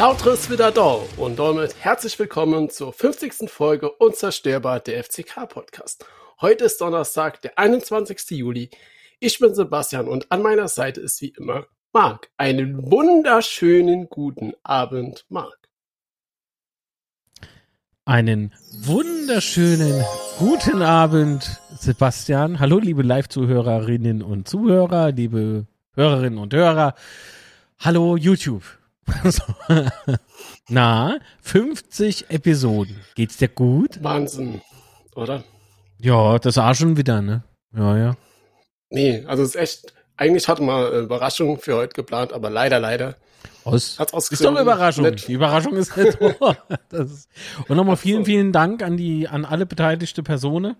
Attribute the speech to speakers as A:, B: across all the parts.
A: Lautre ist wieder da und damit herzlich willkommen zur 50. Folge Unzerstörbar der FCK Podcast. Heute ist Donnerstag, der 21. Juli. Ich bin Sebastian und an meiner Seite ist wie immer Marc. Einen wunderschönen guten Abend, Marc.
B: Einen wunderschönen guten Abend, Sebastian. Hallo, liebe Live-Zuhörerinnen und Zuhörer, liebe Hörerinnen und Hörer. Hallo, YouTube. Na, 50 Episoden. Geht's dir gut?
A: Wahnsinn, oder?
B: Ja, das war schon wieder, ne? Ja, ja.
A: Nee, also es ist echt, eigentlich hatten wir eine Überraschung für heute geplant, aber leider, leider.
B: Aus, ist doch eine Überraschung. Nicht. Die Überraschung ist nicht. ist, und nochmal vielen, vielen Dank an die, an alle beteiligte Personen.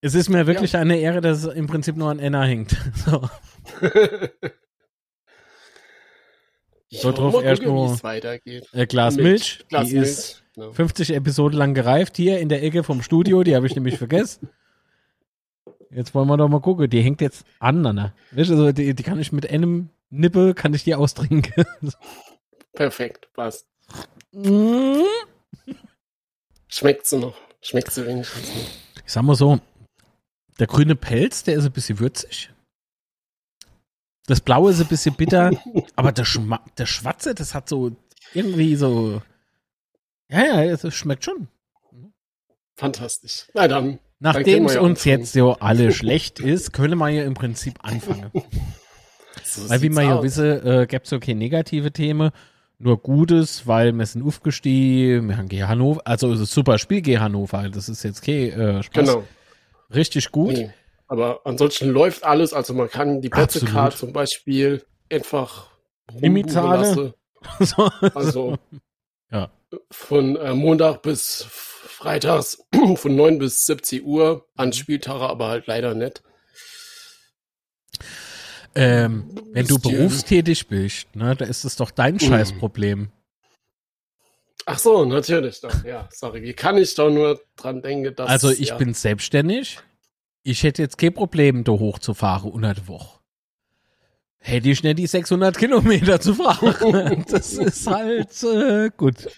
B: Es ist mir wirklich ja. eine Ehre, dass es im Prinzip nur an Enna hängt. So.
A: Ich so drauf erst nur
B: äh, Glas Milch. Milch. Glas die Milch. ist ja. 50 Episoden lang gereift hier in der Ecke vom Studio. Die habe ich nämlich vergessen. Jetzt wollen wir doch mal gucken. Die hängt jetzt an, ne? Also die, die kann ich mit einem Nippel kann ich die austrinken.
A: Perfekt, passt. Mm. Schmeckt sie noch? Schmeckt sie wenigstens noch?
B: Ich sag mal so, der grüne Pelz, der ist ein bisschen würzig. Das Blaue ist ein bisschen bitter, aber der, Schma der Schwarze, das hat so irgendwie so. Ja, ja, es schmeckt schon.
A: Fantastisch. Na dann.
B: Nachdem es ja uns jetzt so alle schlecht ist, können wir ja im Prinzip anfangen. so weil wie man ja wisse, äh, gibt es so keine negative Themen, nur Gutes, weil wir sind aufgestiegen, wir haben G Hannover, also super Spiel G Hannover, das ist jetzt kein äh, Spaß. Genau. Richtig gut. Nee.
A: Aber ansonsten läuft alles. Also man kann die Plätzekarte zum Beispiel einfach
B: Imitale.
A: also ja. von äh, Montag bis Freitags von 9 bis 17 Uhr an Spieltage, aber halt leider nicht.
B: Ähm, wenn du berufstätig bist, ne, da ist es doch dein mm. Scheißproblem.
A: Ach so, natürlich doch, ja. Sorry, wie kann ich doch nur dran denken, dass.
B: Also ich
A: ja.
B: bin selbstständig ich hätte jetzt kein Problem, da hochzufahren unter der Woche. Hätte ich nicht die 600 Kilometer zu fahren. das ist halt äh, gut.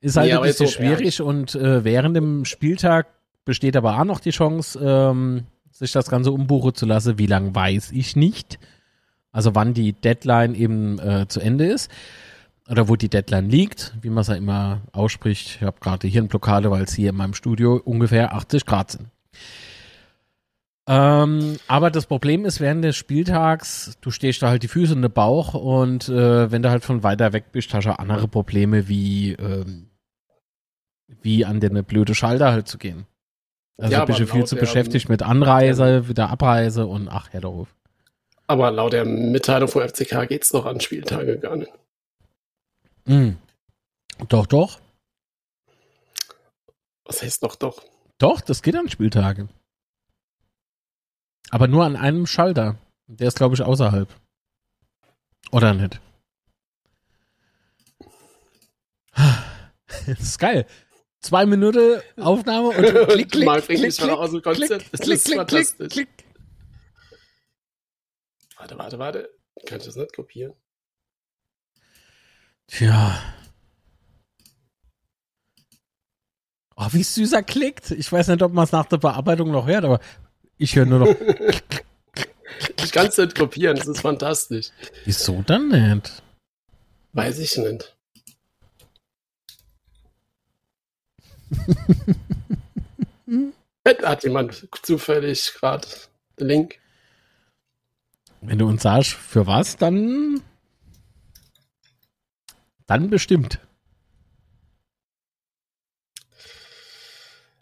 B: Ist halt ja, ein bisschen schwierig und äh, während dem Spieltag besteht aber auch noch die Chance, ähm, sich das Ganze umbuchen zu lassen. Wie lang weiß ich nicht. Also wann die Deadline eben äh, zu Ende ist. Oder wo die Deadline liegt, wie man es ja immer ausspricht. Ich habe gerade hier eine Blockade, weil es hier in meinem Studio ungefähr 80 Grad sind. Ähm, aber das Problem ist, während des Spieltags, du stehst da halt die Füße in den Bauch und äh, wenn du halt von weiter weg bist, hast du andere Probleme wie, ähm, wie an den blöde Schalter halt zu gehen. Also ja, bist du viel zu beschäftigt mit Anreise, wieder Abreise und ach, Herr darauf.
A: Aber laut der Mitteilung vom FCK geht es doch an Spieltage gar nicht.
B: Mm. Doch, doch.
A: Was heißt doch, doch?
B: Doch, das geht an Spieltage. Aber nur an einem Schalter. Der ist, glaube ich, außerhalb. Oder nicht? Das ist geil. Zwei Minuten Aufnahme und klick, klick, Mal klick, klick, klick, aus dem Konzept.
A: Das klick, ist klick, klick, klick. Warte, warte, warte. Kann ich das nicht kopieren?
B: Tja. Oh, wie süß er klickt. Ich weiß nicht, ob man es nach der Bearbeitung noch hört, aber ich höre nur noch.
A: ich kann es nicht kopieren, das ist fantastisch.
B: Wieso dann nicht?
A: Weiß ich nicht. Hat jemand zufällig gerade den Link?
B: Wenn du uns sagst, für was, dann. Dann bestimmt.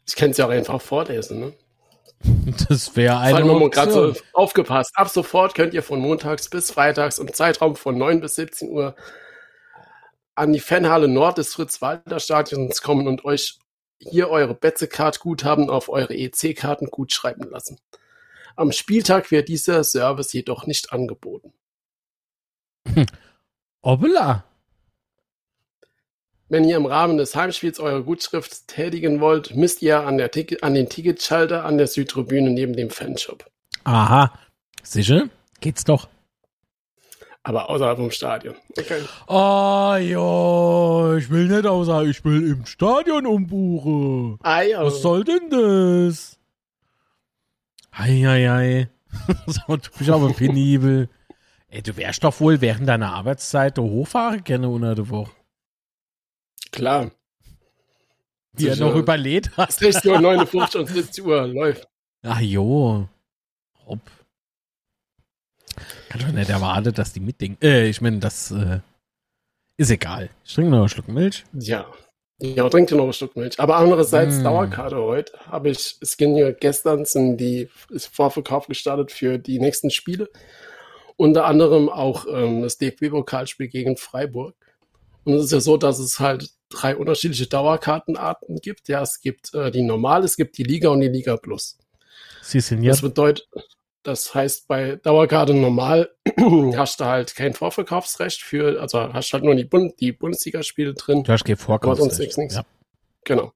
A: Ich kann es ja auch einfach vorlesen, ne?
B: Das wäre eine
A: Vor allem gerade so aufgepasst. Ab sofort könnt ihr von montags bis freitags im Zeitraum von 9 bis 17 Uhr an die Fanhalle Nord des Fritz-Walter-Stadions kommen und euch hier eure Betze-Card-Guthaben auf eure EC-Karten gut schreiben lassen. Am Spieltag wird dieser Service jedoch nicht angeboten.
B: Hm. Obla.
A: Wenn ihr im Rahmen des Heimspiels eure Gutschrift tätigen wollt, müsst ihr an, der Ticket, an den Ticketschalter an der Südtribüne neben dem Fanshop.
B: Aha. Sicher? Geht's doch.
A: Aber außerhalb vom Stadion. Okay.
B: Ah ja, ich will nicht außerhalb, ich will im Stadion umbuchen.
A: Ah, ja.
B: Was soll denn das? Eieiei. so, du bist aber penibel. Ey, du wärst doch wohl während deiner Arbeitszeit der Hochfahrer gerne unter der Woche.
A: Klar.
B: Die er noch überlebt hat.
A: 60 Uhr 59 und 70 Uhr läuft.
B: Ach jo. Hopp. Kann doch nicht erwarten, dass die mitdenken. Äh, ich meine, das äh, ist egal. Ich trinke noch einen Schluck Milch.
A: Ja. Ja, trink dir noch ein Stück Milch. Aber andererseits,
B: Mm.
A: Dauerkarte heute, habe ich, ja gestern, sind die ist Vorverkauf gestartet für die nächsten Spiele. Unter anderem auch ähm, das DFB-Pokalspiel gegen Freiburg. Und es ist ja so, dass es halt drei unterschiedliche Dauerkartenarten gibt. Ja, es gibt äh, die Normal, es gibt die Liga und die Liga Plus.
B: Sie sind ja.
A: Das bedeutet, das heißt, bei Dauerkarte normal hast du halt kein Vorverkaufsrecht für, also hast halt nur die, Bund die Bundesligaspiele drin.
B: Du hast kein Vorkaufsrecht.
A: nichts.
B: Ja.
A: Genau.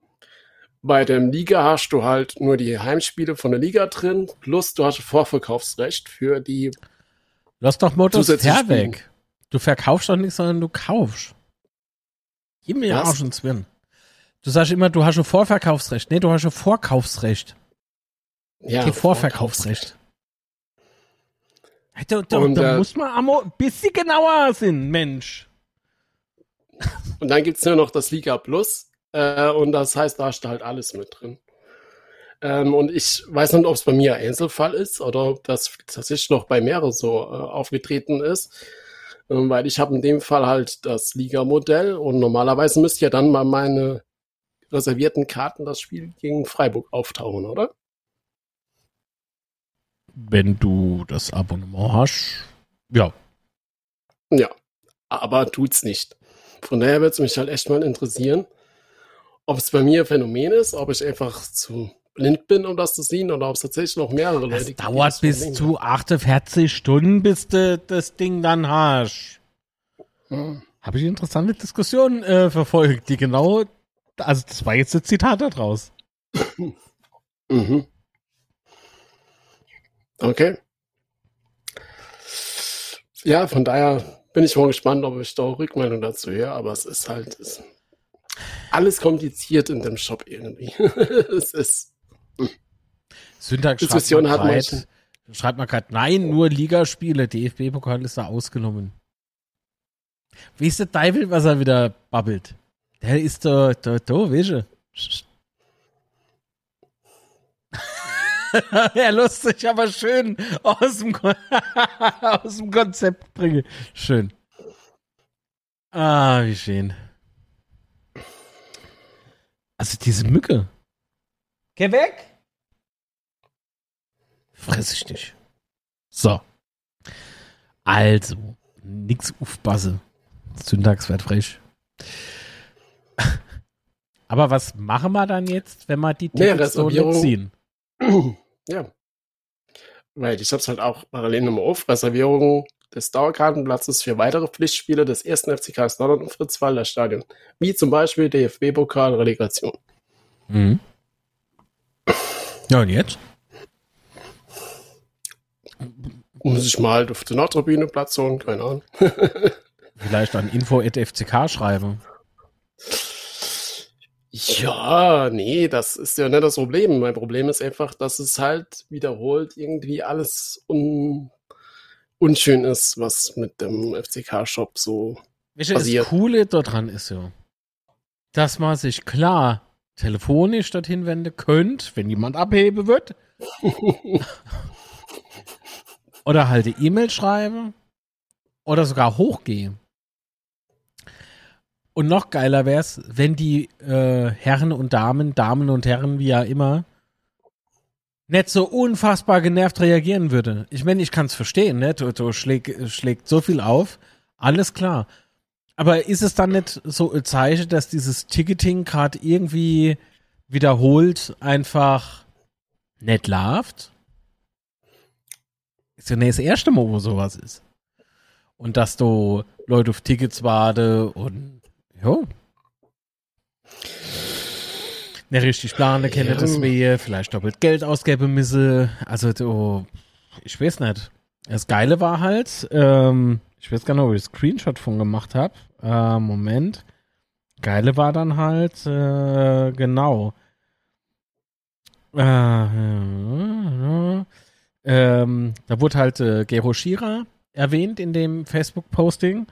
A: Bei dem Liga hast du halt nur die Heimspiele von der Liga drin, plus du hast Vorverkaufsrecht für die.
B: Lass doch her
A: spielen.
B: weg. Du verkaufst doch nichts, sondern du kaufst. Gib mir
A: Was?
B: Arsch und Zwirn. Du sagst immer, du hast ein Vorverkaufsrecht. Nee, du hast ein Vorkaufsrecht.
A: Ja,
B: kein Vorverkaufsrecht. Hey, Da, da,
A: Und,
B: da
A: äh,
B: muss man ein bisschen genauer sein, Mensch.
A: Und dann gibt's nur noch das Liga Plus. Äh, und das heißt, da hast du halt alles mit drin. Ähm, und ich weiß nicht, ob es bei mir ein Einzelfall ist oder ob das tatsächlich noch bei mehreren so äh, aufgetreten ist. Ähm, weil ich habe in dem Fall halt das Liga-Modell und normalerweise müsste ja dann mal meine reservierten Karten das Spiel gegen Freiburg auftauchen, oder?
B: Wenn du das Abonnement hast, ja.
A: Ja, aber tut's nicht. Von daher würde es mich halt echt mal interessieren, ob es bei mir ein Phänomen ist, ob ich einfach zu blind bin, um das zu sehen, oder ob es tatsächlich noch mehrere Leute
B: Das
A: gibt. die
B: dauert
A: das
B: bis zu 48 Stunden, bis du das Ding dann hast.
A: haben.
B: Habe ich interessante Diskussionen äh, verfolgt, die genau, also das war jetzt ein Zitat daraus.
A: Mhm. Okay. Ja, von daher bin ich mal gespannt, ob ich da auch Rückmeldung dazu höre, aber es ist halt es, alles kompliziert in dem Shop irgendwie. es ist,
B: Syntax schreibt
A: Diskussion
B: mal
A: hat
B: grad-. Schreibt mal gerade, nein, nur Ligaspiele, DFB-Pokal ist da ausgenommen. Wie ist der Teufel, was er wieder babbelt? Der ist da, da, da, er lässt sich aber schön aus dem, aus dem Konzept bringen. Schön. Ah, wie schön. Also diese Mücke. Geh weg! Fress ich dich. So. Also, nix aufpasse. Syntax wird frech. Aber was machen wir dann jetzt, wenn wir die
A: Nee,
B: Tickets so ziehen?
A: ja. Weil ich habe es halt auch parallel nochmal auf. Reservierung des Dauerkartenplatzes für weitere Pflichtspiele des ersten FC Karlsruhe im Fritz-Walter Stadion. Wie zum Beispiel DFB-Pokal Relegation.
B: Mhm. Ja, und jetzt?
A: Muss ich mal auf der Nordtribüne Platz holen? Keine Ahnung.
B: Vielleicht an info.fck schreiben.
A: Ja, nee, das ist ja nicht das Problem. Mein Problem ist einfach, dass es halt wiederholt irgendwie alles un unschön ist, was mit dem FCK-Shop so.
B: Weißt du, das
A: Passiert.
B: Coole daran ist ja, dass man sich klar telefonisch dorthin wenden könnte, wenn jemand abheben wird. oder halt eine E-Mail schreiben. Oder sogar hochgehen. Und noch geiler wäre es, wenn die äh, Herren und Damen, Damen und Herren, wie ja immer, nicht so unfassbar genervt reagieren würde. Ich meine, ich kann es verstehen, ne? Du, du schlägt so viel auf. Alles klar. Aber ist es dann nicht so ein Zeichen, dass dieses Ticketing gerade irgendwie wiederholt einfach nicht läuft? Ist ja nicht das erste Mal, wo sowas ist. Und dass du Leute auf Tickets warte und ja. Nicht richtig planen, kenne
A: Ja.
B: das wehe, vielleicht doppelt Geld ausgeben müsse. Also du, ich weiß nicht. Das Geile war halt, ähm, ich weiß gar nicht, ob ich Screenshot von gemacht habe. Äh, Moment. Geile war dann halt, äh, genau. Äh, äh, ähm, da wurde halt äh, Gero Shira erwähnt in dem Facebook-Posting.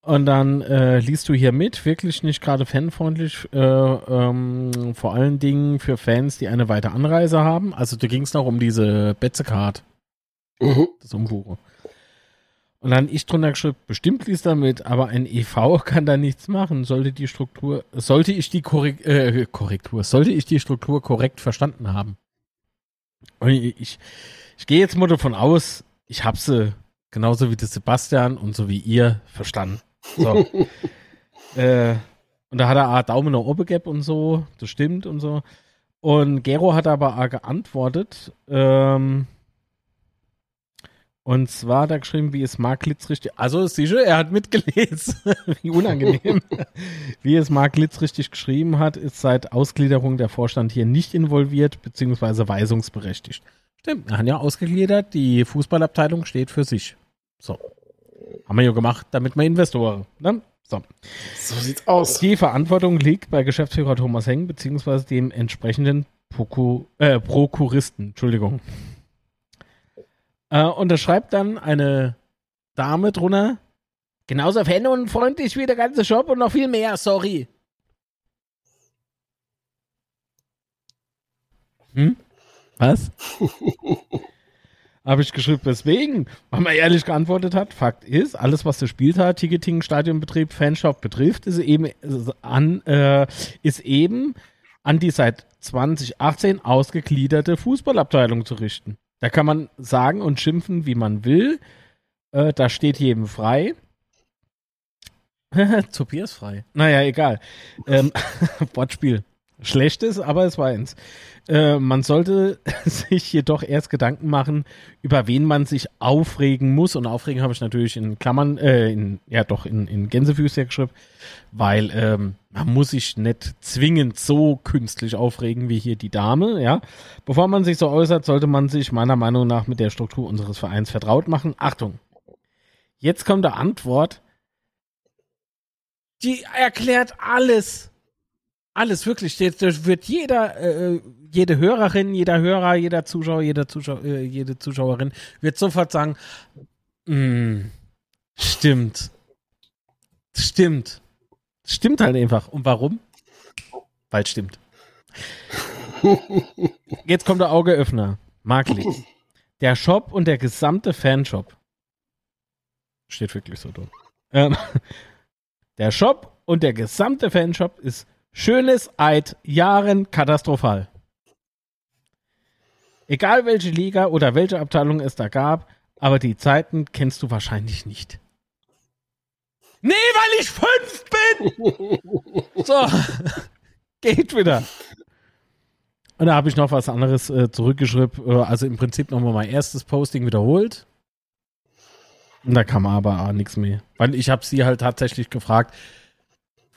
B: Und dann äh, liest du hier mit, wirklich nicht gerade fanfreundlich, äh, ähm, vor allen Dingen für Fans, die eine weite Anreise haben. Also da ging es noch um diese Betze-Card. Mhm. Das Umbuche. Und dann ich drunter geschrieben, bestimmt liest damit, aber ein EV kann da nichts machen. Sollte die Struktur, sollte ich die Korrek äh, Korrektur, sollte ich die Struktur korrekt verstanden haben. Und ich, ich, ich gehe jetzt mal davon aus, ich habe sie genauso wie der Sebastian und so wie ihr verstanden. So. äh, und da hat er A, Daumen nach oben gehabt und so, das stimmt und so. Und Gero hat aber A geantwortet, ähm, und zwar hat er geschrieben, wie es Mark Litz richtig, also sicher, er hat mitgelesen, wie unangenehm. wie es Mark Litz richtig geschrieben hat, ist seit Ausgliederung der Vorstand hier nicht involviert, beziehungsweise weisungsberechtigt. Stimmt, er hat ja ausgegliedert, die Fußballabteilung steht für sich. So. Haben wir ja gemacht, damit wir Investoren. Ne? So.
A: so sieht's aus.
B: Die Verantwortung liegt bei Geschäftsführer Thomas Heng, beziehungsweise dem entsprechenden Proku äh, Prokuristen. Entschuldigung. Äh, und da schreibt dann eine Dame drunter, genauso fan und freundlich wie der ganze Shop und noch viel mehr, sorry. Hm? Was? Habe ich geschrieben, weswegen? Weil man ehrlich geantwortet hat, Fakt ist, alles, was der Spieltag, Ticketing, Stadionbetrieb, Fanshop betrifft, ist eben, ist an, äh, ist eben an die seit 2018 ausgegliederte Fußballabteilung zu richten. Da kann man sagen und schimpfen, wie man will. Äh, da steht jedem frei.
A: Tobias frei.
B: Naja, egal. Ähm, Wortspiel. Schlechtes, aber es war eins. Äh, man sollte sich jedoch erst Gedanken machen, über wen man sich aufregen muss. Und aufregen habe ich natürlich in Klammern, äh, in, ja doch, in, in Gänsefüße geschrieben, weil ähm, man muss sich nicht zwingend so künstlich aufregen wie hier die Dame, ja. Bevor man sich so äußert, sollte man sich meiner Meinung nach mit der Struktur unseres Vereins vertraut machen. Achtung! Jetzt kommt der Antwort. Die erklärt alles alles wirklich. Da wird jeder, äh, jede Hörerin, jeder Hörer, jeder Zuschauer, jeder Zuschauer, äh, jede Zuschauerin wird sofort sagen, mm, stimmt, stimmt, stimmt halt einfach. Und warum? Weil es stimmt. Jetzt kommt der Augeöffner. Markli. Der Shop und der gesamte Fanshop. Steht wirklich so drin. Ähm, der Shop und der gesamte Fanshop ist Schönes Eid, Jahren katastrophal. Egal welche Liga oder welche Abteilung es da gab, aber die Zeiten kennst du wahrscheinlich nicht. Nee, weil ich fünf bin! so, geht wieder. Und da habe ich noch was anderes äh, zurückgeschrieben. Äh, also im Prinzip nochmal mein erstes Posting wiederholt. Und da kam aber auch nichts mehr. Weil ich habe sie halt tatsächlich gefragt,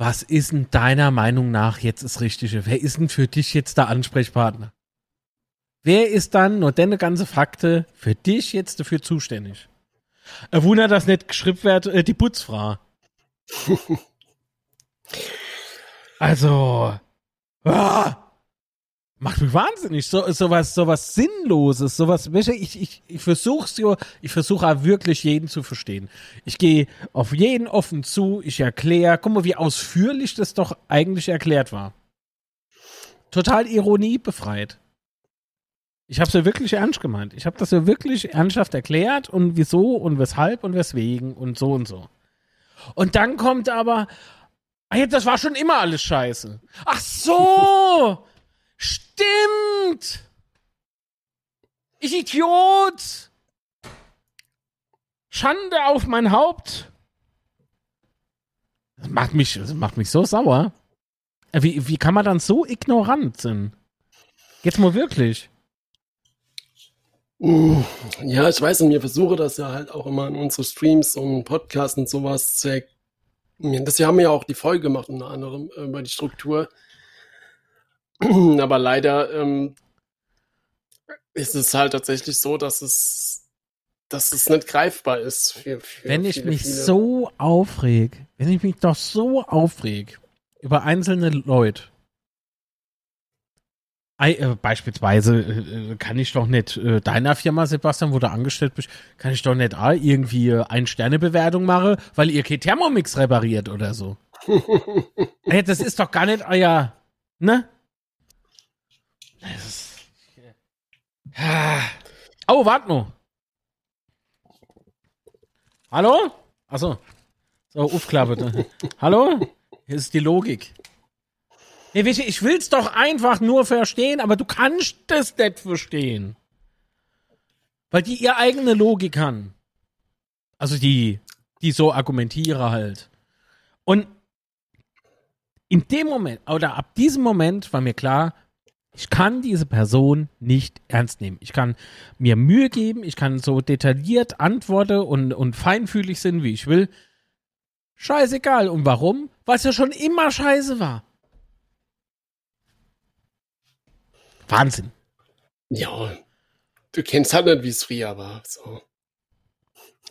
B: was ist denn deiner Meinung nach jetzt das Richtige? Wer ist denn für dich jetzt der Ansprechpartner? Wer ist dann, nur deine ganze Fakte, für dich jetzt dafür zuständig? Ein Wunder, dass nicht geschrieben wird, äh, die Putzfrau. also, ah, macht mich wahnsinnig. So, sowas, sowas Sinnloses, sowas, ich, ich, ich versuch's ja, ich versuche wirklich jeden zu verstehen. Ich gehe auf jeden offen zu, ich erkläre, guck mal, wie ausführlich das doch eigentlich erklärt war. Total Ironie befreit. Ich habe es ja wirklich ernst gemeint. Ich habe das ja wirklich ernsthaft erklärt und wieso und weshalb und weswegen und so und so. Und dann kommt aber, ah das war schon immer alles scheiße. Ach so! Stimmt! Ich Idiot! Schande auf mein Haupt! Das macht mich, das macht mich so sauer. Äh, wie, wie kann man dann so ignorant sein? Jetzt mal wirklich.
A: Ja, ich weiß und wir versuchen das ja halt auch immer in unsere Streams und Podcasts und sowas zu das haben wir ja auch die Folge gemacht, unter anderem äh, über die Struktur. Aber leider ähm, ist es halt tatsächlich so, dass es dass es nicht greifbar ist. Für, für
B: wenn ich viele, mich viele. so aufreg, wenn ich mich doch so aufreg über einzelne Leute, äh, beispielsweise äh, kann ich doch nicht äh, deiner Firma, Sebastian, wo du angestellt bist, kann ich doch nicht ah, irgendwie ein Sterne-Bewertung machen, weil ihr kein Thermomix repariert oder so. das ist doch gar nicht euer, ne? Oh, warte nur. Hallo? Achso. So, aufklappe. Hallo? Hier ist die Logik. Nee, weißt du, ich will's doch einfach nur verstehen, aber du kannst das nicht verstehen. Weil die ihr eigene Logik haben. Also die, die so argumentiere halt. Und in dem Moment, oder ab diesem Moment war mir klar, ich kann diese Person nicht ernst nehmen. Ich kann mir Mühe geben, ich kann so detailliert antworten und, und feinfühlig sein, wie ich will. Scheißegal. Und warum? Weil es ja schon immer scheiße war. Wahnsinn.
A: Ja, du kennst halt nicht, wie es früher war. So.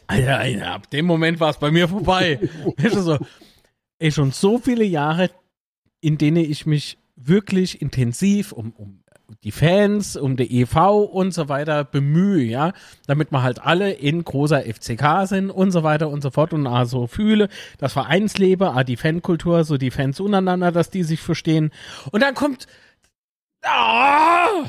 B: Alter, Alter, ab dem Moment war es bei mir vorbei. so, ey, schon so viele Jahre, in denen ich mich wirklich intensiv um, um die Fans, um die EV und so weiter bemühe, ja, damit wir halt alle in großer FCK sind und so weiter und so fort und also fühle, das Vereinsleben, ah, die Fankultur, so die Fans untereinander, dass die sich verstehen. Und dann kommt, ah,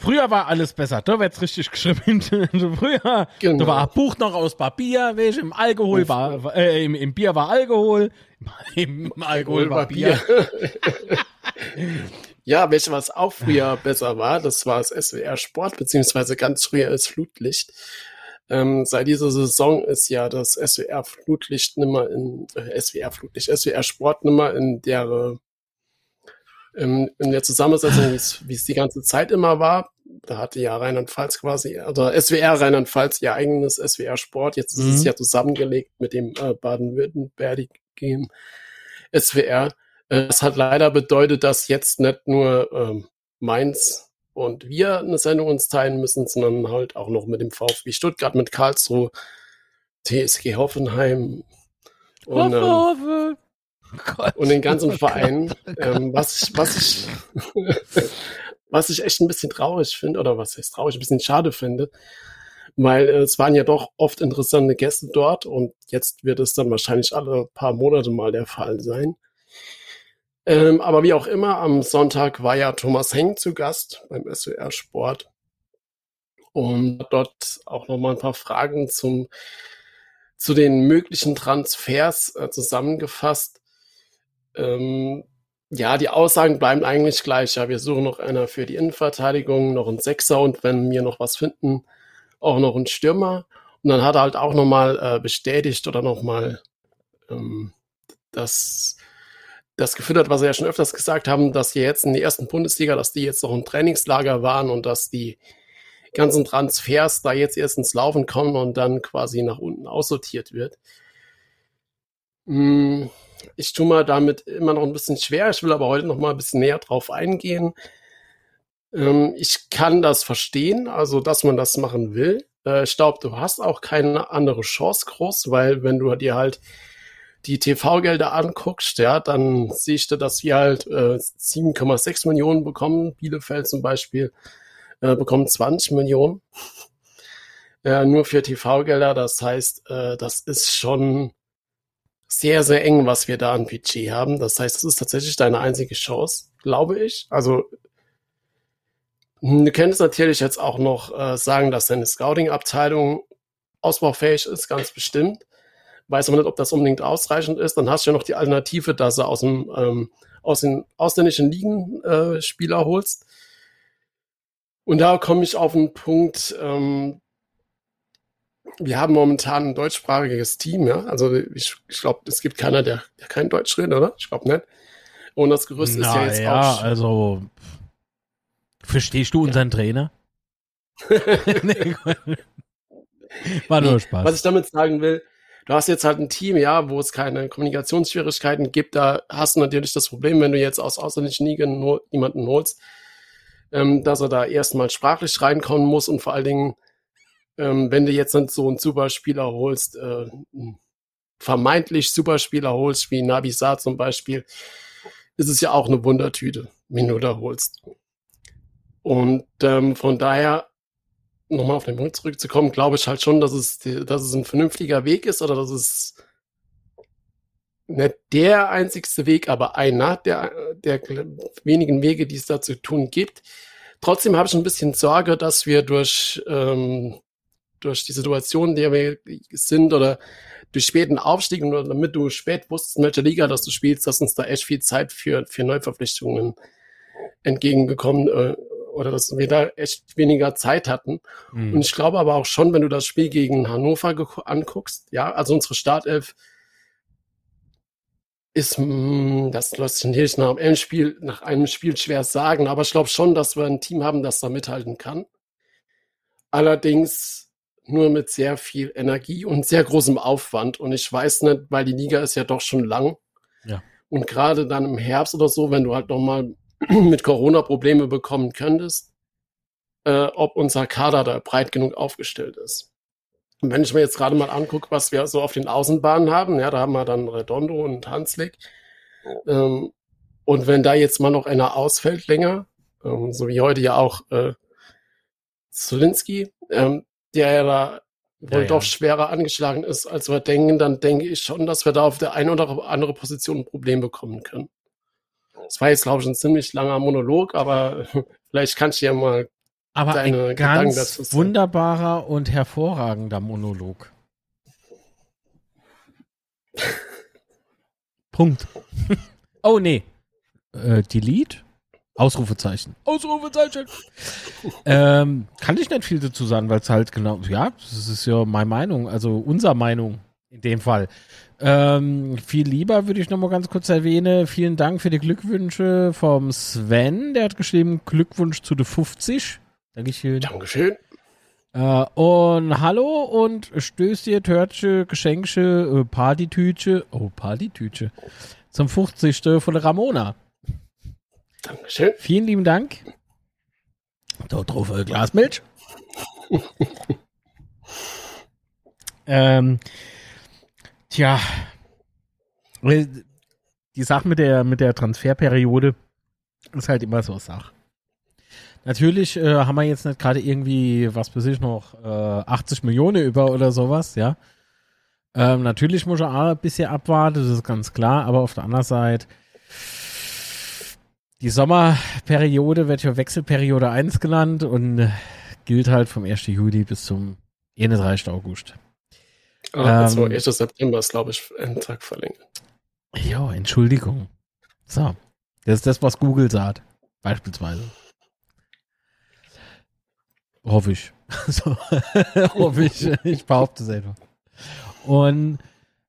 B: Früher war alles besser, da wird's richtig geschrieben. Früher, genau. da war ein Buch noch aus Papier, welch, im Alkohol war, äh, im, im, Bier war Alkohol, im, Alkohol war Bier.
A: ja, welche was auch früher besser war, das war das SWR Sport, beziehungsweise ganz früher das Flutlicht. Ähm, seit dieser Saison ist ja das SWR Flutlicht nimmer in, äh, SWR Flutlicht, SWR Sport nimmer in der in der Zusammensetzung, wie es die ganze Zeit immer war. Da hatte ja Rheinland-Pfalz quasi, oder SWR Rheinland-Pfalz ihr eigenes SWR Sport. Jetzt ist mhm. es ja zusammengelegt mit dem äh, Baden-Württembergigen SWR. Es hat leider bedeutet, dass jetzt nicht nur ähm, Mainz und wir eine Sendung uns teilen müssen, sondern halt auch noch mit dem VfB Stuttgart, mit Karlsruhe, TSG Hoffenheim und ähm, Gott, und den ganzen oh Verein, ähm, was ich, was ich, was ich echt ein bisschen traurig finde, oder was heißt traurig, ein bisschen schade finde, weil äh, es waren ja doch oft interessante Gäste dort und jetzt wird es dann wahrscheinlich alle paar Monate mal der Fall sein. Ähm, aber wie auch immer, am Sonntag war ja Thomas Henk zu Gast beim SWR Sport und dort auch noch mal ein paar Fragen zum zu den möglichen Transfers äh, zusammengefasst. Ähm, ja, die Aussagen bleiben eigentlich gleich. Ja, wir suchen noch einer für die Innenverteidigung, noch einen Sechser und wenn wir noch was finden, auch noch einen Stürmer. Und dann hat er halt auch nochmal äh, bestätigt oder nochmal ähm, das, das gefüttert, was wir ja schon öfters gesagt haben, dass wir jetzt in der ersten Bundesliga, dass die jetzt noch ein Trainingslager waren und dass die ganzen Transfers da jetzt erst ins Laufen kommen und dann quasi nach unten aussortiert wird. Hm ich tue mal damit immer noch ein bisschen schwer. Ich will aber heute noch mal ein bisschen näher drauf eingehen. Ähm, ich kann das verstehen, also dass man das machen will. Äh, ich glaube, du hast auch keine andere Chance groß, weil wenn du dir halt die TV-Gelder anguckst, ja, dann siehst du, dass wir halt äh, 7,6 Millionen bekommen. Bielefeld zum Beispiel äh, bekommt 20 Millionen. Äh, nur für TV-Gelder. Das heißt, äh, das ist schon sehr, sehr eng, was wir da an Budget haben. Das heißt, es ist tatsächlich deine einzige Chance, glaube ich. Also du könntest natürlich jetzt auch noch äh, sagen, dass deine Scouting-Abteilung ausbaufähig ist, ganz bestimmt. Weiß aber nicht, ob das unbedingt ausreichend ist. Dann hast du ja noch die Alternative, dass du aus, dem, ähm, aus den ausländischen Ligen äh, Spieler holst. Und da komme ich auf einen Punkt, ähm, wir haben momentan ein deutschsprachiges Team, ja. Also ich, ich glaube, es gibt keiner, der, der kein Deutsch redet, oder? Ich glaube nicht. Und das Gerüst Na, ist ja jetzt ja, auch.
B: Also verstehst du unseren ja. Trainer? nee,
A: War nur Spaß. Was ich damit sagen will, du hast jetzt halt ein Team, ja, wo es keine Kommunikationsschwierigkeiten gibt. Da hast du natürlich das Problem, wenn du jetzt aus ausländischen Ligen jemanden holst, ähm, dass er da erstmal sprachlich reinkommen muss und vor allen Dingen, ähm, wenn du jetzt so einen Superspieler holst, äh, vermeintlich Superspieler holst, wie Nabi Sa zum Beispiel, ist es ja auch eine Wundertüte, wenn du da holst. Und ähm, von daher, nochmal auf den Punkt zurückzukommen, glaube ich halt schon, dass es, dass es ein vernünftiger Weg ist oder dass es nicht der einzigste Weg, aber einer der, der wenigen Wege, die es da zu tun gibt. Trotzdem habe ich ein bisschen Sorge, dass wir durch, ähm, durch die Situation, in der wir sind oder durch späten Aufstieg oder damit du spät wusstest, in welcher Liga dass du spielst, dass uns da echt viel Zeit für, für Neuverpflichtungen entgegengekommen äh, oder dass wir da echt weniger Zeit hatten. Mhm. Und ich glaube aber auch schon, wenn du das Spiel gegen Hannover anguckst, ja, also unsere Startelf ist, mm, das lässt sich natürlich nach einem Spiel, nach einem Spiel schwer sagen, aber ich glaube schon, dass wir ein Team haben, das da mithalten kann. Allerdings nur mit sehr viel Energie und sehr großem Aufwand. Und ich weiß nicht, weil die Liga ist ja doch schon lang.
B: Ja.
A: Und gerade dann im Herbst oder so, wenn du halt nochmal mit Corona Probleme bekommen könntest, äh, ob unser Kader da breit genug aufgestellt ist. Und wenn ich mir jetzt gerade mal angucke, was wir so auf den Außenbahnen haben, ja, da haben wir dann Redondo und Hanslik. Ähm, und wenn da jetzt mal noch einer ausfällt länger, ähm, so wie heute ja auch äh, Zulinski, ähm, der ja da wohl ja, doch schwerer angeschlagen ist, als wir denken, dann denke ich schon, dass wir da auf der einen oder andere Position ein Problem bekommen können. Das war jetzt, glaube ich, ein ziemlich langer Monolog, aber vielleicht kannst du ja mal
B: aber deine ein Gedanken dazu sagen. wunderbarer und hervorragender Monolog. Punkt. oh, nee. Äh, delete? Ausrufezeichen. Ausrufezeichen. ähm, kann ich nicht viel dazu sagen, weil es halt genau, ja, das ist ja meine Meinung, also unser Meinung in dem Fall. Ähm, viel lieber würde ich noch mal ganz kurz erwähnen. Vielen Dank für die Glückwünsche vom Sven. Der hat geschrieben Glückwunsch zu der 50. Dankeschön.
A: Dankeschön.
B: Äh, und hallo und Stößchen, Törtchen, Geschenkche, äh, Partytütche. Oh, Partytütche. Zum 50. von der Ramona.
A: Dankeschön.
B: Vielen lieben Dank. Da drauf ein Glas Milch. ähm, tja, die Sache mit der, mit der Transferperiode ist halt immer so eine Sache. Natürlich äh, haben wir jetzt nicht gerade irgendwie, was weiß ich noch, äh, 80 Millionen über oder sowas, ja. Ähm, natürlich muss er auch ein bisschen abwarten, das ist ganz klar, aber auf der anderen Seite, die Sommerperiode wird ja Wechselperiode 1 genannt und äh, gilt halt vom 1. Juli bis zum 31. August.
A: Ah, also ähm, 1. September ist, glaube ich, ein Tag verlängert.
B: Ja, Entschuldigung. So. Das ist das, was Google sagt. Beispielsweise. Hoffe ich. so. Hoffe ich. Ich behaupte es einfach. Und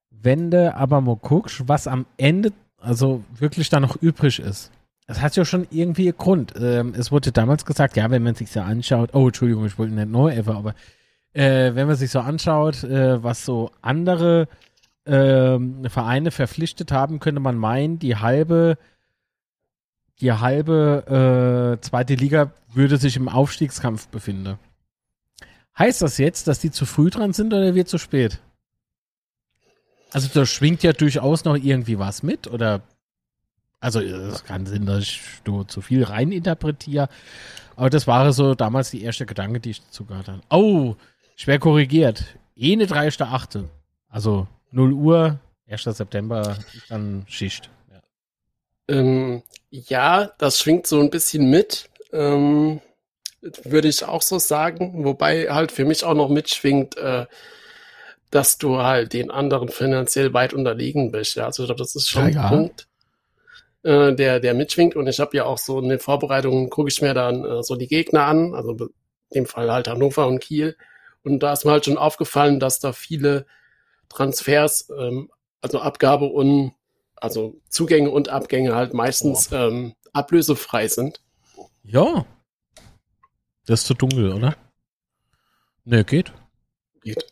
B: wenn du aber mal guckst, was am Ende, also wirklich da noch übrig ist, das hat ja schon irgendwie Grund. Ähm, es wurde damals gesagt, ja, wenn man sich so anschaut, oh, Entschuldigung, ich wollte nicht neu ever, aber äh, wenn man sich so anschaut, äh, was so andere äh, Vereine verpflichtet haben, könnte man meinen, die halbe, die halbe äh, zweite Liga würde sich im Aufstiegskampf befinden. Heißt das jetzt, dass die zu früh dran sind oder wird zu spät? Also da schwingt ja durchaus noch irgendwie was mit oder also es kann sein, dass ich nur zu viel reininterpretiere. Aber das war so damals die erste Gedanke, die ich dazu gehabt habe. Oh, schwer korrigiert. Ene 3.8. Also 0 Uhr, 1. September, dann Schicht.
A: Ja. Ähm, ja, das schwingt so ein bisschen mit. Ähm, würde ich auch so sagen. Wobei halt für mich auch noch mitschwingt, äh, dass du halt den anderen finanziell weit unterlegen bist. Ja, also das ist schon ja, ein Punkt äh, der, der mitschwingt. Und ich habe ja auch so in den Vorbereitungen, gucke ich mir dann äh, so die Gegner an, also in dem Fall halt Hannover und Kiel. Und da ist mir halt schon aufgefallen, dass da viele Transfers, ähm, also Abgabe und also Zugänge und Abgänge halt meistens ähm, ablösefrei sind.
B: Ja. Das ist zu dunkel, oder? Ne, geht.
A: Geht.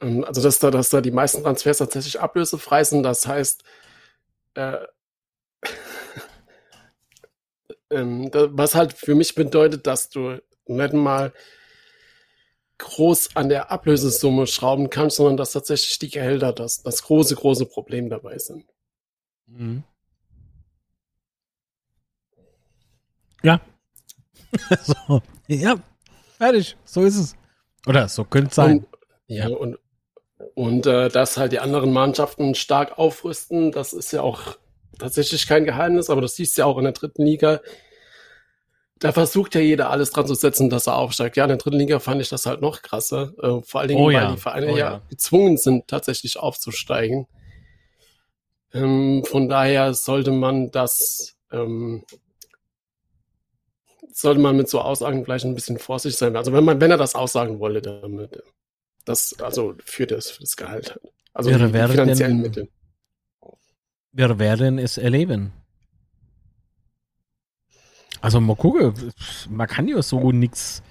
A: Ähm, also, dass da, dass da die meisten Transfers tatsächlich ablösefrei sind, das heißt, äh, was halt für mich bedeutet, dass du nicht mal groß an der Ablösesumme schrauben kannst, sondern dass tatsächlich die Gehälter das, das große, große Problem dabei sind. Mhm.
B: Ja. so, ja, fertig, so ist es. Oder so könnte es sein.
A: Und, ja, und, und äh, dass halt die anderen Mannschaften stark aufrüsten, das ist ja auch tatsächlich kein Geheimnis, aber das siehst du ja auch in der dritten Liga. Da versucht ja jeder alles dran zu setzen, dass er aufsteigt. Ja, in der dritten Liga fand ich das halt noch krasser. Äh, vor allen Dingen, oh, weil ja. die Vereine oh, ja. ja gezwungen sind, tatsächlich aufzusteigen. Ähm, von daher sollte man das, ähm, sollte man mit so Aussagen vielleicht ein bisschen vorsichtig sein. Also wenn man, wenn er das aussagen wollte, damit, das, also für das, für das Gehalt. Also
B: die, die finanziellen Mittel. Wir werden es erleben. Also mal gucken, man kann ja so nichts,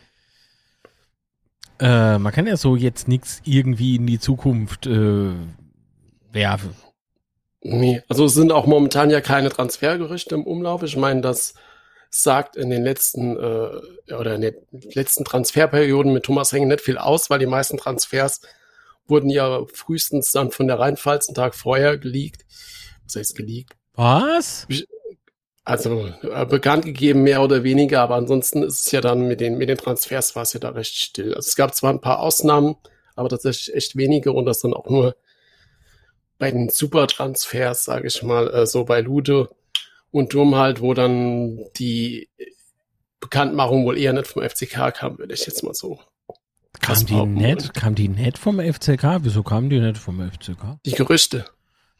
B: äh, man kann ja so jetzt nichts irgendwie in die Zukunft äh, werfen.
A: Nee, also es sind auch momentan ja keine Transfergerüchte im Umlauf. Ich meine, das sagt in den letzten äh, oder in den letzten Transferperioden mit Thomas Hengen nicht viel aus, weil die meisten Transfers wurden ja frühestens dann von der Rheinpfalz einen Tag vorher geleakt was heißt geleakt?
B: Was?
A: Also äh, bekannt gegeben, mehr oder weniger, aber ansonsten ist es ja dann mit den, mit den Transfers war es ja da recht still. Also es gab zwar ein paar Ausnahmen, aber tatsächlich echt wenige und das dann auch nur bei den Supertransfers, sage ich mal, äh, so bei Lude und Durm halt, wo dann die Bekanntmachung wohl eher nicht vom FCK kam, würde ich jetzt mal so.
B: Kam die nett? Kam die nett vom FCK? Wieso kam die nicht vom FCK?
A: Die Gerüchte.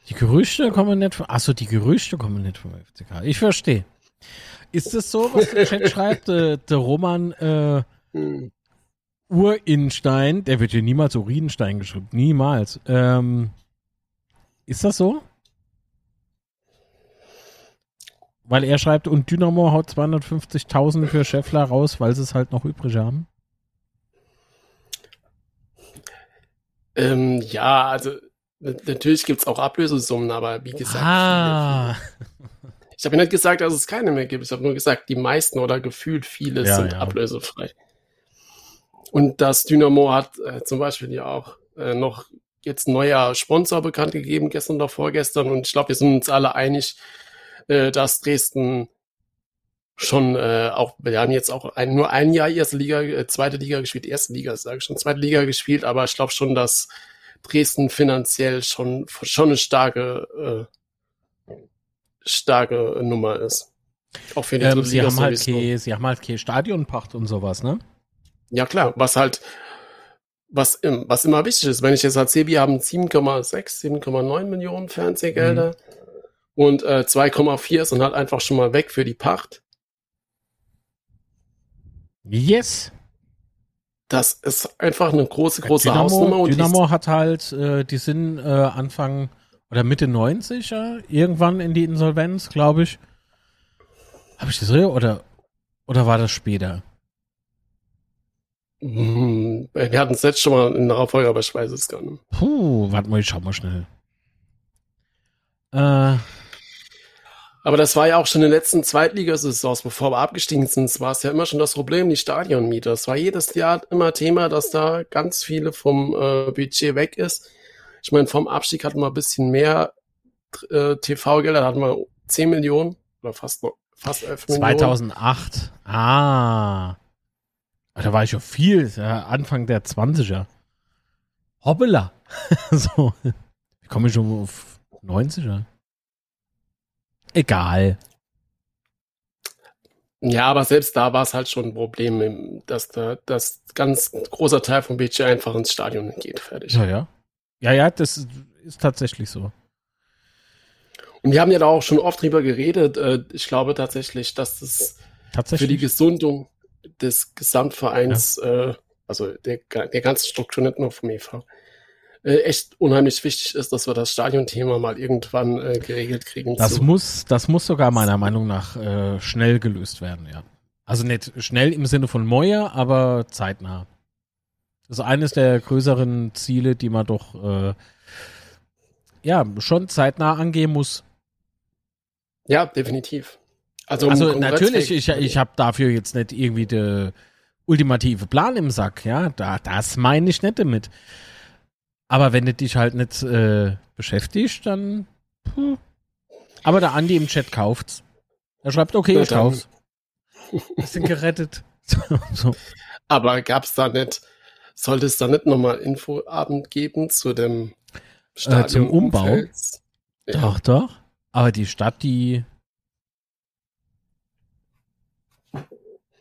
B: Die Gerüchte kommen nicht von. Achso, die Gerüchte kommen nicht vom FCK. Ich verstehe. Ist das so, was der Chat schreibt? Der, der Roman äh. Urinstein, der wird hier niemals Urinstein geschrieben. Niemals. Ähm, ist das so? Weil er schreibt, und Dynamo haut 250.000 für Scheffler raus, weil sie es halt noch übrig haben?
A: Ähm, ja, also Natürlich gibt es auch Ablösesummen, aber wie gesagt.
B: Ah.
A: Ich habe nicht gesagt, dass es keine mehr gibt. Ich habe nur gesagt, die meisten oder gefühlt viele ja, sind ja. ablösefrei. Und das Dynamo hat äh, zum Beispiel ja auch äh, noch jetzt neuer Sponsor bekannt gegeben, gestern oder vorgestern. Und ich glaube, wir sind uns alle einig, äh, dass Dresden schon äh, auch, wir haben jetzt auch ein, nur ein Jahr erste Liga, äh, zweite Liga gespielt, erste Liga, sage ich schon, zweite Liga gespielt, aber ich glaube schon, dass Dresden finanziell schon, schon eine starke, äh, starke Nummer ist.
B: Auch für die ähm, sie, haben halt ke, sie haben halt keine Stadionpacht und sowas, ne?
A: Ja, klar. Was halt, was, was immer wichtig ist, wenn ich jetzt erzähle, wir haben 7,6, 7,9 Millionen Fernsehgelder mhm. und äh, 2,4 sind halt einfach schon mal weg für die Pacht.
B: Yes
A: das ist einfach eine große, große
B: Dynamo,
A: Hausnummer.
B: Und Dynamo hat halt, äh, die sind äh, Anfang oder Mitte 90er irgendwann in die Insolvenz, glaube ich. Habe ich das richtig? Oder, oder war das später?
A: Hm, wir hatten es jetzt schon mal in der Folge, aber ich weiß es gar nicht.
B: Puh, warte mal, ich schau mal schnell. Äh,
A: aber das war ja auch schon in den letzten Zweitligasaisons, bevor wir abgestiegen sind, war es ja immer schon das Problem, die Stadionmiete. Das war jedes Jahr immer Thema, dass da ganz viele vom äh, Budget weg ist. Ich meine, vom Abstieg hatten wir ein bisschen mehr äh, TV-Gelder, da hatten wir 10 Millionen oder fast, fast 11
B: Millionen. 2008, ah. Da war ich schon viel, ja, Anfang der 20er. Hoppela. so. Ich komme schon auf 90er. Egal.
A: Ja, aber selbst da war es halt schon ein Problem, dass da das ganz großer Teil vom Budget einfach ins Stadion geht. Fertig.
B: Ja, ja. Ja, ja, das ist tatsächlich so.
A: Und wir haben ja da auch schon oft drüber geredet. Äh, ich glaube tatsächlich, dass das für die Gesundung des Gesamtvereins, ja. Äh, also der, der ganzen Struktur, nicht nur vom EV, äh, echt unheimlich wichtig ist, dass wir das Stadionthema mal irgendwann äh, geregelt kriegen.
B: Das muss, das muss sogar meiner Meinung nach äh, schnell gelöst werden, ja. Also nicht schnell im Sinne von Moja, aber zeitnah. Das ist eines der größeren Ziele, die man doch äh, ja schon zeitnah angehen muss.
A: Ja, definitiv. Also,
B: Also natürlich, ich, ich habe dafür jetzt nicht irgendwie den ultimative Plan im Sack, ja. Da, das meine ich nicht damit. Aber wenn du dich halt nicht äh, beschäftigst, dann. Puh. Aber der Andi im Chat kauft's. Er schreibt, okay, ich kauf's. Bisschen gerettet. So.
A: Aber gab's da nicht, sollte es da nicht nochmal Infoabend geben zu dem Stadion?
B: Äh, zum Umbau?
A: Umfelds? Ja.
B: Doch, doch. Aber die Stadt, die.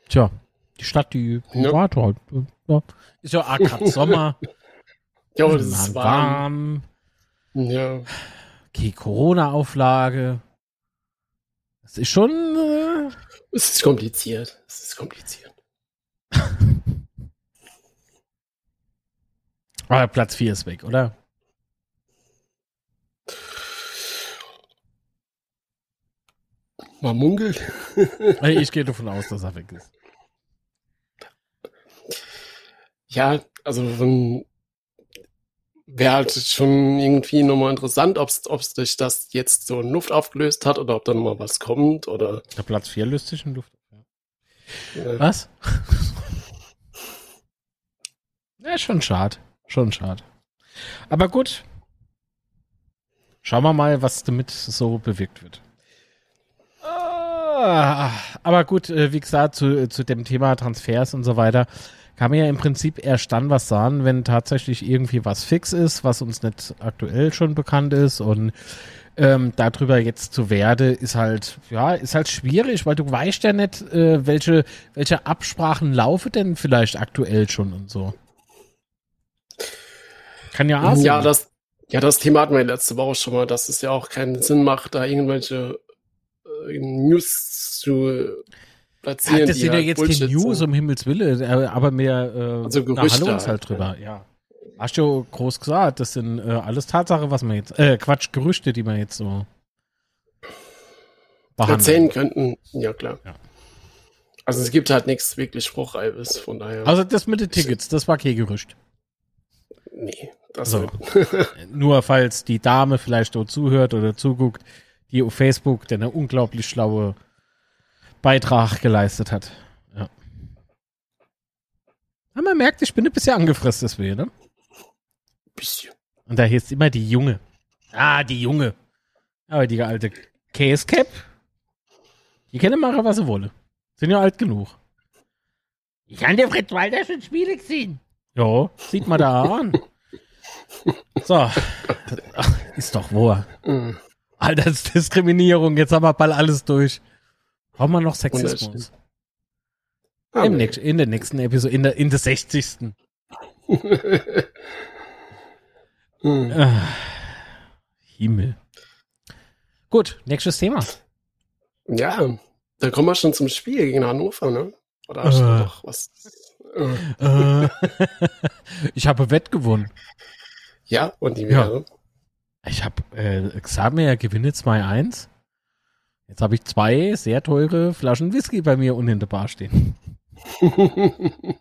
B: Tja, die Stadt, die
A: Ja.
B: halt. Ja. Ist ja gerade Sommer.
A: Ja, aber das ist
B: warm.
A: warm. Ja.
B: Okay, Corona-Auflage. Das ist schon. Äh,
A: Es ist kompliziert. Es ist kompliziert.
B: aber Platz 4 ist weg, oder?
A: Man munkelt.
B: Ich gehe davon aus, dass er weg ist.
A: Ja, also von wäre halt schon irgendwie nochmal interessant, ob es sich das jetzt so in Luft aufgelöst hat oder ob da nochmal was kommt oder
B: Der Platz 4 löst sich in Luft. auf,
A: äh,
B: Was? ja, schon schade. Schon schade. Aber gut. Schauen wir mal, was damit so bewirkt wird. Ah, Aber gut, äh, wie gesagt, zu, zu dem Thema Transfers und so weiter, kann man ja im Prinzip erst dann was sagen, wenn tatsächlich irgendwie was fix ist, was uns nicht aktuell schon bekannt ist und ähm, darüber jetzt zu werde, ist halt, ja, ist halt schwierig, weil du weißt ja nicht, äh, welche, welche Absprachen laufen denn vielleicht aktuell schon und so. Kann ja auch
A: ja,
B: sein.
A: das ja, das Thema hatten wir letzte Woche schon mal, dass es ja auch keinen Sinn macht, da irgendwelche äh, News zu platzieren.
B: Ja, das
A: die
B: sind ja
A: halt
B: jetzt
A: Bullshit
B: keine News, um Himmels Willen, äh, aber mehr äh,
A: Also
B: na,
A: Gerüchte
B: hallo uns halt
A: halt,
B: drüber, ja. Hast du groß gesagt, das sind äh, alles Tatsache, was man jetzt, äh, Quatsch, Gerüchte, die man jetzt so
A: erzählen könnten. Ja, klar.
B: Ja.
A: Also es gibt halt nichts wirklich Spruchreifes, von daher.
B: Also das mit den Tickets, das war kein Gerücht.
A: nee, das
B: So. Nur falls die Dame vielleicht dort zuhört oder zuguckt, die auf Facebook der eine unglaublich schlaue Beitrag geleistet hat. Ja. Aber man merkt, ich bin ein bisschen angefressen deswegen, ne?
A: Bisschen.
B: Und da heißt immer die Junge. Ah, die Junge. Aber die alte Case-Cap, die können machen, was sie wollen. Sind ja alt genug. Ich habe der Fritz Walter schon Spiele gesehen. Ja, sieht man da an. So. Ach, ist doch wahr.
A: Mhm.
B: Altersdiskriminierung, jetzt haben wir bald alles durch. Brauchen wir noch Sexismus?
A: Ah,
B: Im
A: nee.
B: in der nächsten Episode, in der, in der 60.
A: Mhm.
B: Ah, Himmel. Gut, nächstes Thema.
A: Ja, da kommen wir schon zum Spiel gegen Hannover, ne? Oder hast du
B: Äh.
A: noch was? Äh.
B: Ich habe Wett gewonnen.
A: Ja, und die
B: Ja.
A: wäre.
B: Ich habe äh, gesagt mir, er gewinne 2-1. Jetzt habe ich zwei sehr teure Flaschen Whisky bei mir unten in der Bar stehen.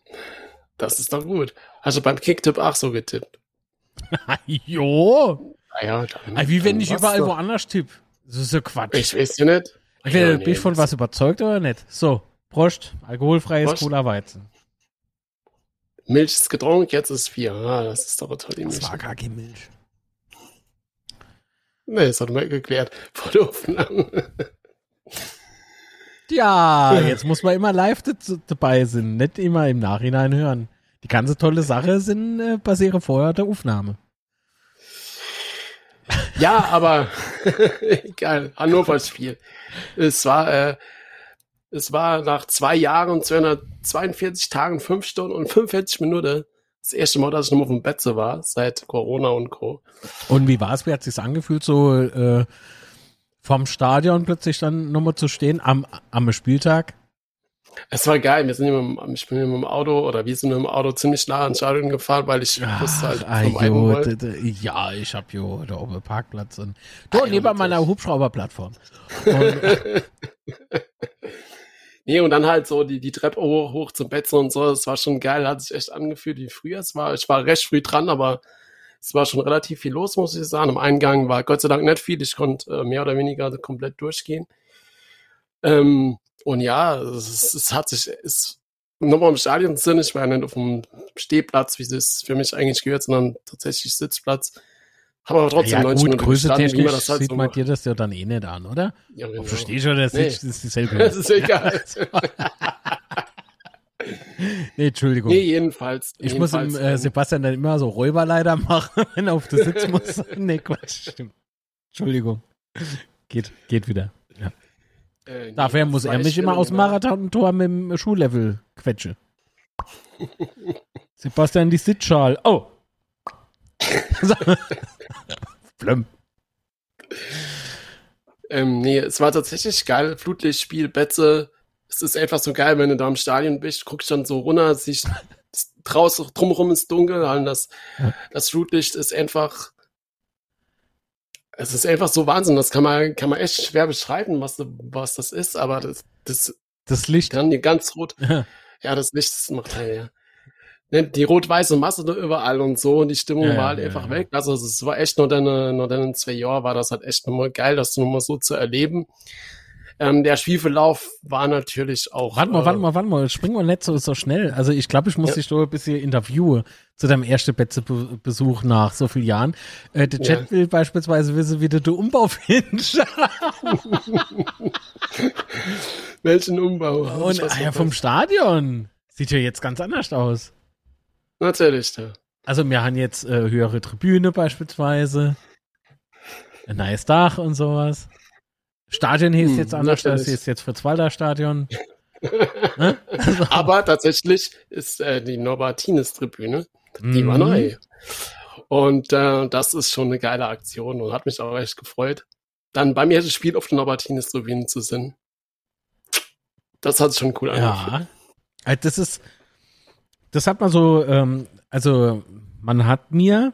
A: das ist doch gut. Hast du beim Kicktipp auch so getippt?
B: jo.
A: Naja, dann,
B: Ah, Wie wenn ich überall
A: doch.
B: woanders tipp. Das ist so Quatsch.
A: Ich weiß ja nicht.
B: Ich
A: Ja,
B: bin ich von
A: das-
B: was überzeugt oder nicht? So, Prost, alkoholfreies
A: Prost.
B: Cola Weizen.
A: Milch ist getrunken, jetzt ist vier. Ah, das ist doch eine tolle
B: Das
A: Milch.
B: war gar keine Milch.
A: Nee, das hat mal geklärt vor der Aufnahme.
B: Ja, jetzt muss man immer live dabei sein, nicht immer im Nachhinein hören. Die ganze tolle Sache sind äh, basiere vorher der Aufnahme.
A: Ja, aber egal, Hannover Spiel. Es war, äh, es war nach zwei Jahren, 242 Tagen, 5 Stunden und 45 Minuten das erste Mal, dass ich nochmal auf dem Bett so war, seit Corona und Co.
B: Und wie war es? Wie hat sich's angefühlt, so äh, vom Stadion plötzlich dann nochmal zu stehen am, am Spieltag?
A: Es war geil, wir sind immer im, ich bin immer im Auto oder wir sind im Auto ziemlich nah ans Stadion gefahren, weil ich das halt
B: Ach,
A: vermeiden wollte.
B: ja, ich hab jo da oben Parkplatz und
A: ja,
B: neben meiner Hubschrauberplattform.
A: Nee, und dann halt so die, die Treppe hoch, hoch zum Bett und so, das war schon geil, hat sich echt angefühlt wie früher. Es war, ich war recht früh dran, aber es war schon relativ viel los, muss ich sagen. Am Eingang war Gott sei Dank nicht viel, ich konnte äh, mehr oder weniger komplett durchgehen. Ähm, und ja, es, es hat sich, es nochmal im Stadion sind, ich war ja nicht auf dem Stehplatz, wie es für mich eigentlich gehört, sondern tatsächlich Sitzplatz. Haben aber trotzdem
B: ja,
A: 90
B: gut,
A: Minuten gestanden, wie man das halt
B: sieht
A: so
B: man dir das ja dann eh nicht an, oder?
A: Ja, genau.
B: Verstehst du, das
A: Nee.
B: ist, das ist dieselbe.
A: Das ist egal.
B: nee, Entschuldigung.
A: nee, jedenfalls.
B: ich muss
A: jedenfalls,
B: dem äh,
A: ähm,
B: Sebastian dann immer so Räuberleiter machen, wenn er auf den Sitz muss. nee, Quatsch, stimmt. Entschuldigung. Geht, geht wieder. Ja.
A: äh, nee,
B: Dafür muss er mich immer aus dem Marathon-Tor mit dem Schuhlevel quetsche. Sebastian, die Sitzschal. Oh! Flömm.
A: Ähm, nee, es war tatsächlich geil. Flutlichtspiel, Betze. Es ist einfach so geil, wenn du da im Stadion bist, guckst dann so runter, siehst draußen drumherum ist dunkel und das,
B: Ja.
A: das Flutlicht ist einfach. Es ist einfach so Wahnsinn. Das kann man, kann man echt schwer beschreiben, was, was das ist, aber das, das
B: Das Licht.
A: kann dir ganz rot.
B: Ja.
A: Ja, das Licht das macht halt, ja. Ne, Die rot-weiße Masse da überall und so und die Stimmung
B: Ja,
A: war halt einfach weg. Also es war echt nur deine, nur deine zwei Jahre war das halt echt nochmal geil, das nochmal so zu erleben. Ähm, der Spielverlauf war natürlich auch.
B: Warte mal,
A: äh,
B: warte mal, warte mal. Spring mal nicht so, so schnell. Also ich glaube, ich muss
A: Ja.
B: dich doch ein bisschen interviewen zu deinem ersten Betze-Besuch nach so vielen Jahren. Äh, der Chat
A: Ja.
B: will beispielsweise wissen, wie du den Umbau findest.
A: Welchen Umbau?
B: Und ah, ja, vom Stadion. Sieht ja jetzt ganz anders aus.
A: Natürlich, ja.
B: Also wir haben jetzt äh, höhere Tribüne beispielsweise. Ein neues Dach und sowas. Stadion hieß
A: Hm,
B: jetzt anders, das ist jetzt Fritz-Walter Stadion. ne? also,
A: Aber tatsächlich ist äh, die Norbertines-Tribüne, die war
B: Mhm.
A: neu. Und äh, das ist schon eine geile Aktion und hat mich auch echt gefreut, dann beim ersten Spiel auf der Norbertines-Tribüne zu sein. Das hat schon cool angefühlt.
B: Ja. Also das ist, das hat man so, ähm, also man hat mir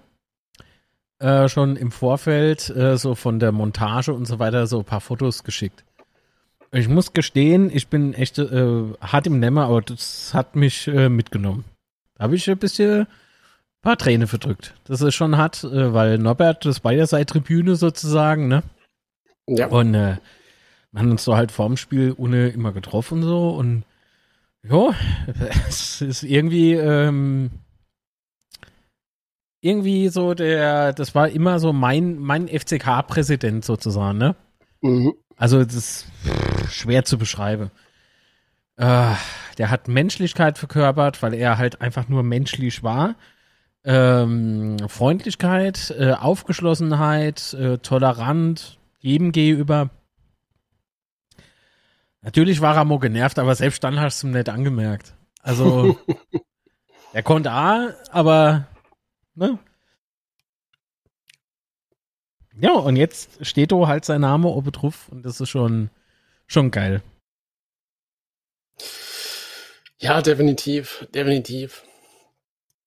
B: äh, schon im Vorfeld äh, so von der Montage und so weiter so ein paar Fotos geschickt. Ich muss gestehen, ich bin echt äh, hart im Nemmer, aber das hat mich äh, mitgenommen. Da habe ich ein bisschen ein paar Tränen verdrückt. Das ist schon hart, äh, weil Norbert, das war ja seine Tribüne sozusagen, ne?
A: Ja.
B: Und äh, wir haben uns so halt vorm Spiel ohne immer getroffen so und ja, es ist irgendwie ähm, irgendwie so der, das war immer so mein mein FCK-Präsident sozusagen, ne?
A: Mhm.
B: Also das ist schwer zu beschreiben. Äh, der hat Menschlichkeit verkörpert, weil er halt einfach nur menschlich war. Ähm, Freundlichkeit, äh, Aufgeschlossenheit, äh, tolerant, jedem gegenüber. Natürlich war er mal genervt, aber selbst dann hast du ihm nicht angemerkt. Also, er konnte A, aber, ne? Ja, und jetzt steht da halt sein Name oben drauf und das ist schon, schon geil.
A: Ja, definitiv, definitiv.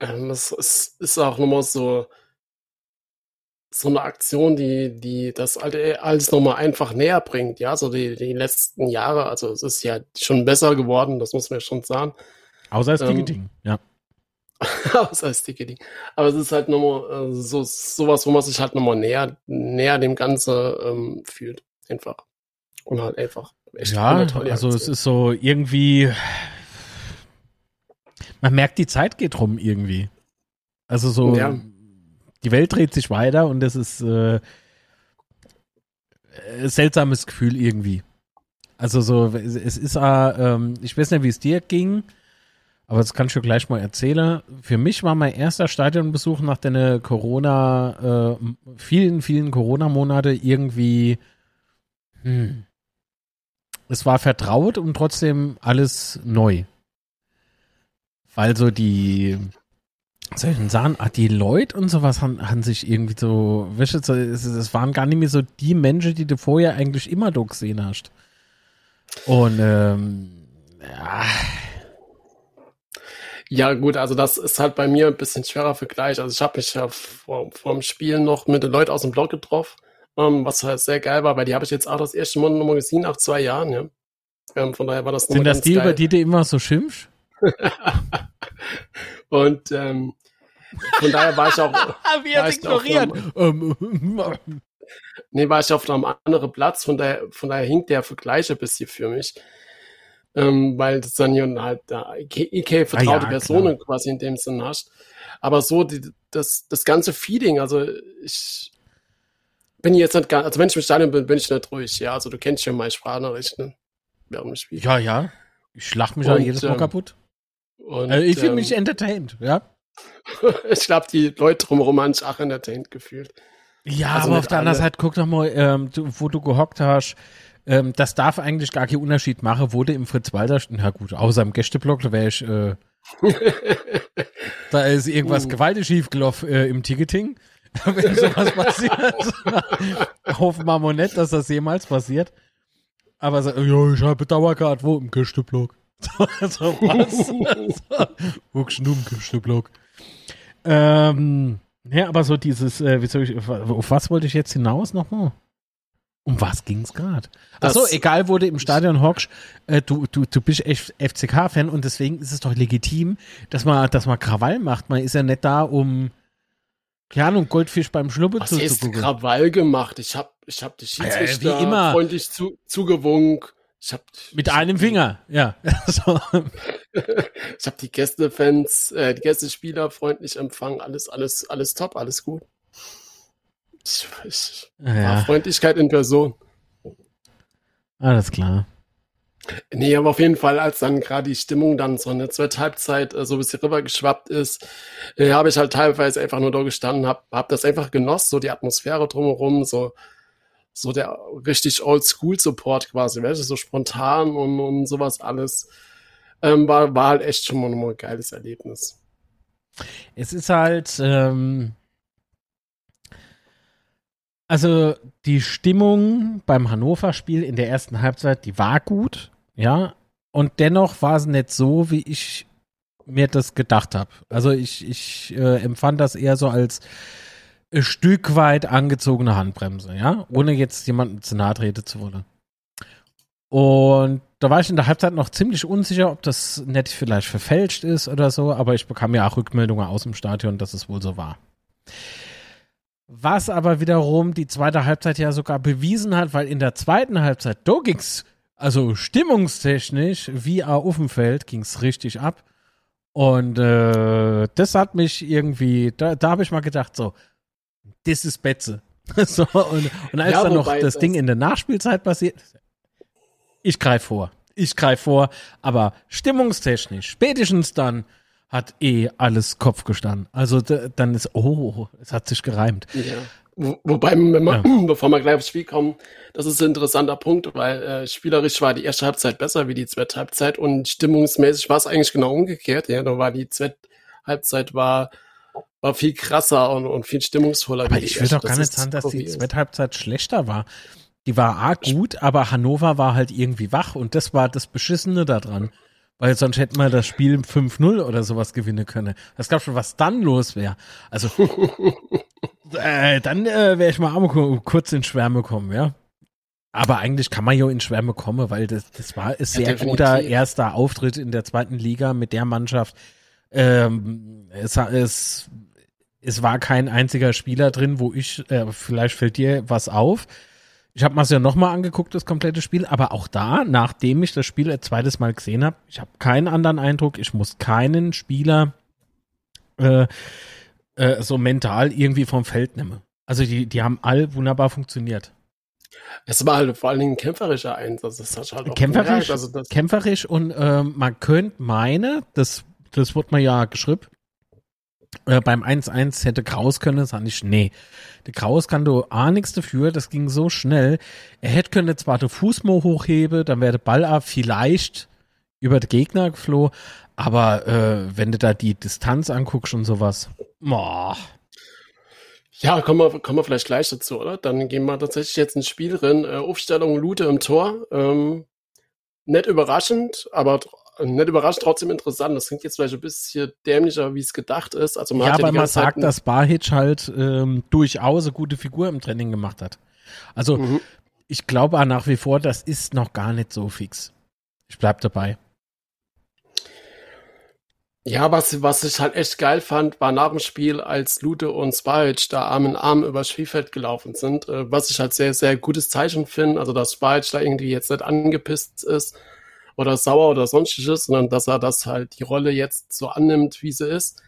A: Ähm, es, es ist auch nochmal so, so eine Aktion, die, die das alles nochmal einfach näher bringt, ja, so die, die letzten Jahre, also es ist ja schon besser geworden, das muss man ja schon sagen,
B: Außer das
A: Ähm,
B: dicke Ding, ja.
A: außer als Ticketing. Aber es ist halt nochmal äh, so, sowas, wo man sich halt nochmal näher, näher dem Ganze ähm, fühlt, einfach. Und halt einfach echt
B: Ja, also es ist so irgendwie, man merkt, die Zeit geht rum irgendwie. Also so,
A: Ja.
B: die Welt dreht sich weiter und das ist äh, ein seltsames Gefühl irgendwie. Also so, es es ist, äh, ähm, ich weiß nicht, wie es dir ging, aber das kann ich dir gleich mal erzählen. Für mich war mein erster Stadionbesuch nach den Corona, äh, vielen, vielen Corona-Monate irgendwie, hm, es war vertraut und trotzdem alles neu. Weil so die, soll ich denn sagen, ah, die Leute und sowas haben, haben sich irgendwie so, weißt du, es, waren gar nicht mehr so die Menschen, die du vorher eigentlich immer gesehen hast. Und ähm, ja,
A: Ja, gut, also das ist halt bei mir ein bisschen schwerer Vergleich. Also ich habe mich ja vor, vor dem Spiel noch mit den Leuten aus dem Blog getroffen, ähm, was halt sehr geil war, weil die habe ich jetzt auch das erste Mal nochmal gesehen nach zwei Jahren, ja. Ähm, von daher war das
B: sind das die,
A: geil.
B: über die du immer so schimpfst?
A: Und ähm, von daher war ich auch,
B: Wie
A: er ignoriert. Nee, war ich auf einem anderen Platz, von daher, von daher hinkt der Vergleich ein bisschen für mich. Ähm, weil das dann hier halt da IK vertraute
B: Ah ja,
A: Personen
B: klar.
A: quasi in dem Sinne hast. Aber so die, das, das ganze Feeling, also ich bin jetzt nicht gar, also wenn ich im Stadion bin, bin ich nicht ruhig, ja. Also du kennst ja meine Sprachnachrichten während dem Spiel.
B: Ja, ja. Ich schlag mich ja jedes Mal
A: ähm,
B: kaputt.
A: Und,
B: Also ich fühle
A: ähm,
B: mich entertained, ja.
A: ich glaube, die Leute drumherum haben sich auch entertained gefühlt.
B: Ja,
A: Also
B: aber auf der anderen. Seite, guck doch mal, ähm, du, wo du gehockt hast. Ähm, das darf eigentlich gar keinen Unterschied machen, du im Fritz-Walter, na gut, außer im Gästeblock, da wäre ich, äh, da ist irgendwas
A: Uh.
B: gewaltig schiefgelaufen äh, im Ticketing. Wenn sowas passiert. Hoffen wir mal nicht, dass das jemals passiert. Aber so, ja, ich habe Dauerkarte, wo? Im Gästeblock. so, was? wo geschnum, Gästeblock. Ähm, ja, aber so dieses, äh, wie soll ich, auf was wollte ich jetzt hinaus nochmal? Um was ging's gerade? Achso, egal, du im Stadion hockst, äh, du, du, du bist FCK-Fan und deswegen ist es doch legitim, dass man, dass man Krawall macht. Man ist ja nicht da, um, keine Ahnung, Goldfisch beim Schnuppe
A: Was
B: zu,
A: heißt
B: gucken.
A: Krawall gemacht? Ich habe ich hab die Schiedsrichter
B: wie immer.
A: freundlich zu, zugewunken. Ich habe
B: Mit einem Finger, ja. so.
A: ich hab die Gästefans, äh, die Gästespieler freundlich empfangen. Alles, alles, alles top, alles gut. War
B: ja,
A: Freundlichkeit in Person.
B: alles klar.
A: Nee, aber auf jeden Fall, als dann gerade die Stimmung dann so in der zweiten Halbzeit äh, so ein bisschen rübergeschwappt ist, äh, habe ich halt teilweise einfach nur da gestanden, hab, hab das einfach genossen, so die Atmosphäre drumherum, so, so der richtig Old-School-Support quasi, weißt du, so spontan und, und sowas alles. Ähm, war, war halt echt schon mal ein geiles Erlebnis.
B: Es ist halt, ähm, also die Stimmung beim Hannover-Spiel in der ersten Halbzeit, die war gut, ja, und dennoch war es nicht so, wie ich mir das gedacht habe. Also ich, ich äh, empfand das eher so als ein Stück weit angezogene Handbremse, ja, ohne jetzt jemandem zu nahe treten zu wollen. Und da war ich in der Halbzeit noch ziemlich unsicher, ob das nicht vielleicht verfälscht ist oder so, aber ich bekam ja auch Rückmeldungen aus dem Stadion, dass es wohl so war. Was aber wiederum die zweite Halbzeit ja sogar bewiesen hat, weil in der zweiten Halbzeit, da ging's, also stimmungstechnisch, wie auf dem Feld, ging's richtig ab. Und äh, das hat mich irgendwie, da, da habe ich mal gedacht, so, das ist Betze. so, und, und als
A: Ja,
B: dann noch das
A: das-
B: Ding in der Nachspielzeit passiert, ich greife vor. Ich greife vor, aber stimmungstechnisch, spätestens dann hat eh alles Kopf gestanden. Also da, dann ist, oh, es hat sich gereimt.
A: Ja. Wo, wobei, man, bevor wir gleich aufs Spiel kommen, das ist ein interessanter Punkt, weil äh, spielerisch war die erste Halbzeit besser wie die zweite Halbzeit und stimmungsmäßig war es eigentlich genau umgekehrt. Ja, da war die zweite Halbzeit war, war viel krasser und, und viel stimmungsvoller.
B: Aber ich will doch gar nicht sagen, dass die zweite Halbzeit schlechter war. Die war arg gut, aber Hannover war halt irgendwie wach und das war das Beschissene daran. Weil sonst hätten wir das Spiel 5-0 oder sowas gewinnen können. Das gab schon, was dann los wäre. Also, äh, dann äh, wäre ich mal kurz in Schwärme kommen, ja. Aber eigentlich kann man ja in Schwärme kommen, weil das, das war ein sehr
A: definitiv.
B: guter erster Auftritt in der zweiten Liga mit der Mannschaft. Ähm, es, es, es war kein einziger Spieler drin, wo ich, äh, vielleicht fällt dir was auf. Ich habe mir es ja nochmal angeguckt, das komplette Spiel, aber auch da, nachdem ich das Spiel ein zweites Mal gesehen habe, ich habe keinen anderen Eindruck, ich muss keinen Spieler äh, äh, so mental irgendwie vom Feld nehmen. Also die, die haben all wunderbar funktioniert.
A: Es war halt vor allen Dingen ein kämpferischer Einsatz. Das hat halt auch
B: Kämpferisch,
A: gemerkt. Also das,
B: kämpferisch und ähm, man könnte meine, das, das wurde mir ja geschrieben, äh, beim 1-1 hätte Kraus können, sag ich, nee. Der Kraus kann du A nichts dafür, das ging so schnell. Er hätte können zwar den Fuß mal hochheben, dann wäre der Ball ab vielleicht über den Gegner geflohen, aber äh, wenn du da die Distanz anguckst und sowas, boah.
A: Ja, kommen wir, kommen wir vielleicht gleich dazu, oder? Dann gehen wir tatsächlich jetzt ins Spiel drin. Äh, Aufstellung Lute im Tor. Ähm, nicht überraschend, aber nicht überraschend, trotzdem interessant. Das klingt jetzt vielleicht ein bisschen dämlicher, wie es gedacht ist. Also man
B: Ja,
A: hat ja
B: man
A: Zeit
B: sagt, dass Barhic halt ähm, durchaus eine gute Figur im Training gemacht hat. Also
A: Mhm.
B: ich glaube nach wie vor, das ist noch gar nicht so fix. Ich bleib dabei.
A: Ja, was, was ich halt echt geil fand, war nach dem Spiel, als Lute und Spajic da Arm in Arm über Spielfeld gelaufen sind, äh, was ich halt sehr, sehr gutes Zeichen finde, also dass Spajic da irgendwie jetzt nicht angepisst ist oder sauer oder sonstiges, sondern dass er das halt die Rolle jetzt so annimmt, wie sie ist.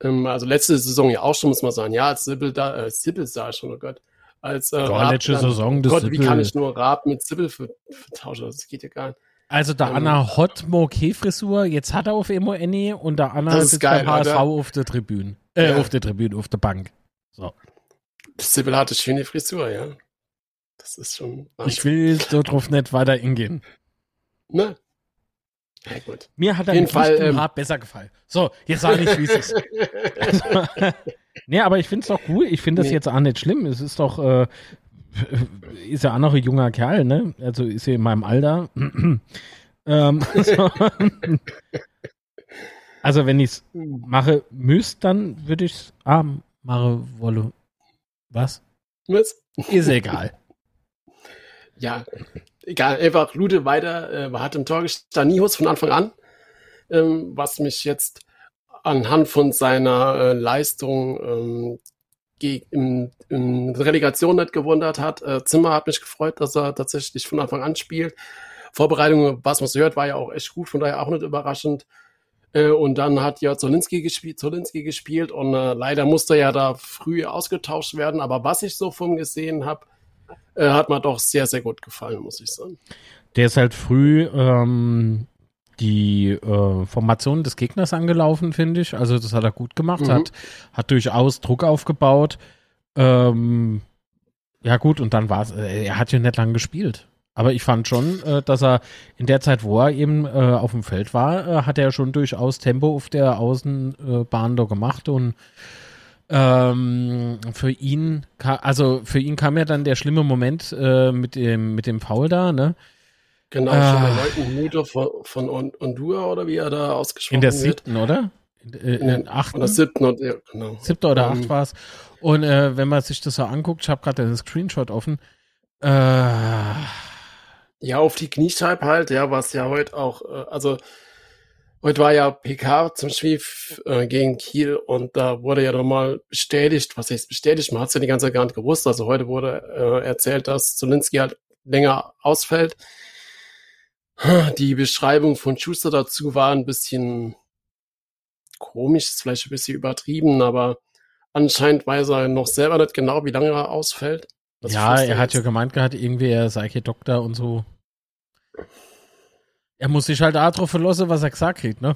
A: Ähm, also letzte Saison ja auch schon, muss man sagen, ja, als Sibyl da, äh, Sibyl sah schon, oh Gott, als äh,
B: Raab letzte
A: dann,
B: Saison, das
A: Gott, wie
B: Sibyl-
A: kann ich nur Raab mit Sibyl vertauschen, das geht ja gar nicht.
B: Also der
A: Ähm,
B: Anna Hot Frisur, jetzt hat er auf Emo Annie und der Anna
A: Das ist
B: sitzt
A: geil,
B: beim HSV
A: oder?
B: auf der Tribüne. Äh,
A: Ja.
B: auf der Tribüne, auf der Bank.
A: Sibyl hatte schöne Frisur, ja. Das ist schon
B: Ich will so drauf nicht weiter eingehen.
A: Ne? Ja, gut.
B: Mir hat er mit
A: Fall, ähm,
B: Haar besser gefallen. So, jetzt sage ich, wie es ist. Also, nee, aber ich finde es doch cool. Ich finde das
A: Nee.
B: jetzt auch nicht schlimm. Es ist doch, äh, ist ja auch noch ein junger Kerl, ne? Also ist ja in meinem Alter. ähm, so. also wenn ich es mache müsste, dann würde ich es ah, mache wolle. Was?
A: Was?
B: Ist egal.
A: Ja, egal, einfach Lude weiter, äh, hat im Tor gestanden, Nihus von Anfang an, ähm, was mich jetzt anhand von seiner äh, Leistung ähm, in, in Relegation nicht gewundert hat. Äh, Zimmer hat mich gefreut, dass er tatsächlich von Anfang an spielt. Vorbereitung, was man so hört, war ja auch echt gut, von daher auch nicht überraschend. Äh, und dann hat ja Zolinski gespielt, Zolinski gespielt und äh, leider musste er ja da früh ausgetauscht werden. Aber was ich so von ihm gesehen habe, äh, hat mir doch sehr, sehr gut gefallen, muss ich sagen.
B: Der ist halt früh ähm, die äh, Formation des Gegners angelaufen, finde ich. Also das hat er gut gemacht,
A: Mhm.
B: hat, hat durchaus Druck aufgebaut. Ähm, ja gut, und dann war es, äh, er hat ja nicht lange gespielt. Aber ich fand schon, äh, dass er in der Zeit, wo er eben äh, auf dem Feld war, äh, hat er schon durchaus Tempo auf der Außenbahn da gemacht und ähm, für ihn, also für ihn kam ja dann der schlimme Moment äh, mit dem mit dem Foul da, ne?
A: Genau,
B: Ah.
A: schon der neunten Minute von, von On- Ondua oder wie er da ausgesprochen
B: In der
A: wird.
B: siebten, oder? In, äh, in den achten,
A: Oder siebten, und, ja, genau.
B: siebter oder
A: Ähm,
B: acht war es. Und äh, wenn man sich das so anguckt, ich habe gerade den Screenshot offen. Äh,
A: Ja, auf die Kniescheibe halt, ja, was ja heute auch, äh, also heute war ja PK zum Spiel äh, gegen Kiel und da wurde ja nochmal bestätigt, was heißt bestätigt, man hat es ja die ganze Zeit gar nicht gewusst, also heute wurde äh, erzählt, dass Zolinski halt länger ausfällt. Die Beschreibung von Schuster dazu war ein bisschen komisch, ist vielleicht ein bisschen übertrieben, aber anscheinend weiß er noch selber nicht genau, wie lange er ausfällt. Das
B: ja, er hat ja
A: jetzt.
B: gemeint gehabt, irgendwie er sei kein Doktor und so. Er muss sich halt auch drauf verlassen, was er gesagt kriegt, ne?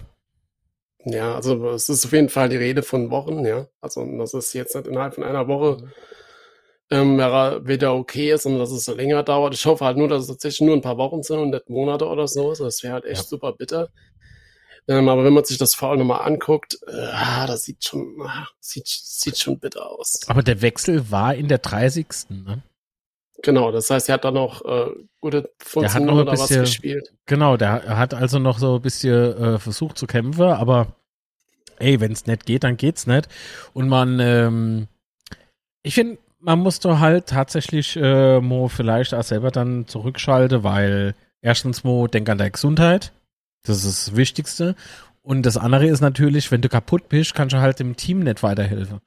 A: Ja, also es ist auf jeden Fall die Rede von Wochen, ja. Also das ist jetzt nicht innerhalb von einer Woche ähm, wäre- wieder okay ist und dass es länger dauert. Ich hoffe halt nur, dass es tatsächlich nur ein paar Wochen sind und nicht Monate oder so. Also Das wäre halt echt
B: Ja.
A: super bitter. Ähm, aber wenn man sich das Foul nochmal anguckt, äh, das sieht schon, ah, sieht, sieht schon bitter aus.
B: Aber der Wechsel war in der 30. Ne?
A: Genau, das heißt, er hat dann noch äh, gute
B: Der
A: 15
B: hat noch
A: Minuten
B: ein
A: oder was
B: bisschen-
A: gespielt.
B: Genau, der hat also noch so ein bisschen äh, versucht zu kämpfen, aber ey, wenn es nicht geht, dann geht's nicht. Und man, ähm, ich finde, man muss doch halt tatsächlich äh, Mo vielleicht auch selber dann zurückschalten, weil erstens Mo, denk an deine Gesundheit. Das ist das Wichtigste. Und das andere ist natürlich, wenn du kaputt bist, kannst du halt dem Team nicht weiterhelfen.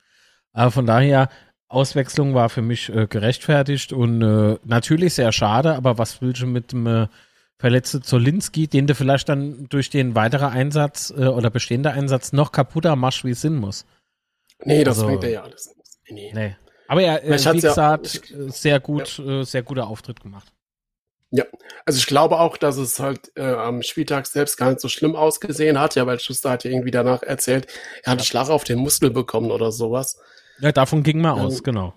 B: Aber von daher, Auswechslung war für mich äh, gerechtfertigt und äh, natürlich sehr schade, aber was willst du mit dem äh, verletzte Zolinski, den du vielleicht dann durch den weiteren Einsatz äh, oder bestehender Einsatz noch kaputter machst, wie es Sinn muss.
A: Nee, das
B: Also-
A: bringt er ja alles. Nee.
B: Nee. Aber er, äh, wie
A: ja-
B: gesagt, äh, sehr gut, äh, sehr guter Auftritt gemacht.
A: Also ich glaube auch, dass es halt äh, am Spieltag selbst gar nicht so schlimm ausgesehen hat, ja, weil Schuster hat ja irgendwie danach erzählt, er hat einen Schlag auf den Muskel bekommen oder sowas.
B: Ja, davon ging man
A: Ähm,
B: aus, genau.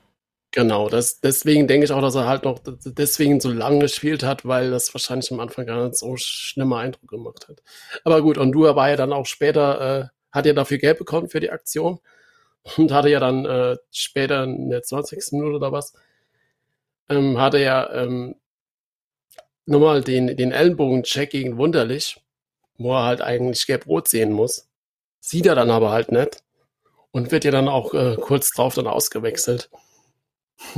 A: Genau, das, deswegen denke ich auch, dass er halt noch deswegen so lange gespielt hat, weil das wahrscheinlich am Anfang gar nicht so schlimmer Eindruck gemacht hat. Aber gut, Ondua war ja dann auch später, äh, hat ja dafür Geld bekommen für die Aktion und hatte ja dann äh, später in der 20. Minute oder was, ähm, hatte ja ähm, nochmal den, den Ellenbogen-Check gegen Wunderlich, wo er halt eigentlich gelb-rot sehen muss. Sieht er dann aber halt nicht und wird ja dann auch äh, kurz drauf dann ausgewechselt.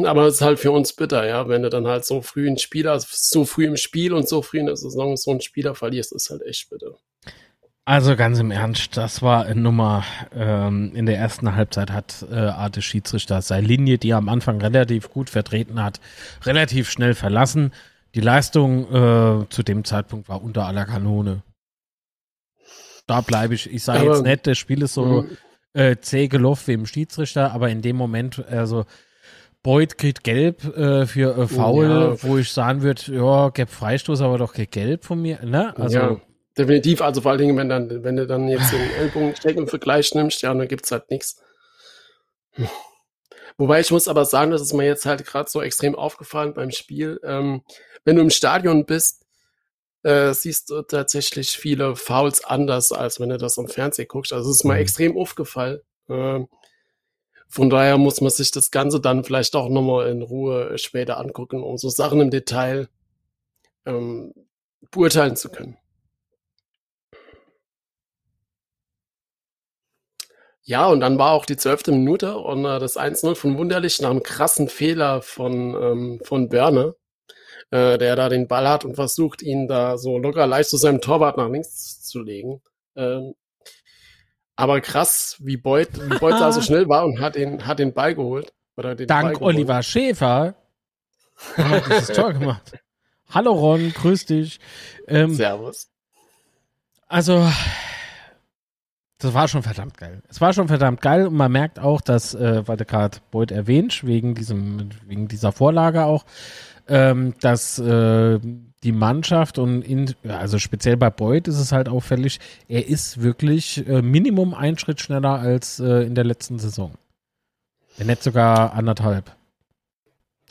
A: Aber es ist halt für uns bitter, ja, wenn du dann halt so früh einen Spieler, so früh im Spiel und so früh in der Saison so einen Spieler verlierst, ist halt echt bitter.
B: Also ganz im Ernst, das war eine Nummer. Ähm, in der ersten Halbzeit hat äh, Arte Schiedsrichter seine Linie, die er am Anfang relativ gut vertreten hat, relativ schnell verlassen. Die Leistung äh, zu dem Zeitpunkt war unter aller Kanone. Da bleibe ich. Ich sage jetzt nicht, das Spiel ist so mhm. Äh, zäh gelaufen wie im Schiedsrichter, aber in dem Moment, also Boyd kriegt gelb äh, für äh, Foul, ja. wo ich sagen würde, ja, gelb Freistoß, aber doch kein gelb von mir. Ne?
A: Also ja definitiv. Also vor allen Dingen, wenn, dann, wenn du dann jetzt den Ellbogencheck im Vergleich nimmst, ja, dann gibt's halt nichts. Wobei ich muss aber sagen, das ist mir jetzt halt gerade so extrem aufgefallen beim Spiel. Ähm, wenn du im Stadion bist, äh, siehst du tatsächlich viele Fouls anders, als wenn du das am Fernsehen guckst. Also es ist mir mhm. extrem aufgefallen. Äh, von daher muss man sich das Ganze dann vielleicht auch nochmal in Ruhe später angucken, um so Sachen im Detail ähm, beurteilen zu können. Ja, und dann war auch die zwölfte Minute und äh, das 1-0 von Wunderlich nach einem krassen Fehler von, ähm, von Börne, äh, der da den Ball hat und versucht, ihn da so locker leicht zu seinem Torwart nach links zu legen. Ähm, aber krass, wie Beuth, wie Beuth da so schnell war und hat den, hat den Ball geholt.
B: Oder den Dank Ball Oliver Schäfer hat dieses Tor gemacht. Hallo Ron, grüß dich.
A: Ähm, Servus.
B: Also, das war schon verdammt geil. Es war schon verdammt geil und man merkt auch, dass, äh, weil du gerade Boyd erwähnt, wegen diesem, wegen dieser Vorlage auch, ähm, dass äh, die Mannschaft und in, also speziell bei Boyd ist es halt auffällig, er ist wirklich äh, Minimum ein Schritt schneller als äh, in der letzten Saison. Wenn nicht sogar anderthalb.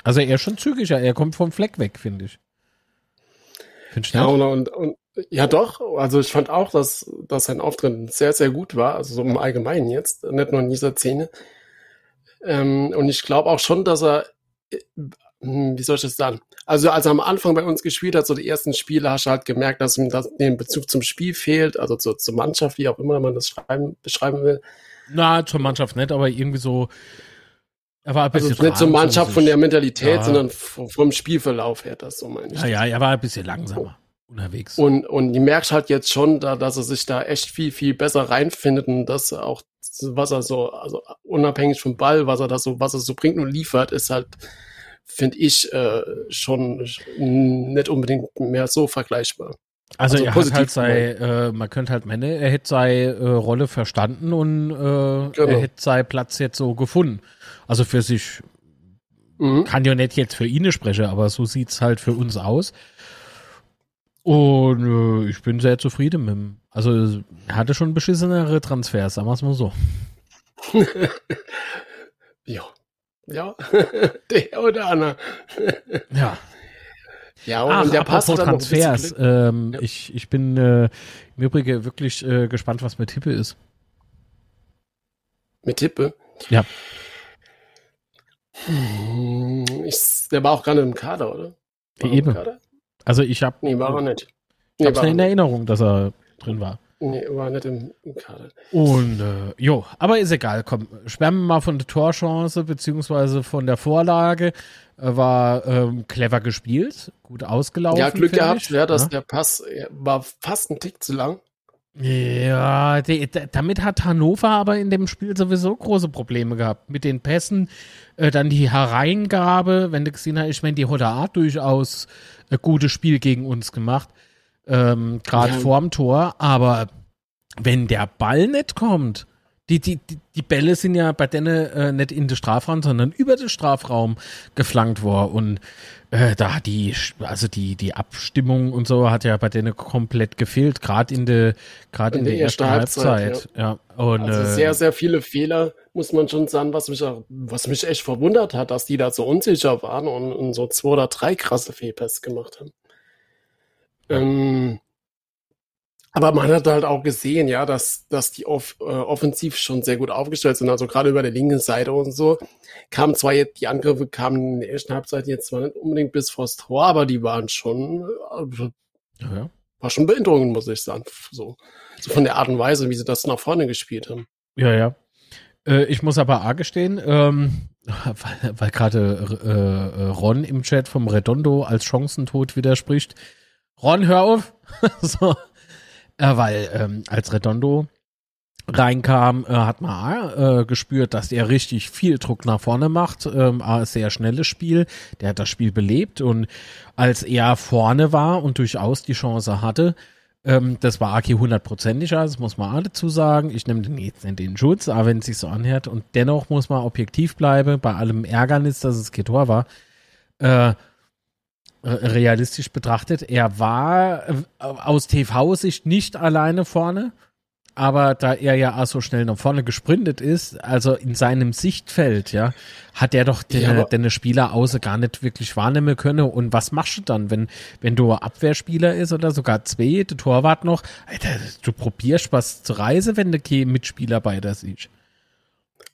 B: Also er ist schon zügiger, er kommt vom Fleck weg, finde ich.
A: Find ich ja, und, und, und ja, doch. Also ich fand auch, dass, dass sein Auftritt sehr, sehr gut war. Also so im Allgemeinen jetzt, nicht nur in dieser Szene. Ähm, und ich glaube auch schon, dass er, äh, wie soll ich das sagen? Also als er am Anfang bei uns gespielt hat, so die ersten Spiele, hast du halt gemerkt, dass ihm das, den Bezug zum Spiel fehlt, also zur, zur Mannschaft, wie auch immer man das schreiben, beschreiben will.
B: Na, zur Mannschaft nicht, aber irgendwie so, er war ein
A: bisschen also nicht zur Mannschaft von der Mentalität, ja. sondern vom Spielverlauf her, das so meine ich.
B: Ja, ja, er war ein bisschen langsamer unterwegs.
A: Und, und die merkst halt jetzt schon, da, dass er sich da echt viel, viel besser reinfindet und dass auch, was er so, also unabhängig vom Ball, was er da so, was er so bringt und liefert, ist halt, finde ich, äh, schon nicht unbedingt mehr so vergleichbar.
B: Also, also er hat halt sei, äh, man könnte halt meinen, er hätte seine äh, Rolle verstanden und äh, genau. er hätte seinen Platz jetzt so gefunden. Also für sich mhm. kann ja nicht jetzt für ihn sprechen, aber so sieht's halt für uns aus. Und äh, ich bin sehr zufrieden mit ihm. Also er hatte schon beschissenere Transfers, sagen wir es mal so.
A: ja. Ja. der oder Anna.
B: ja. Ja, und, Ach, der passt dann Transfers. Ähm, ja. ich, ich bin äh, im Übrigen wirklich äh, gespannt, was mit Tippe ist.
A: Mit Tippe?
B: Ja.
A: Hm, ich, der war auch gerade im Kader, oder?
B: War Eben. Kader? Also ich habe.
A: Nee, war er nicht.
B: Nee, ich habe in Erinnerung, dass er drin war.
A: Nee, war nicht im, im Kader.
B: Und äh, jo, aber ist egal. Komm, schwärmen wir mal von der Torchance beziehungsweise von der Vorlage. War ähm, clever gespielt, gut ausgelaufen.
A: Ja, Glück gehabt, ja, dass ja. der Pass war fast ein Tick zu lang.
B: Ja, die, damit hat Hannover aber in dem Spiel sowieso große Probleme gehabt. Mit den Pässen, äh, dann die Hereingabe, wenn du gesehen hast, ich meine, die hat Art durchaus ein gutes Spiel gegen uns gemacht, ähm, gerade ja. vorm Tor, aber wenn der Ball nicht kommt, die, die, die, die Bälle sind ja bei denen äh, nicht in den Strafraum, sondern über den Strafraum geflankt worden. Und äh, da hat die, also die, die Abstimmung und so hat ja bei denen komplett gefehlt, gerade in der, gerade in, in, der, ersten Halbzeit. Halbzeit ja.
A: ja. Und, also äh, sehr, sehr viele Fehler, muss man schon sagen, was mich, was mich echt verwundert hat, dass die da so unsicher waren und, und so zwei oder drei krasse Fehlpässe gemacht haben. Ähm, aber man hat halt auch gesehen, ja, dass, dass die off, äh, offensiv schon sehr gut aufgestellt sind. Also gerade über der linken Seite und so kamen zwar jetzt, die Angriffe kamen in der ersten Halbzeit jetzt zwar nicht unbedingt bis vors Tor, aber die waren schon, äh, ja. war schon beeindruckend, muss ich sagen. So, so von der Art und Weise, wie sie das nach vorne gespielt haben.
B: Ja, ja. Äh, ich muss aber A gestehen, ähm, weil, weil gerade äh, äh, Ron im Chat vom Redondo als Chancentod widerspricht. Ron, hör auf. so. Äh, weil ähm, als Redondo reinkam, äh, hat man äh, gespürt, dass er richtig viel Druck nach vorne macht. Ähm, ein sehr schnelles Spiel. Der hat das Spiel belebt und als er vorne war und durchaus die Chance hatte, ähm, das war Aki hundertprozentiger, das muss man alle dazu sagen. Ich nehme den jetzt nicht den Schutz, aber wenn es sich so anhört und dennoch muss man objektiv bleiben, bei allem Ärgernis, dass es Ketor war, äh, realistisch betrachtet, er war äh, aus TV-Sicht nicht alleine vorne aber da er ja auch so schnell nach vorne gesprintet ist, also in seinem Sichtfeld, ja, hat er doch den, ja, den Spieler außer gar nicht wirklich wahrnehmen können. Und was machst du dann, wenn, wenn du Abwehrspieler ist oder sogar zwei, der Torwart noch, Alter, du probierst was zu reisen, wenn du keinen Mitspieler bei der siehst.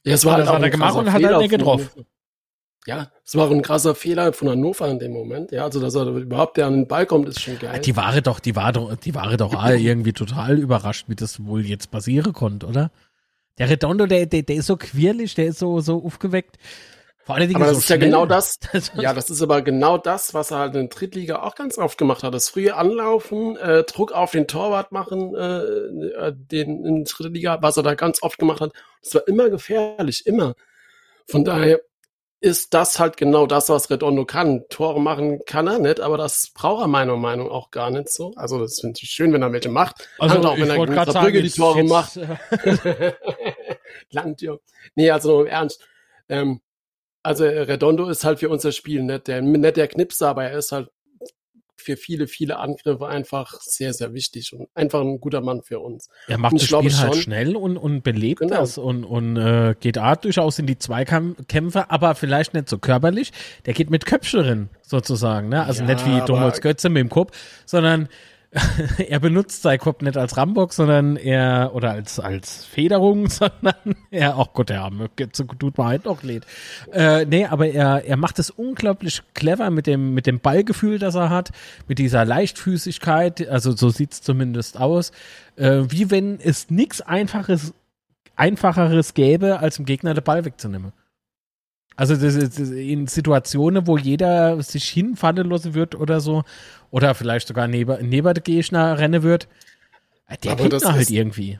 A: Ja, es war
B: das
A: halt
B: hat er gemacht und hat er nicht getroffen
A: ja, es war ein krasser Fehler von Hannover in dem Moment. Ja, also dass er überhaupt der an den Ball kommt, ist schon geil.
B: Die Ware doch, die war doch, die Ware doch alle irgendwie total überrascht, wie das wohl jetzt passieren konnte, oder? Der Redondo, der, der, der ist so quirlig, der ist so, so aufgeweckt.
A: Vor allen Dingen aber das so ist schnell. ja genau das. ja, das ist aber genau das, was er halt in der Drittliga auch ganz oft gemacht hat. Das frühe Anlaufen, äh, Druck auf den Torwart machen, äh, äh den in der Drittliga, was er da ganz oft gemacht hat. Das war immer gefährlich, immer. Von daher, ist das halt genau das, was Redondo kann. Tore machen kann er nicht, aber das braucht er meiner Meinung nach auch gar nicht so. Also das finde ich schön, wenn er welche macht.
B: Also Hand auch, wenn er gegen Brügge
A: die Tore jetzt, macht. Land, ja. Nee, also im Ernst. Ähm, also Redondo ist halt für unser Spiel nicht der, nicht der Knipser, aber er ist halt für viele, viele Angriffe einfach sehr, sehr wichtig und einfach ein guter Mann für uns.
B: Er macht das Spiel halt schnell und, und belebt genau. das und, und äh, geht auch durchaus in die Zweikämpfe, aber vielleicht nicht so körperlich. Der geht mit Köpfchen sozusagen, ne? Also ja, nicht wie Thomas Götze mit dem Kopf, sondern er benutzt Kopf nicht als Rambock, sondern er, oder als, als Federung, sondern er, auch oh Gott, der Arme, tut man halt noch lädt. Äh, nee, aber er, er macht es unglaublich clever mit dem, mit dem Ballgefühl, das er hat, mit dieser Leichtfüßigkeit, also so sieht's zumindest aus, äh, wie wenn es nichts einfaches, einfacheres gäbe, als dem Gegner den Ball wegzunehmen. Also das ist in Situationen, wo jeder sich hinfallen lassen wird oder so, oder vielleicht sogar neben, neben der Gegner rennen wird, der aber das halt ist, irgendwie.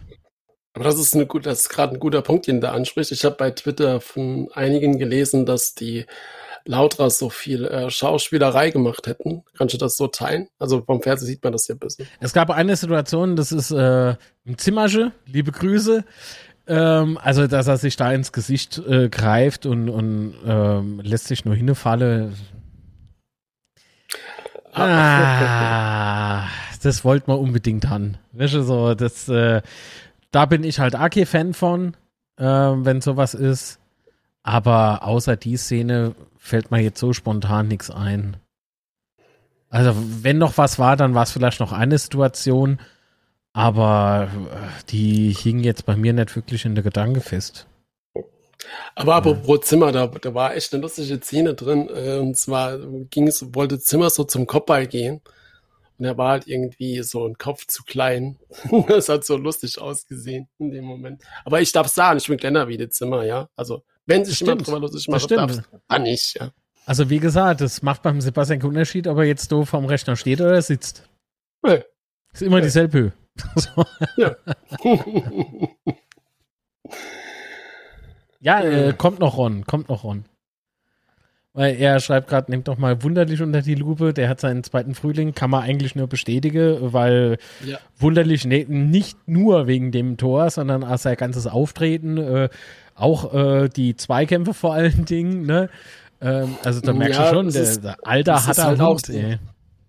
A: Aber das ist, eine gut, das ist gerade ein guter Punkt, den du ansprichst. Ich habe bei Twitter von einigen gelesen, dass die Lautra so viel äh, Schauspielerei gemacht hätten. Kannst du das so teilen? Also vom Fernsehen sieht man das ja ein bisschen.
B: Es gab eine Situation, das ist äh, im Zimmersche, liebe Grüße. Ähm, also, dass er sich da ins Gesicht äh, greift und, und ähm, lässt sich nur hinfallen. Ah, das wollte man unbedingt haben. Weißt du, so, das, äh, da bin ich halt AK-Fan von, äh, wenn sowas ist. Aber außer die Szene fällt mir jetzt so spontan nichts ein. Also, wenn noch was war, dann war es vielleicht noch eine Situation. Aber äh, die hingen jetzt bei mir nicht wirklich in der Gedanke fest.
A: Aber apropos Zimmer, da, da war echt eine lustige Szene drin. Äh, und zwar ging es, wollte Zimmer so zum Kopfball gehen. Und er war halt irgendwie so ein Kopf zu klein. das hat so lustig ausgesehen in dem Moment. Aber ich darf sagen, ich bin kleiner wie die Zimmer, ja. Also, wenn sich jemand drüber lustig macht, darf dann nicht, ja.
B: Also, wie gesagt, das macht beim Sebastian keinen Unterschied, ob er jetzt so vom Rechner steht oder sitzt. Nee. Ist immer nee. dieselbe Höhe. Ja. ja, äh, kommt noch Ron, kommt noch Ron. Weil er schreibt gerade, nimmt doch mal wunderlich unter die Lupe. Der hat seinen zweiten Frühling, kann man eigentlich nur bestätigen, weil ja. wunderlich ne, nicht nur wegen dem Tor, sondern auch sein ganzes Auftreten, äh, auch äh, die Zweikämpfe vor allen Dingen. Ne? Ähm, also da merkst ja, du schon, der, der Alter hat er halt auch. Ey.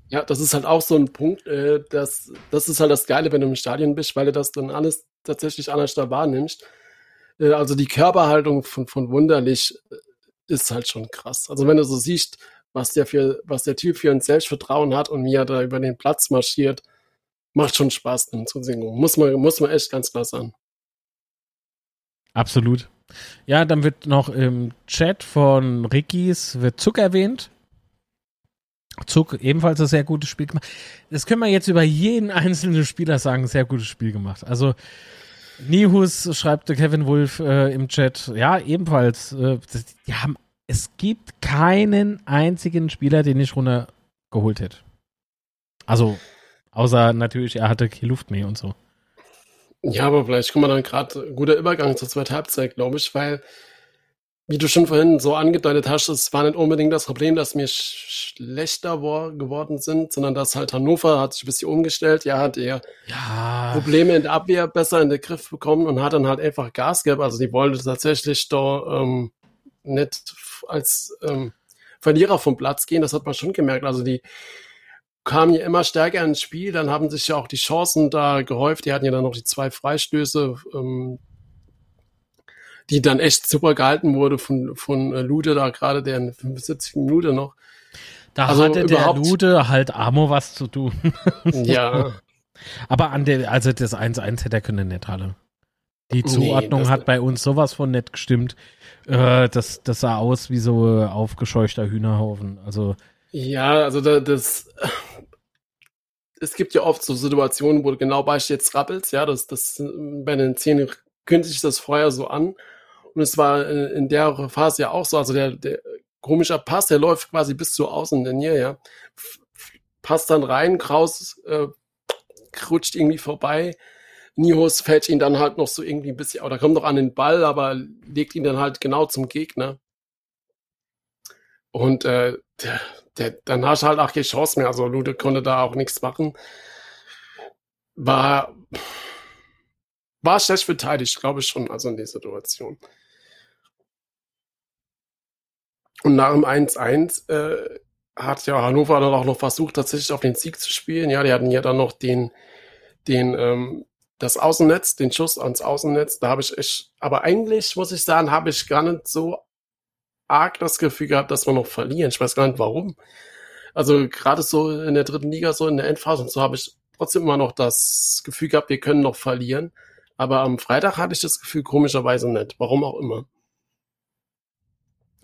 A: Ja, das ist halt auch so ein Punkt, äh, dass, das ist halt das Geile, wenn du im Stadion bist, weil du das dann alles tatsächlich anders da wahrnimmst. Äh, also die Körperhaltung von, von Wunderlich äh, ist halt schon krass. Also wenn du so siehst, was der für, was der Typ für ein Selbstvertrauen hat und wie er da über den Platz marschiert, macht schon Spaß dann zu singen. Muss man, muss man echt ganz klar sagen.
B: Absolut. Ja, dann wird noch im Chat von Rickys wird Zuck erwähnt. Zug ebenfalls ein sehr gutes Spiel gemacht. Das können wir jetzt über jeden einzelnen Spieler sagen, sehr gutes Spiel gemacht. Also Nihus schreibt Kevin Wolf äh, im Chat, ja, ebenfalls. Äh, die haben, es gibt keinen einzigen Spieler, den ich runtergeholt hätte. Also Außer natürlich, er hatte keine Luft mehr und so.
A: Ja, aber vielleicht kommen wir dann gerade guter Übergang zur zweiten Halbzeit, glaube ich, weil, wie du schon vorhin so angedeutet hast, es war nicht unbedingt das Problem, dass wir schlechter geworden sind, sondern dass halt Hannover hat sich ein bisschen umgestellt, ja, hat eher
B: ja.
A: Probleme in der Abwehr besser in den Griff bekommen und hat dann halt einfach Gas gegeben. Also die wollte tatsächlich da ähm, nicht als ähm, Verlierer vom Platz gehen, das hat man schon gemerkt. Also die kamen ja immer stärker ins Spiel, dann haben sich ja auch die Chancen da gehäuft. Die hatten ja dann noch die zwei Freistöße, ähm, die dann echt super gehalten wurde von, von äh, Lude da gerade der in 75 Minuten noch.
B: Da also hatte der Lude halt Amo was zu tun.
A: ja.
B: Aber an der, also das 1-1 hätte er können nicht alle. Die Zuordnung nee, hat bei uns sowas von nett gestimmt. Äh, das, das sah aus wie so aufgescheuchter Hühnerhaufen. Also.
A: Ja, also da, das, es gibt ja oft so Situationen, wo du genau bei jetzt rappelst, ja, das, das, bei den Zähnen kündigt sich das vorher so an. Und es war in der Phase ja auch so, also der, der komischer Pass, der läuft quasi bis zur Außenlinie, ja. Passt dann rein, Kraus äh, rutscht irgendwie vorbei. Nihos fällt ihn dann halt noch so irgendwie ein bisschen, oder kommt noch an den Ball, aber legt ihn dann halt genau zum Gegner. Und äh, der, der, dann hast du halt auch keine Chance mehr. Also Lude konnte da auch nichts machen. War, war schlecht verteidigt, glaube ich schon, also in der Situation. Und nach dem 1-1 äh, hat ja Hannover dann auch noch versucht, tatsächlich auf den Sieg zu spielen. Ja, die hatten ja dann noch den, den, ähm, das Außennetz, den Schuss ans Außennetz. Da habe ich echt, aber eigentlich muss ich sagen, habe ich gar nicht so arg das Gefühl gehabt, dass wir noch verlieren. Ich weiß gar nicht warum. Also gerade so in der dritten Liga, so in der Endphase und so habe ich trotzdem immer noch das Gefühl gehabt, wir können noch verlieren. Aber am Freitag hatte ich das Gefühl komischerweise nicht. Warum auch immer.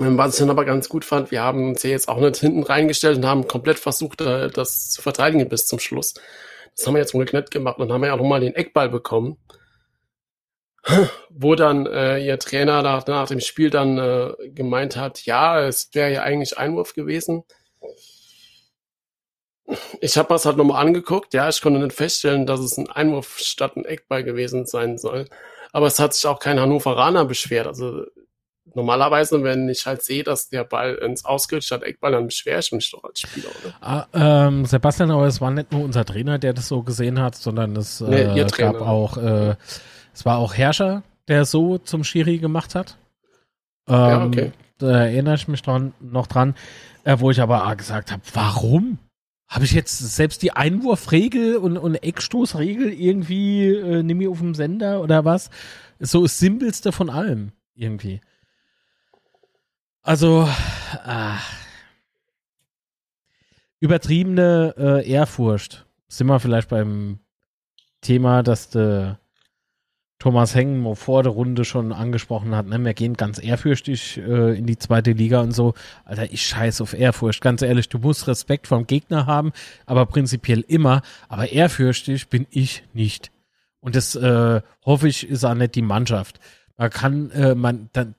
A: Was ich dann aber ganz gut fand, wir haben uns ja jetzt auch nicht hinten reingestellt und haben komplett versucht, äh, das zu verteidigen bis zum Schluss. Das haben wir jetzt wohl nicht gemacht und haben ja auch nochmal den Eckball bekommen wo dann äh, ihr Trainer nach, nach dem Spiel dann äh, gemeint hat, ja, es wäre ja eigentlich Einwurf gewesen. Ich habe das halt nochmal angeguckt, ja, ich konnte nicht feststellen, dass es ein Einwurf statt ein Eckball gewesen sein soll. Aber es hat sich auch kein Hannoveraner beschwert. Also normalerweise, wenn ich halt sehe, dass der Ball ins Ausgeht statt Eckball, dann beschwere ich mich doch als Spieler, oder?
B: Ah, ähm, Sebastian, aber es war nicht nur unser Trainer, der das so gesehen hat, sondern es äh, nee, gab auch äh, es war auch Herrscher, der so zum Schiri gemacht hat. Ähm, ja, okay. Da erinnere ich mich dran, noch dran, äh, wo ich aber gesagt habe, warum? Habe ich jetzt selbst die Einwurfregel und, und Eckstoßregel irgendwie äh, nimm ich auf dem Sender oder was? So das Simpelste von allem irgendwie. Also, ah, übertriebene äh, Ehrfurcht. Sind wir vielleicht beim Thema, dass der Thomas Hengen vor der Runde schon angesprochen hat, ne, wir gehen ganz ehrfürchtig äh, in die zweite Liga und so. Alter, ich scheiß auf Ehrfurcht. Ganz ehrlich, du musst Respekt vom Gegner haben, aber prinzipiell immer. Aber ehrfürchtig bin ich nicht. Und das äh, hoffe ich, ist auch nicht die Mannschaft. Man kann, äh, man, dann,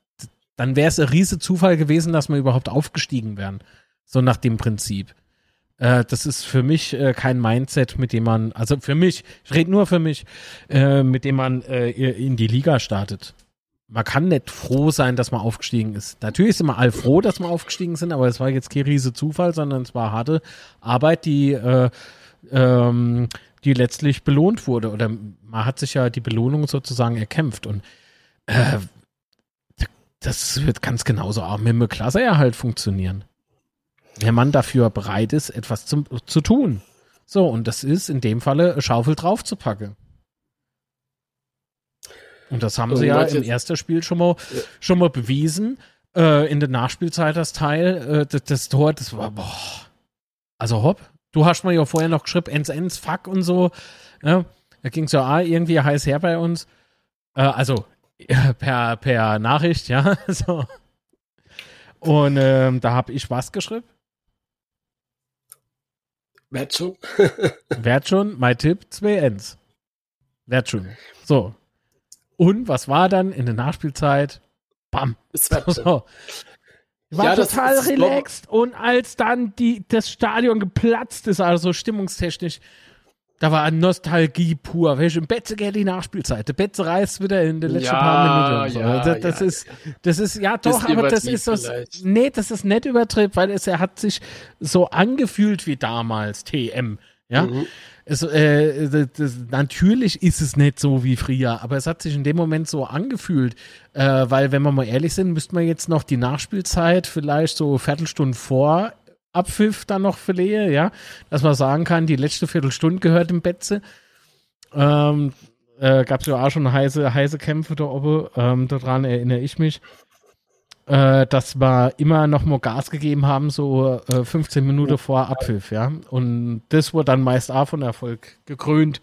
B: dann wäre es ein riese Zufall gewesen, dass wir überhaupt aufgestiegen wären. So nach dem Prinzip. Äh, das ist für mich äh, kein Mindset, mit dem man, also für mich, ich rede nur für mich, äh, mit dem man äh, in die Liga startet. Man kann nicht froh sein, dass man aufgestiegen ist. Natürlich sind wir alle froh, dass wir aufgestiegen sind, aber es war jetzt kein riese Zufall, sondern es war harte Arbeit, die, äh, ähm, die letztlich belohnt wurde. Oder man hat sich ja die Belohnung sozusagen erkämpft. Und äh, das wird ganz genauso auch mit dem Klasseerhalt funktionieren der Mann dafür bereit ist, etwas zu, zu tun. So, und das ist in dem Falle Schaufel draufzupacken. Und das haben und sie ja im ersten Spiel schon mal, ja. schon mal bewiesen. Äh, in der Nachspielzeit das Teil, äh, das, das, Tor, das war, boah. Also hopp, du hast mir ja vorher noch geschrieben, ends, ends, fuck und so. Ja, da ging es ja auch irgendwie heiß her bei uns. Äh, also per, per Nachricht, ja. so. Und ähm, da habe ich was geschrieben.
A: Werd schon.
B: Werd schon, mein Tipp, zwei Ends. Werd schon. So. Und was war dann in der Nachspielzeit? Bam.
A: So.
B: War ja, total relaxed und als dann die, das Stadion geplatzt ist, also stimmungstechnisch, da war Nostalgie pur. Welche im Betze geht die Nachspielzeit. Der Betze reißt wieder in den letzten ja, paar Minuten. So. Ja, das, das ja, ist, das ist, ja doch, aber das ist so, nee, das ist nicht übertrieben, weil es, er hat sich so angefühlt wie damals, TM. Ja. Mhm. Es, äh, das, das, natürlich ist es nicht so wie früher, aber es hat sich in dem Moment so angefühlt, äh, weil wenn wir mal ehrlich sind, müsste man jetzt noch die Nachspielzeit vielleicht so Viertelstunde vor Abpfiff dann noch verlehe, ja, dass man sagen kann, die letzte Viertelstunde gehört im Betze. Ähm, äh, Gab es ja auch schon heiße, heiße Kämpfe da oben, ähm, daran erinnere ich mich, äh, dass wir immer noch mal Gas gegeben haben, so äh, 15 Minuten vor Abpfiff, ja. Und das wurde dann meist auch von Erfolg gekrönt.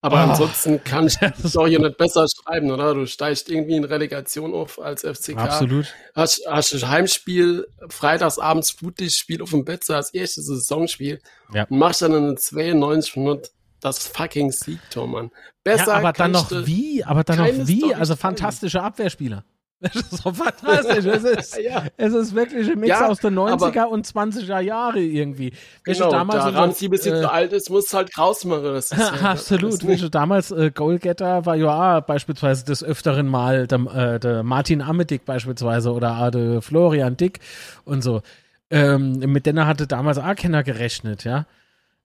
A: Aber oh. ansonsten kann ich das auch hier nicht besser schreiben, oder? Du steigst irgendwie in Relegation auf als FCK.
B: Absolut.
A: Hast, hast ein Heimspiel, freitagsabends Flutlichtspiel auf dem Bett, so als erstes Saisonspiel. Ja. Und machst dann in 92 Minuten das fucking Siegtor, Mann.
B: Besser ja, aber dann noch wie? Aber dann noch wie? Also fantastische Abwehrspieler. Das ist so fantastisch. Es ist, ja. es ist wirklich ein Mix ja, aus den 90er und 20er Jahre irgendwie.
A: Genau, damals da Ramsey ein bisschen äh, zu alt ist, muss es halt rausmachen. Das
B: ist, absolut. Welche damals äh, Goalgetter war ja beispielsweise des öfteren Mal der, äh, der Martin Amedick beispielsweise oder der Florian Dick und so. Ähm, mit denen hatte damals auch keiner gerechnet, ja.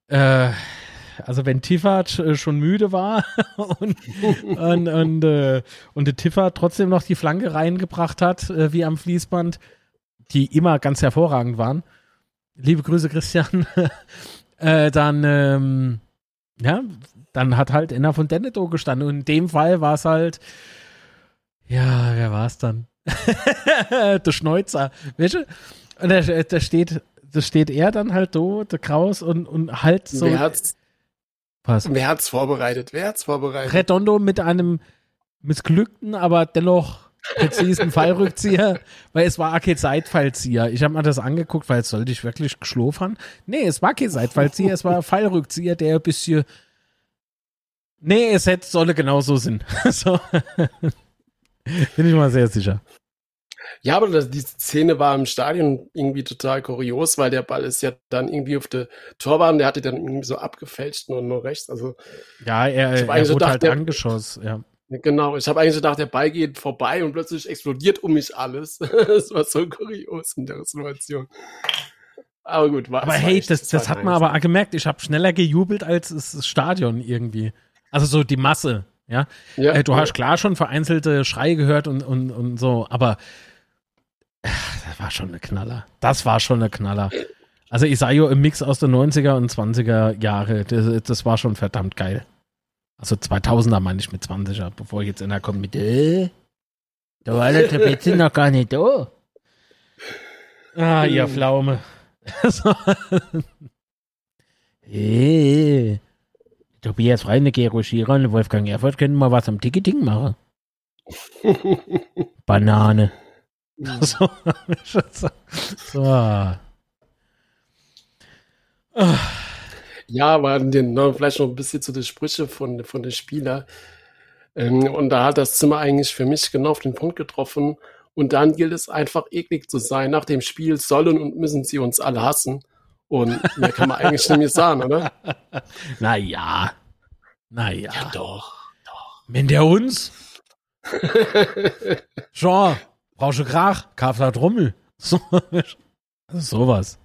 B: Äh, also wenn Tiffert äh, schon müde war und, und, und, äh, und der Tiffert trotzdem noch die Flanke reingebracht hat, äh, wie am Fließband, die immer ganz hervorragend waren. Liebe Grüße, Christian. äh, dann, ähm, ja, dann hat halt Enna von Denneto gestanden. Und in dem Fall war es halt, ja, wer war es dann? der Schneuzer, weißt du? Und da, steht, steht er dann halt so, der Kraus und, und halt so.
A: Wer hat's, was? Wer hat's vorbereitet? Wer hat's vorbereitet?
B: Redondo mit einem missglückten, aber dennoch präzisen Fallrückzieher, weil es war kein Seitfallzieher. Ich habe mir das angeguckt, weil es sollte ich wirklich geschlofern. Nee, es war kein Seitfallzieher, es war ein Fallrückzieher, der ein bisschen Nee, es hätte solle genauso sein. so. Bin ich mal sehr sicher.
A: Ja, aber das, die Szene war im Stadion irgendwie total kurios, weil der Ball ist ja dann irgendwie auf der Torbahn, der hatte dann irgendwie so abgefälscht nur, nur rechts. Also,
B: ja, er, er wurde gedacht, halt der, angeschossen, ja.
A: Genau, ich habe eigentlich gedacht, der Ball geht vorbei und plötzlich explodiert um mich alles. das war so kurios in der Situation. Aber gut,
B: war Aber hey, das, das hat man aber gemerkt. Ich habe schneller gejubelt als das Stadion irgendwie. Also so die Masse, ja. ja äh, du ja. hast klar schon vereinzelte Schreie gehört und, und, und so, aber das war schon eine Knaller. Das war schon eine Knaller. Also Isaio im Mix aus den 90er und 20er Jahre, das, das war schon verdammt geil. Also 2000er meine ich mit 20er, bevor ich jetzt einer kommt mit, äh, da war der Tapete noch gar nicht da. Ah, ihr Pflaume. hey, Tobias Freine, Gero Schiran, Wolfgang Erfurt können mal was am Ticketing machen. Banane. So. so.
A: Ja, aber den, ne, vielleicht noch ein bisschen zu den Sprüchen von, von den Spielern. Ähm, und da hat das Zimmer eigentlich für mich genau auf den Punkt getroffen. Und dann gilt es einfach eklig zu sein. Nach dem Spiel sollen und müssen sie uns alle hassen. Und mehr kann man eigentlich nicht mehr sagen, oder?
B: Naja. Naja.
A: Ja, doch. doch.
B: Wenn der uns? Jean, Du Krach? Kfz Rummel. So, sowas.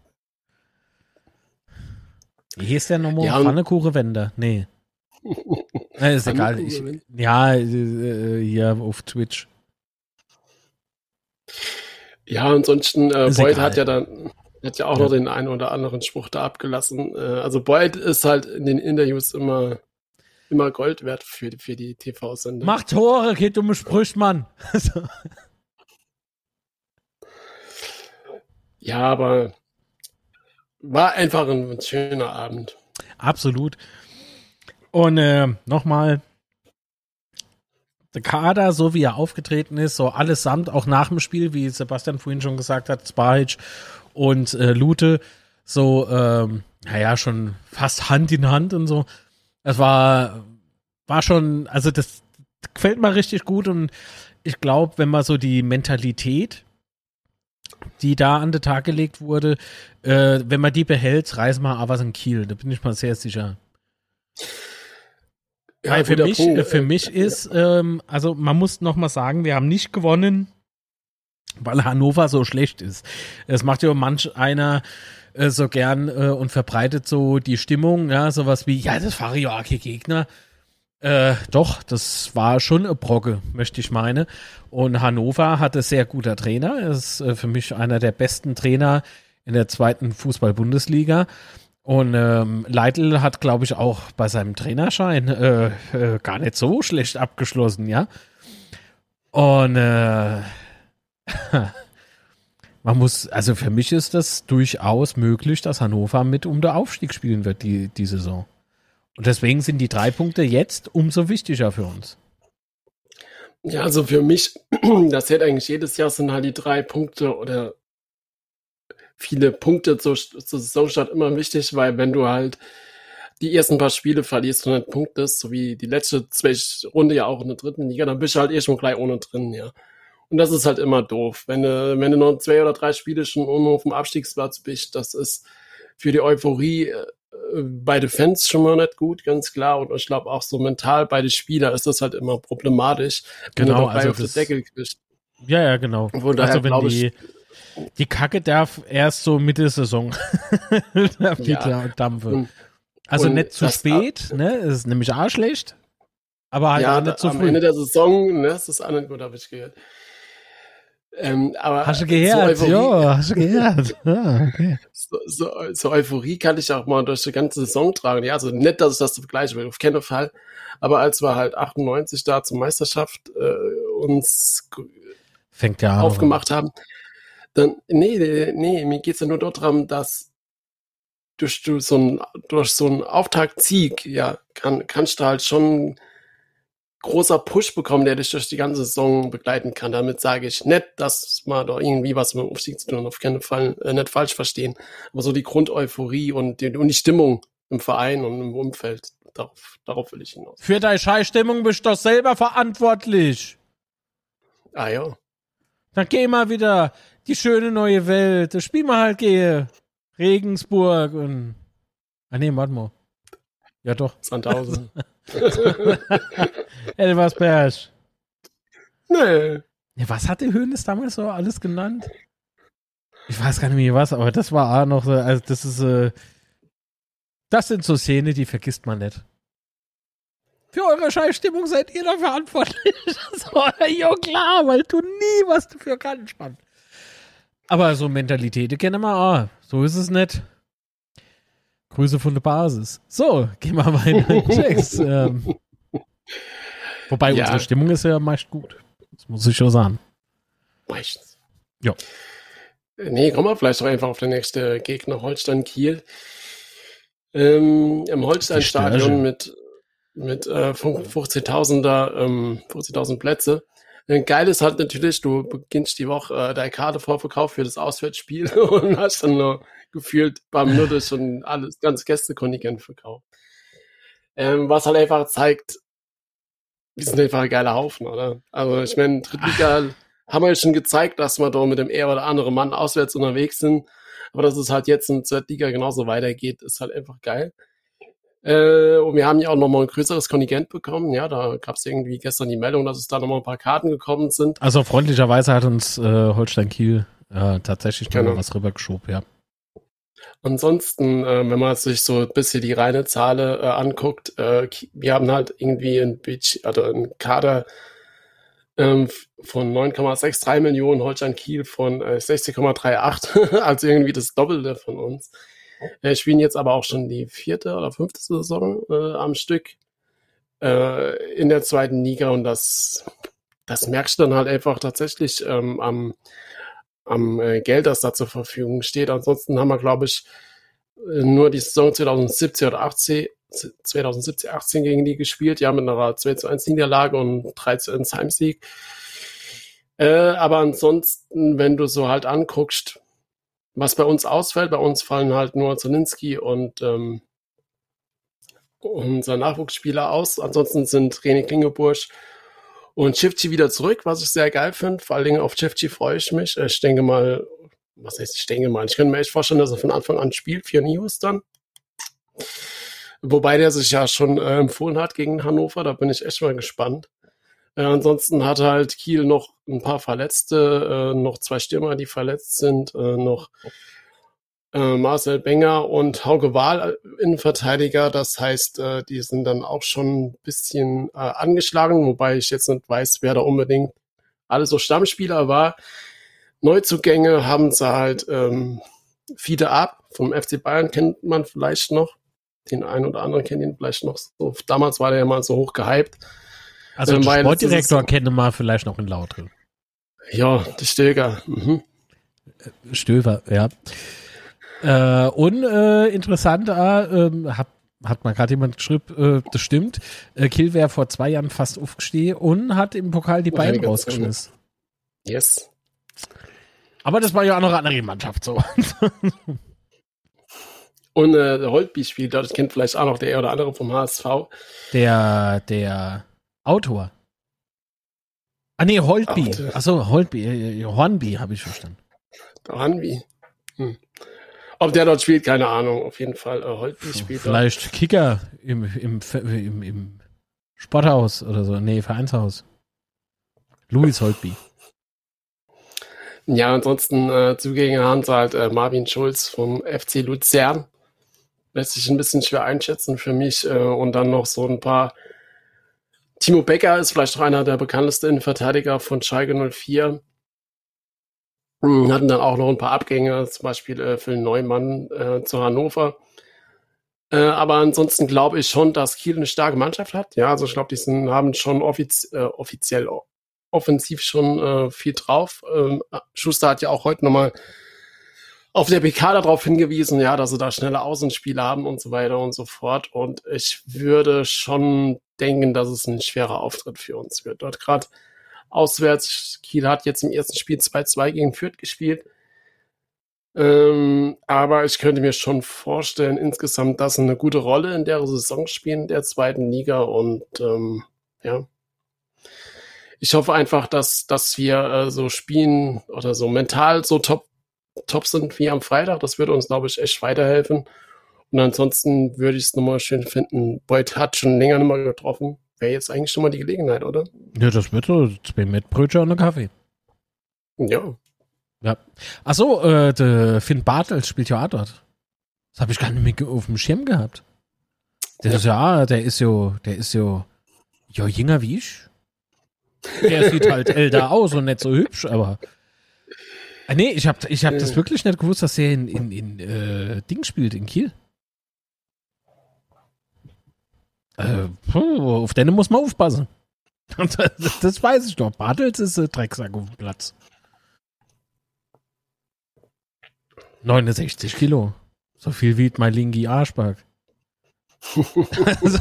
B: Wie hieß der nochmal? Ja, Pfannekuchenwender? Nee. äh, ist egal. Ich, ja, äh, hier auf Twitch.
A: Ja, ansonsten, äh, Boyd egal. hat ja dann hat ja auch ja. noch den einen oder anderen Spruch da abgelassen. Äh, also Boyd ist halt in den Interviews immer immer Gold wert für, für die TV-Sender.
B: Mach Tore, geht um Sprüche, Mann.
A: Ja, aber war einfach ein schöner Abend.
B: Absolut. Und äh, nochmal, der Kader, so wie er aufgetreten ist, so allesamt, auch nach dem Spiel, wie Sebastian vorhin schon gesagt hat, Spahic und äh, Lute, so, ähm, naja, schon fast Hand in Hand und so. Das war, war schon, also das gefällt mir richtig gut und ich glaube, wenn man so die Mentalität die da an den Tag gelegt wurde, äh, wenn man die behält, reißen wir aber in Kiel. Da bin ich mal sehr sicher. Ja, Weil für mich, Punkt. für mich ist, ähm, also man muss noch mal sagen, wir haben nicht gewonnen, weil Hannover so schlecht ist. Es macht ja manch einer äh, so gern äh, und verbreitet so die Stimmung, ja, sowas wie, ja, das war ja Gegner. Äh, doch, das war schon eine Brocke, möchte ich meine. Und Hannover hatte sehr guter Trainer. Er ist äh, für mich einer der besten Trainer in der zweiten Fußball-Bundesliga. Und ähm, Leitl hat, glaube ich, auch bei seinem Trainerschein äh, äh, gar nicht so schlecht abgeschlossen, ja. Und äh, man muss, also für mich ist das durchaus möglich, dass Hannover mit um den Aufstieg spielen wird, die, die Saison. Und deswegen sind die drei Punkte jetzt umso wichtiger für uns.
A: Ja, also für mich, das zählt eigentlich jedes Jahr, sind halt die drei Punkte oder viele Punkte zur, zur Saisonstart immer wichtig, weil wenn du halt die ersten paar Spiele verlierst und halt punktest, so wie die letzte zwei Runde ja auch in der dritten Liga, dann bist du halt eh schon gleich ohne drin, ja. Und das ist halt immer doof. Wenn du, wenn du noch zwei oder drei Spiele schon ohne auf dem Abstiegsplatz bist, das ist für die Euphorie äh, bei den Fans schon mal nicht gut, ganz klar. Und ich glaube auch so mental bei den Spielern ist das halt immer problematisch.
B: Genau, also auf das, Deckel kriegst. Ja, ja, genau.
A: Von daher also wenn
B: die, die Kacke darf erst so Mitte Saison darf die ja. dampfen. Also und nicht zu spät, ne? Das ist nämlich auch schlecht. Aber halt ja, auch nicht zu früh.
A: Am Ende der Saison, ne? Das ist auch nicht gut, habe ich gehört.
B: Ähm, aber hast du gehört? So ja, hast du gehört. Ah, okay.
A: so, so, so, Euphorie kann ich auch mal durch die ganze Saison tragen. Ja, also nicht, dass ich das vergleiche will, auf keinen Fall. Aber als wir halt 98 da zur Meisterschaft äh, uns
B: Fängt ja
A: aufgemacht haben, dann, nee, nee, mir geht's ja nur darum, dass durch, durch so ein, durch so einen Auftaktsieg, ja, kann, kannst du halt schon großer Push bekommen, der dich durch die ganze Saison begleiten kann. Damit sage ich nicht, dass man da irgendwie was mit dem Aufstieg zu tun auf keinen Fall äh, nicht falsch verstehen. Aber so die Grundeuphorie und die, und die Stimmung im Verein und im Umfeld, darauf, darauf will ich hinaus.
B: Für deine Scheißstimmung bist du doch selber verantwortlich.
A: Ah ja.
B: Dann geh mal wieder die schöne neue Welt. Da spiel mal halt gehe. Regensburg und. Ah nee, warte mal. Ja doch.
A: Sandhausen.
B: Elversberg.
A: Nee.
B: Ja, was hat der Höhnes damals so alles genannt? Ich weiß gar nicht mehr was, aber das war auch noch so, also das ist, äh, das sind so Szenen, die vergisst man nicht. Für eure Scheißstimmung seid ihr da verantwortlich. so, ja klar, weil du nie was dafür kannst, Mann. Aber so Mentalität kennen wir auch. So ist es nicht. Grüße von der Basis. So, gehen wir weiter in Checks. ähm, wobei ja. unsere Stimmung ist ja meist gut. Das muss ich schon sagen.
A: Meistens.
B: Ja.
A: Nee, kommen wir vielleicht doch einfach auf den nächsten Gegner, Holstein Kiel. Ähm, Im Holstein-Stadion mit, mit äh, 15.000er, ähm, 15.000 Plätze. Geil ist halt natürlich, du beginnst die Woche äh, deine Karte vorverkauft für das Auswärtsspiel und hast dann nur gefühlt paar Minuten schon alles, ganz Gästekontingent verkauft. Ähm, was halt einfach zeigt, wir sind einfach ein geiler Haufen, oder? Also ich meine, Drittliga haben wir ja schon gezeigt, dass wir da mit dem eher oder andere Mann auswärts unterwegs sind. Aber dass es halt jetzt in der Liga genauso weitergeht, ist halt einfach geil. Äh, und wir haben ja auch nochmal ein größeres Kontingent bekommen. Ja, da gab es irgendwie gestern die Meldung, dass es da nochmal ein paar Karten gekommen sind.
B: Also freundlicherweise hat uns äh, Holstein Kiel äh, tatsächlich genau. was rübergeschoben, ja.
A: Ansonsten, äh, wenn man sich so ein bisschen die reine Zahl äh, anguckt, äh, wir haben halt irgendwie ein Budget, also ein Kader ähm, von 9,63 Millionen, Holstein Kiel von äh, 60,38, also irgendwie das Doppelte von uns. Wir spielen jetzt aber auch schon die vierte oder fünfte Saison äh, am Stück äh, in der zweiten Liga und das, das merkst du dann halt einfach tatsächlich ähm, am, am äh, Geld, das da zur Verfügung steht. Ansonsten haben wir, glaube ich, äh, nur die Saison 2017 oder 18, 2017, 18 gegen die gespielt, ja, mit einer 2 zu 1 Niederlage und 3 zu 1 Heimsieg. Äh, aber ansonsten, wenn du so halt anguckst, was bei uns ausfällt, bei uns fallen halt nur Zelinski und ähm, unser Nachwuchsspieler aus. Ansonsten sind René Klingeburg und Chifchi wieder zurück, was ich sehr geil finde. Vor allen Dingen auf Chifchi freue ich mich. Ich denke mal, was heißt ich denke mal, ich könnte mir echt vorstellen, dass er von Anfang an spielt für News dann. Wobei der sich ja schon äh, empfohlen hat gegen Hannover, da bin ich echt mal gespannt. Äh, ansonsten hat halt Kiel noch ein paar Verletzte, äh, noch zwei Stürmer, die verletzt sind, äh, noch äh, Marcel Benger und Hauge Wahl äh, Innenverteidiger. Das heißt, äh, die sind dann auch schon ein bisschen äh, angeschlagen, wobei ich jetzt nicht weiß, wer da unbedingt alles so Stammspieler war. Neuzugänge haben sie halt ähm, Fiete Ab vom FC Bayern kennt man vielleicht noch. Den einen oder anderen kennt ihn vielleicht noch. So, damals war der ja mal so hoch gehypt.
B: Also ähm, den Sportdirektor kennt man vielleicht noch in Lautre.
A: Ja, der Stöger. Mhm.
B: Stöver, ja. Äh, und äh, interessant, äh, hat, hat mal gerade jemand geschrieben, äh, das stimmt. Äh, Kiel wäre vor zwei Jahren fast aufgestiegen und hat im Pokal die Beine rausgeschmissen.
A: Yes.
B: Aber das war ja auch noch eine andere Mannschaft so.
A: und äh, der Holtby spielt, das kennt vielleicht auch noch der oder andere vom HSV.
B: Der, der Autor. Ah nee, Holtby. Achso, Holtby. Äh, Hornby habe ich verstanden.
A: Hornby. Hm. Ob der dort spielt, keine Ahnung. Auf jeden Fall, äh, Holtby spielt
B: Vielleicht dort. Kicker im, im, im, im Sporthaus oder so. Nee, Vereinshaus. Louis Holtby.
A: Ja, ansonsten äh, Zugänge haben sie halt äh, Marvin Schulz vom FC Luzern. Lässt sich ein bisschen schwer einschätzen für mich. Äh, und dann noch so ein paar. Timo Becker ist vielleicht auch einer der bekanntesten Innenverteidiger von Schalke 04. Hm, hatten dann auch noch ein paar Abgänge, zum Beispiel äh, Phil Neumann äh, zu Hannover. Äh, aber ansonsten glaube ich schon, dass Kiel eine starke Mannschaft hat. Ja, also ich glaube, die sind, haben schon offiz äh, offiziell offensiv schon äh, viel drauf. Ähm, Schuster hat ja auch heute nochmal auf der PK darauf hingewiesen, ja, dass sie da schnelle Außenspiele haben und so weiter und so fort. Und ich würde schon denken, dass es ein schwerer Auftritt für uns wird. Dort gerade auswärts. Kiel hat jetzt im ersten Spiel 2-2 gegen Fürth gespielt. Ähm, aber ich könnte mir schon vorstellen, insgesamt, dass sie eine gute Rolle in der Saison spielen, der zweiten Liga. Und ähm, ja, ich hoffe einfach, dass, dass wir äh, so spielen oder so mental so top, top sind wie am Freitag. Das würde uns, glaube ich, echt weiterhelfen. Und ansonsten würde ich es nochmal schön finden. Beuth hat schon länger nicht mehr getroffen. Wäre jetzt eigentlich schon mal die Gelegenheit, oder?
B: Ja, das wird so. Zwei Mettbrötchen und ein Kaffee.
A: Ja.
B: Ja. Achso, äh, der Finn Bartels spielt ja auch dort. Das habe ich gar nicht mehr auf dem Schirm gehabt. Der ja. ist ja, der ist ja, der ist ja, ja, jünger wie ich. Der sieht halt älter aus und nicht so hübsch, aber. Ah, nee, ich habe ich hab das wirklich nicht gewusst, dass er in, in, in äh, Ding spielt, in Kiel. Äh, puh, auf den muss man aufpassen. Das, das weiß ich doch. Bartels ist äh, Drecksack auf dem Platz. 69 Kilo. So viel wie mein Lingi Arschback. also,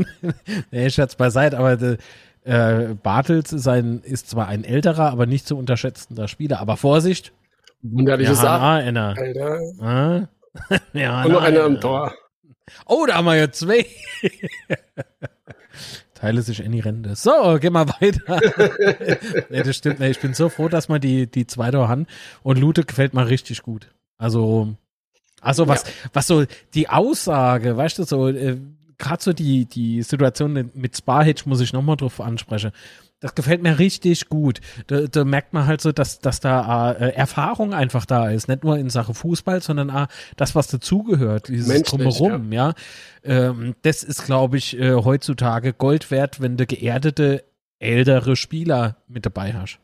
B: nee, Schatz beiseite, aber äh, Bartels ist, ein, ist zwar ein älterer, aber nicht zu unterschätzender Spieler. Aber Vorsicht.
A: Wunderliche ja, Sache.
B: Alter. Ah?
A: ja, Und noch einer am Tor.
B: Oh, da haben wir jetzt zwei. Teile sich in die Rente. So, gehen wir weiter. nee, das stimmt. Nee, ich bin so froh, dass man die, die zweite Hand und Lute gefällt mir richtig gut. Also, also was, ja. was so die Aussage, weißt du, so, äh, gerade so die, die Situation mit Sparhitch muss ich nochmal drauf ansprechen. Das gefällt mir richtig gut. Da, da merkt man halt so, dass, dass da äh, Erfahrung einfach da ist. Nicht nur in Sache Fußball, sondern auch das, was dazugehört, dieses Menschlich, Drumherum, ja. ja. Ähm, das ist, glaube ich, äh, heutzutage Gold wert, wenn du geerdete, ältere Spieler mit dabei hast.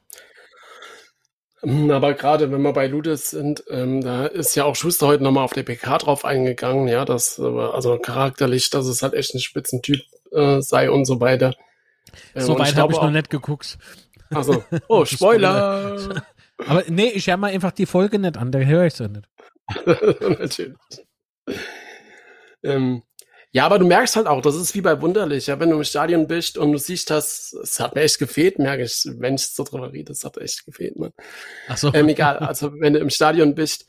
A: Hm, aber gerade wenn wir bei Ludes sind, ähm, da ist ja auch Schuster heute nochmal auf der PK drauf eingegangen, ja, dass, äh, also charakterlich, dass es halt echt ein Spitzentyp äh, sei und so weiter.
B: Ähm, so weit habe ich noch nicht geguckt.
A: Also, oh, Spoiler!
B: Aber nee, ich höre mal einfach die Folge nicht an, da höre ich so nicht. Natürlich.
A: Ähm, ja, aber du merkst halt auch, das ist wie bei Wunderlich, ja, wenn du im Stadion bist und du siehst, dass es hat mir echt gefehlt, merke ich, wenn ich so drüber rede, es hat echt gefehlt, man. Ach so. Ähm, egal, also wenn du im Stadion bist,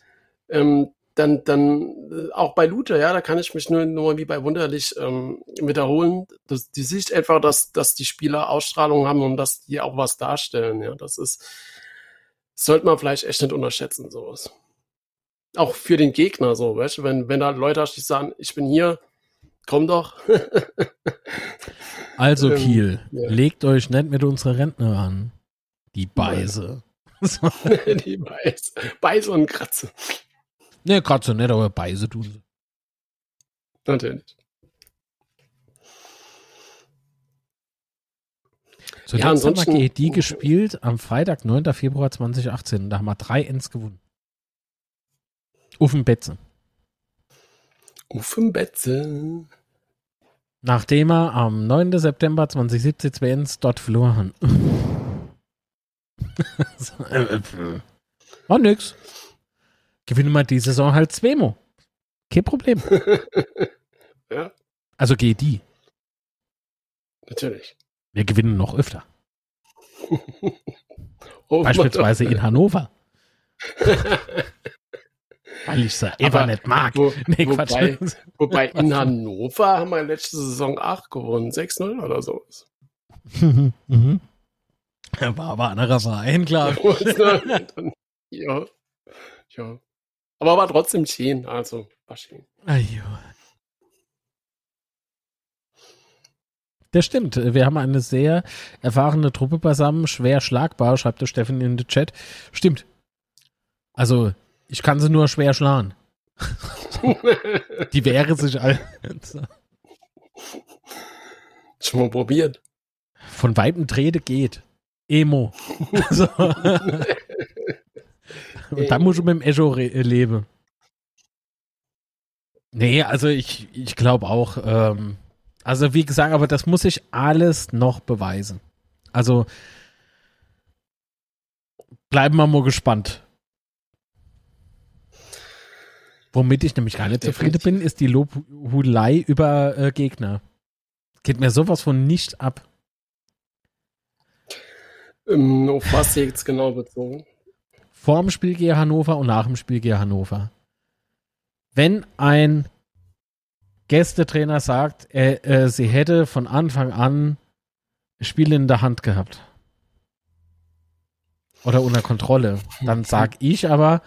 A: ähm, dann, dann äh, auch bei Luther, ja, da kann ich mich nur, nur wie bei Wunderlich ähm, wiederholen. Das, die Sicht einfach, dass, dass die Spieler Ausstrahlung haben und dass die auch was darstellen, ja. Das ist, sollte man vielleicht echt nicht unterschätzen, sowas. Auch für den Gegner so, weißt du, wenn, wenn da Leute hast, die sagen, ich bin hier, komm doch.
B: Also
A: Ähm,
B: Kiel,
A: ja.
B: legt euch nicht mit unserer Rentner an. Die Beise. So.
A: Die Beiß, Beiß und Kratze.
B: Ne, gerade so nicht, aber Beise tun sie.
A: Natürlich.
B: Zuletzt
A: Ja,
B: haben
A: ansonsten-
B: wir GD gespielt am Freitag, 9. Februar 2018. Da haben wir drei Ends gewonnen. Uffen Betze.
A: Uffenbetze.
B: Nachdem er am 9. September 2017 zwei Ends dort verloren. So, äh, äh, War nix. Gewinnen wir die Saison halt zweimal. Kein Problem.
A: Ja,
B: Also GD.
A: natürlich.
B: Wir gewinnen noch öfter.
A: Oh,
B: Beispielsweise in Hannover. Weil ich sie
A: Aber
B: nicht mag.
A: Wo,
B: Nee,
A: wobei, wobei in Hannover haben wir letzte Saison 8 gewonnen. 6-0 oder sowas.
B: mhm. War aber anderer Verein, klar.
A: Ja. ja. Aber war trotzdem schön. Also, war schön.
B: Ajo. Das stimmt. Wir haben eine sehr erfahrene Truppe beisammen, schwer schlagbar, schreibt der Steffen in den Chat. Stimmt. Also, ich kann sie nur schwer schlagen. Die wäre sich all
A: Schon mal probiert.
B: von Weitem Trede geht. Emo. Also, und dann muss ich mit dem Echo re- äh, leben. Nee, also ich, ich glaube auch, ähm, also wie gesagt, aber das muss ich alles noch beweisen. Also bleiben wir mal gespannt. Womit ich nämlich gar nicht zufrieden bin, ist die Lobhudelei über äh, Gegner. Geht mir sowas von nicht ab.
A: Ähm, auf was jetzt genau bezogen?
B: Vor dem Spiel gehe Hannover und nach dem Spiel gehe Hannover. Wenn ein Gästetrainer sagt, er, äh, sie hätte von Anfang an Spiele in der Hand gehabt oder unter Kontrolle, dann sag ich aber,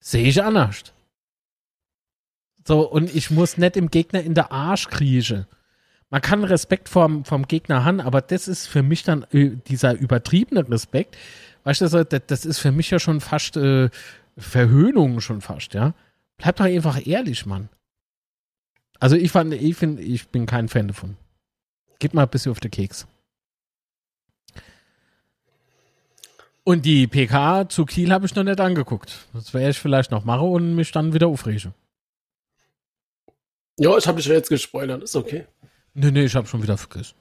B: sehe ich anders. So, und ich muss nicht dem Gegner in der Arsch kriechen. Man kann Respekt vom, vom Gegner haben, aber das ist für mich dann äh, dieser übertriebene Respekt. Weißt du, das, das ist für mich ja schon fast äh, Verhöhnung schon fast, ja. Bleib doch einfach ehrlich, Mann. Also ich fand, ich finde, ich bin kein Fan davon. Geht mal ein bisschen auf den Keks. Und die PK zu Kiel habe ich noch nicht angeguckt. Das werde ich vielleicht noch machen und mich dann wieder aufregen.
A: Ja, ich habe dich ja jetzt gespoilert. Ist okay.
B: Nee, nee, ich habe schon wieder vergessen.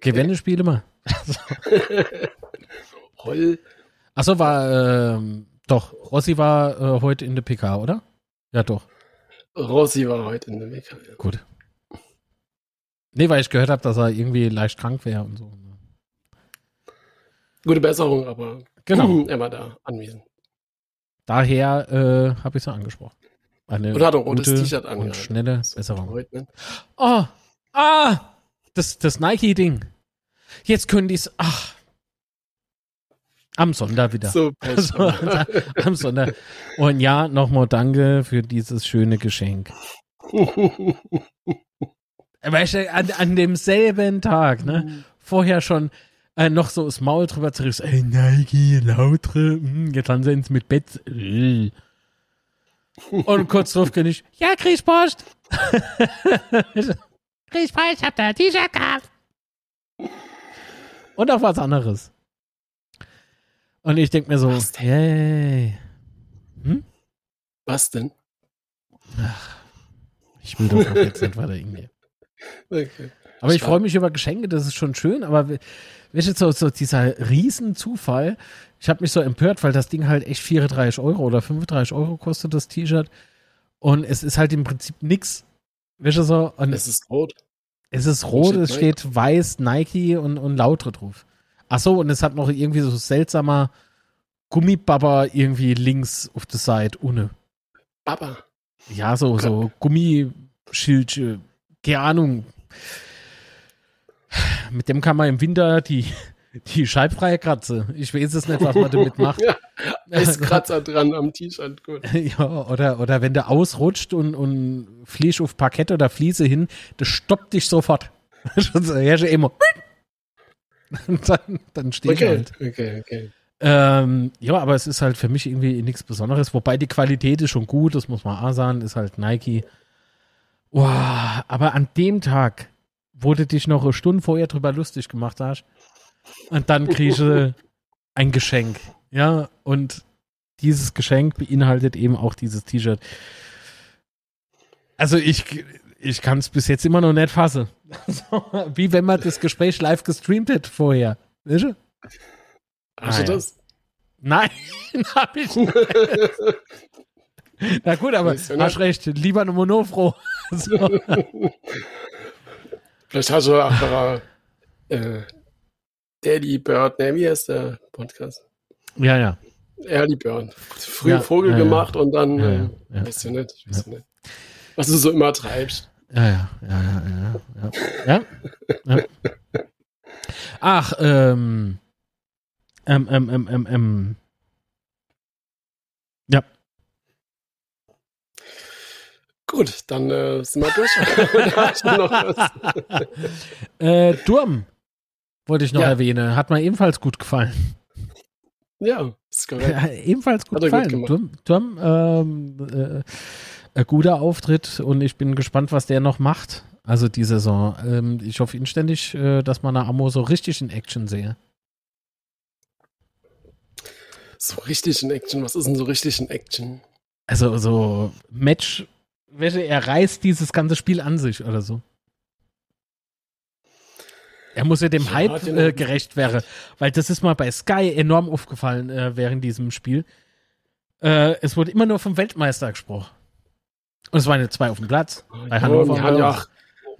B: Gewinne spiele mal.
A: Heul.
B: Achso, war, ähm, doch, Rossi war äh, heute in der PK, oder? Ja, doch.
A: Rossi war heute in der WK. Ja.
B: Gut. Nee, weil ich gehört habe, dass er irgendwie leicht krank wäre und so.
A: Gute Besserung, aber
B: Genau.
A: er war da anwesend.
B: Daher äh, habe ich so angesprochen. Eine
A: Und hat auch rotes T-Shirt
B: und
A: angehabt.
B: schnelle Besserung.
A: Heute, ne?
B: Oh, ah, das, das Nike-Ding. Jetzt können die es, ach, am Sonder wieder.
A: So,
B: Also, am Sonder. Und ja, nochmal danke für dieses schöne Geschenk. Weißt du, an, an demselben Tag, ne? Vorher schon äh, noch so das Maul drüber zerrissen. Ey, Nike, lautere, hm, jetzt haben sie uns mit Bett. äh. Und kurz drauf kann ich, ja, kriegst Post. Kriegst Post, ich hab da ein T-Shirt gehabt. Und auch was anderes. Und ich denk mir so,
A: Was denn?
B: hey,
A: Was denn?
B: ich will doch noch jetzt nicht weiter irgendwie.
A: Okay.
B: Aber ich freue mich über Geschenke, das ist schon schön, aber we- weißt du, so, so dieser Riesenzufall, ich habe mich so empört, weil das Ding halt echt 34 Euro oder 35 Euro kostet, das T-Shirt. Und es ist halt im Prinzip nix. Weißt du so? Und
A: Es ist rot.
B: es ist rot,
A: steht
B: es steht weiß Nike und, und Lautre drauf. Ach so, und es hat noch irgendwie so seltsamer Gummibabber irgendwie links auf der Seite, ohne.
A: Baba.
B: Ja, so, so Gummischildchen, keine Ahnung. Mit dem kann man im Winter die, Die scheibfreie Kratze. Ich weiß es nicht, was man damit macht.
A: Ja, ist Kratzer dran am T-Shirt, gut.
B: ja, oder, oder wenn du ausrutscht und, und fliehst auf Parkett oder Fliese hin, das stoppt dich sofort. Schon so, ja, schon immer. Und dann, dann stehe ich
A: Okay,
B: halt.
A: okay, okay.
B: Ähm, ja, aber es ist halt für mich irgendwie nichts Besonderes. Wobei die Qualität ist schon gut, das muss man auch sagen, ist halt Nike. Wow, aber an dem Tag, wo du dich noch eine Stunde vorher drüber lustig gemacht hast, und dann kriegst du ein Geschenk. Ja, und dieses Geschenk beinhaltet eben auch dieses T-Shirt. Also ich, ich kann es bis jetzt immer noch nicht fassen. Wie wenn man das Gespräch live gestreamt hätte vorher. Weißt du?
A: Hast
B: Ah,
A: du
B: ja.
A: das?
B: Nein, hab ich nicht. Na gut, aber
A: Weißt du
B: hast recht, lieber eine Monofro. So.
A: Vielleicht hast du auch äh, Daddy Bird, ne, wie heißt der Podcast?
B: Ja, ja.
A: Early Bird. Früh
B: Ja,
A: Vogel
B: ja, ja.
A: gemacht und dann,
B: Ja,
A: äh,
B: ja, ja.
A: weißt du nicht, ich weiß nicht. Was du so immer treibst.
B: Ja, ja, ja, ja, ja, ja. ja. ja. Ach, ähm, ähm, ähm, ähm, ähm, ähm. Ja,
A: Gut, dann äh, sind wir durch. Oder hast du noch was?
B: äh, Durm wollte ich noch
A: Ja.
B: erwähnen. Hat mir ebenfalls gut gefallen.
A: Ja, ist korrekt.
B: Ja, ebenfalls gut
A: gut
B: gefallen. Durm, Durm ähm, äh, ein guter Auftritt und ich bin gespannt, was der noch macht. Also die Saison. Ähm, ich hoffe inständig, äh, dass man eine Amo so richtig in Action sehe.
A: So richtig in Action. Was ist denn so richtig in Action?
B: Also so Match, welche er reißt dieses ganze Spiel an sich oder so. Er muss ja dem
A: Ja,
B: Hype
A: den-
B: äh, gerecht werden, weil das ist mal bei Sky enorm aufgefallen äh, während diesem Spiel. Äh, es wurde immer nur vom Weltmeister gesprochen. Und es waren jetzt zwei auf dem Platz. Bei
A: Ja,
B: Hannover
A: wir haben
B: war
A: ja
B: auch-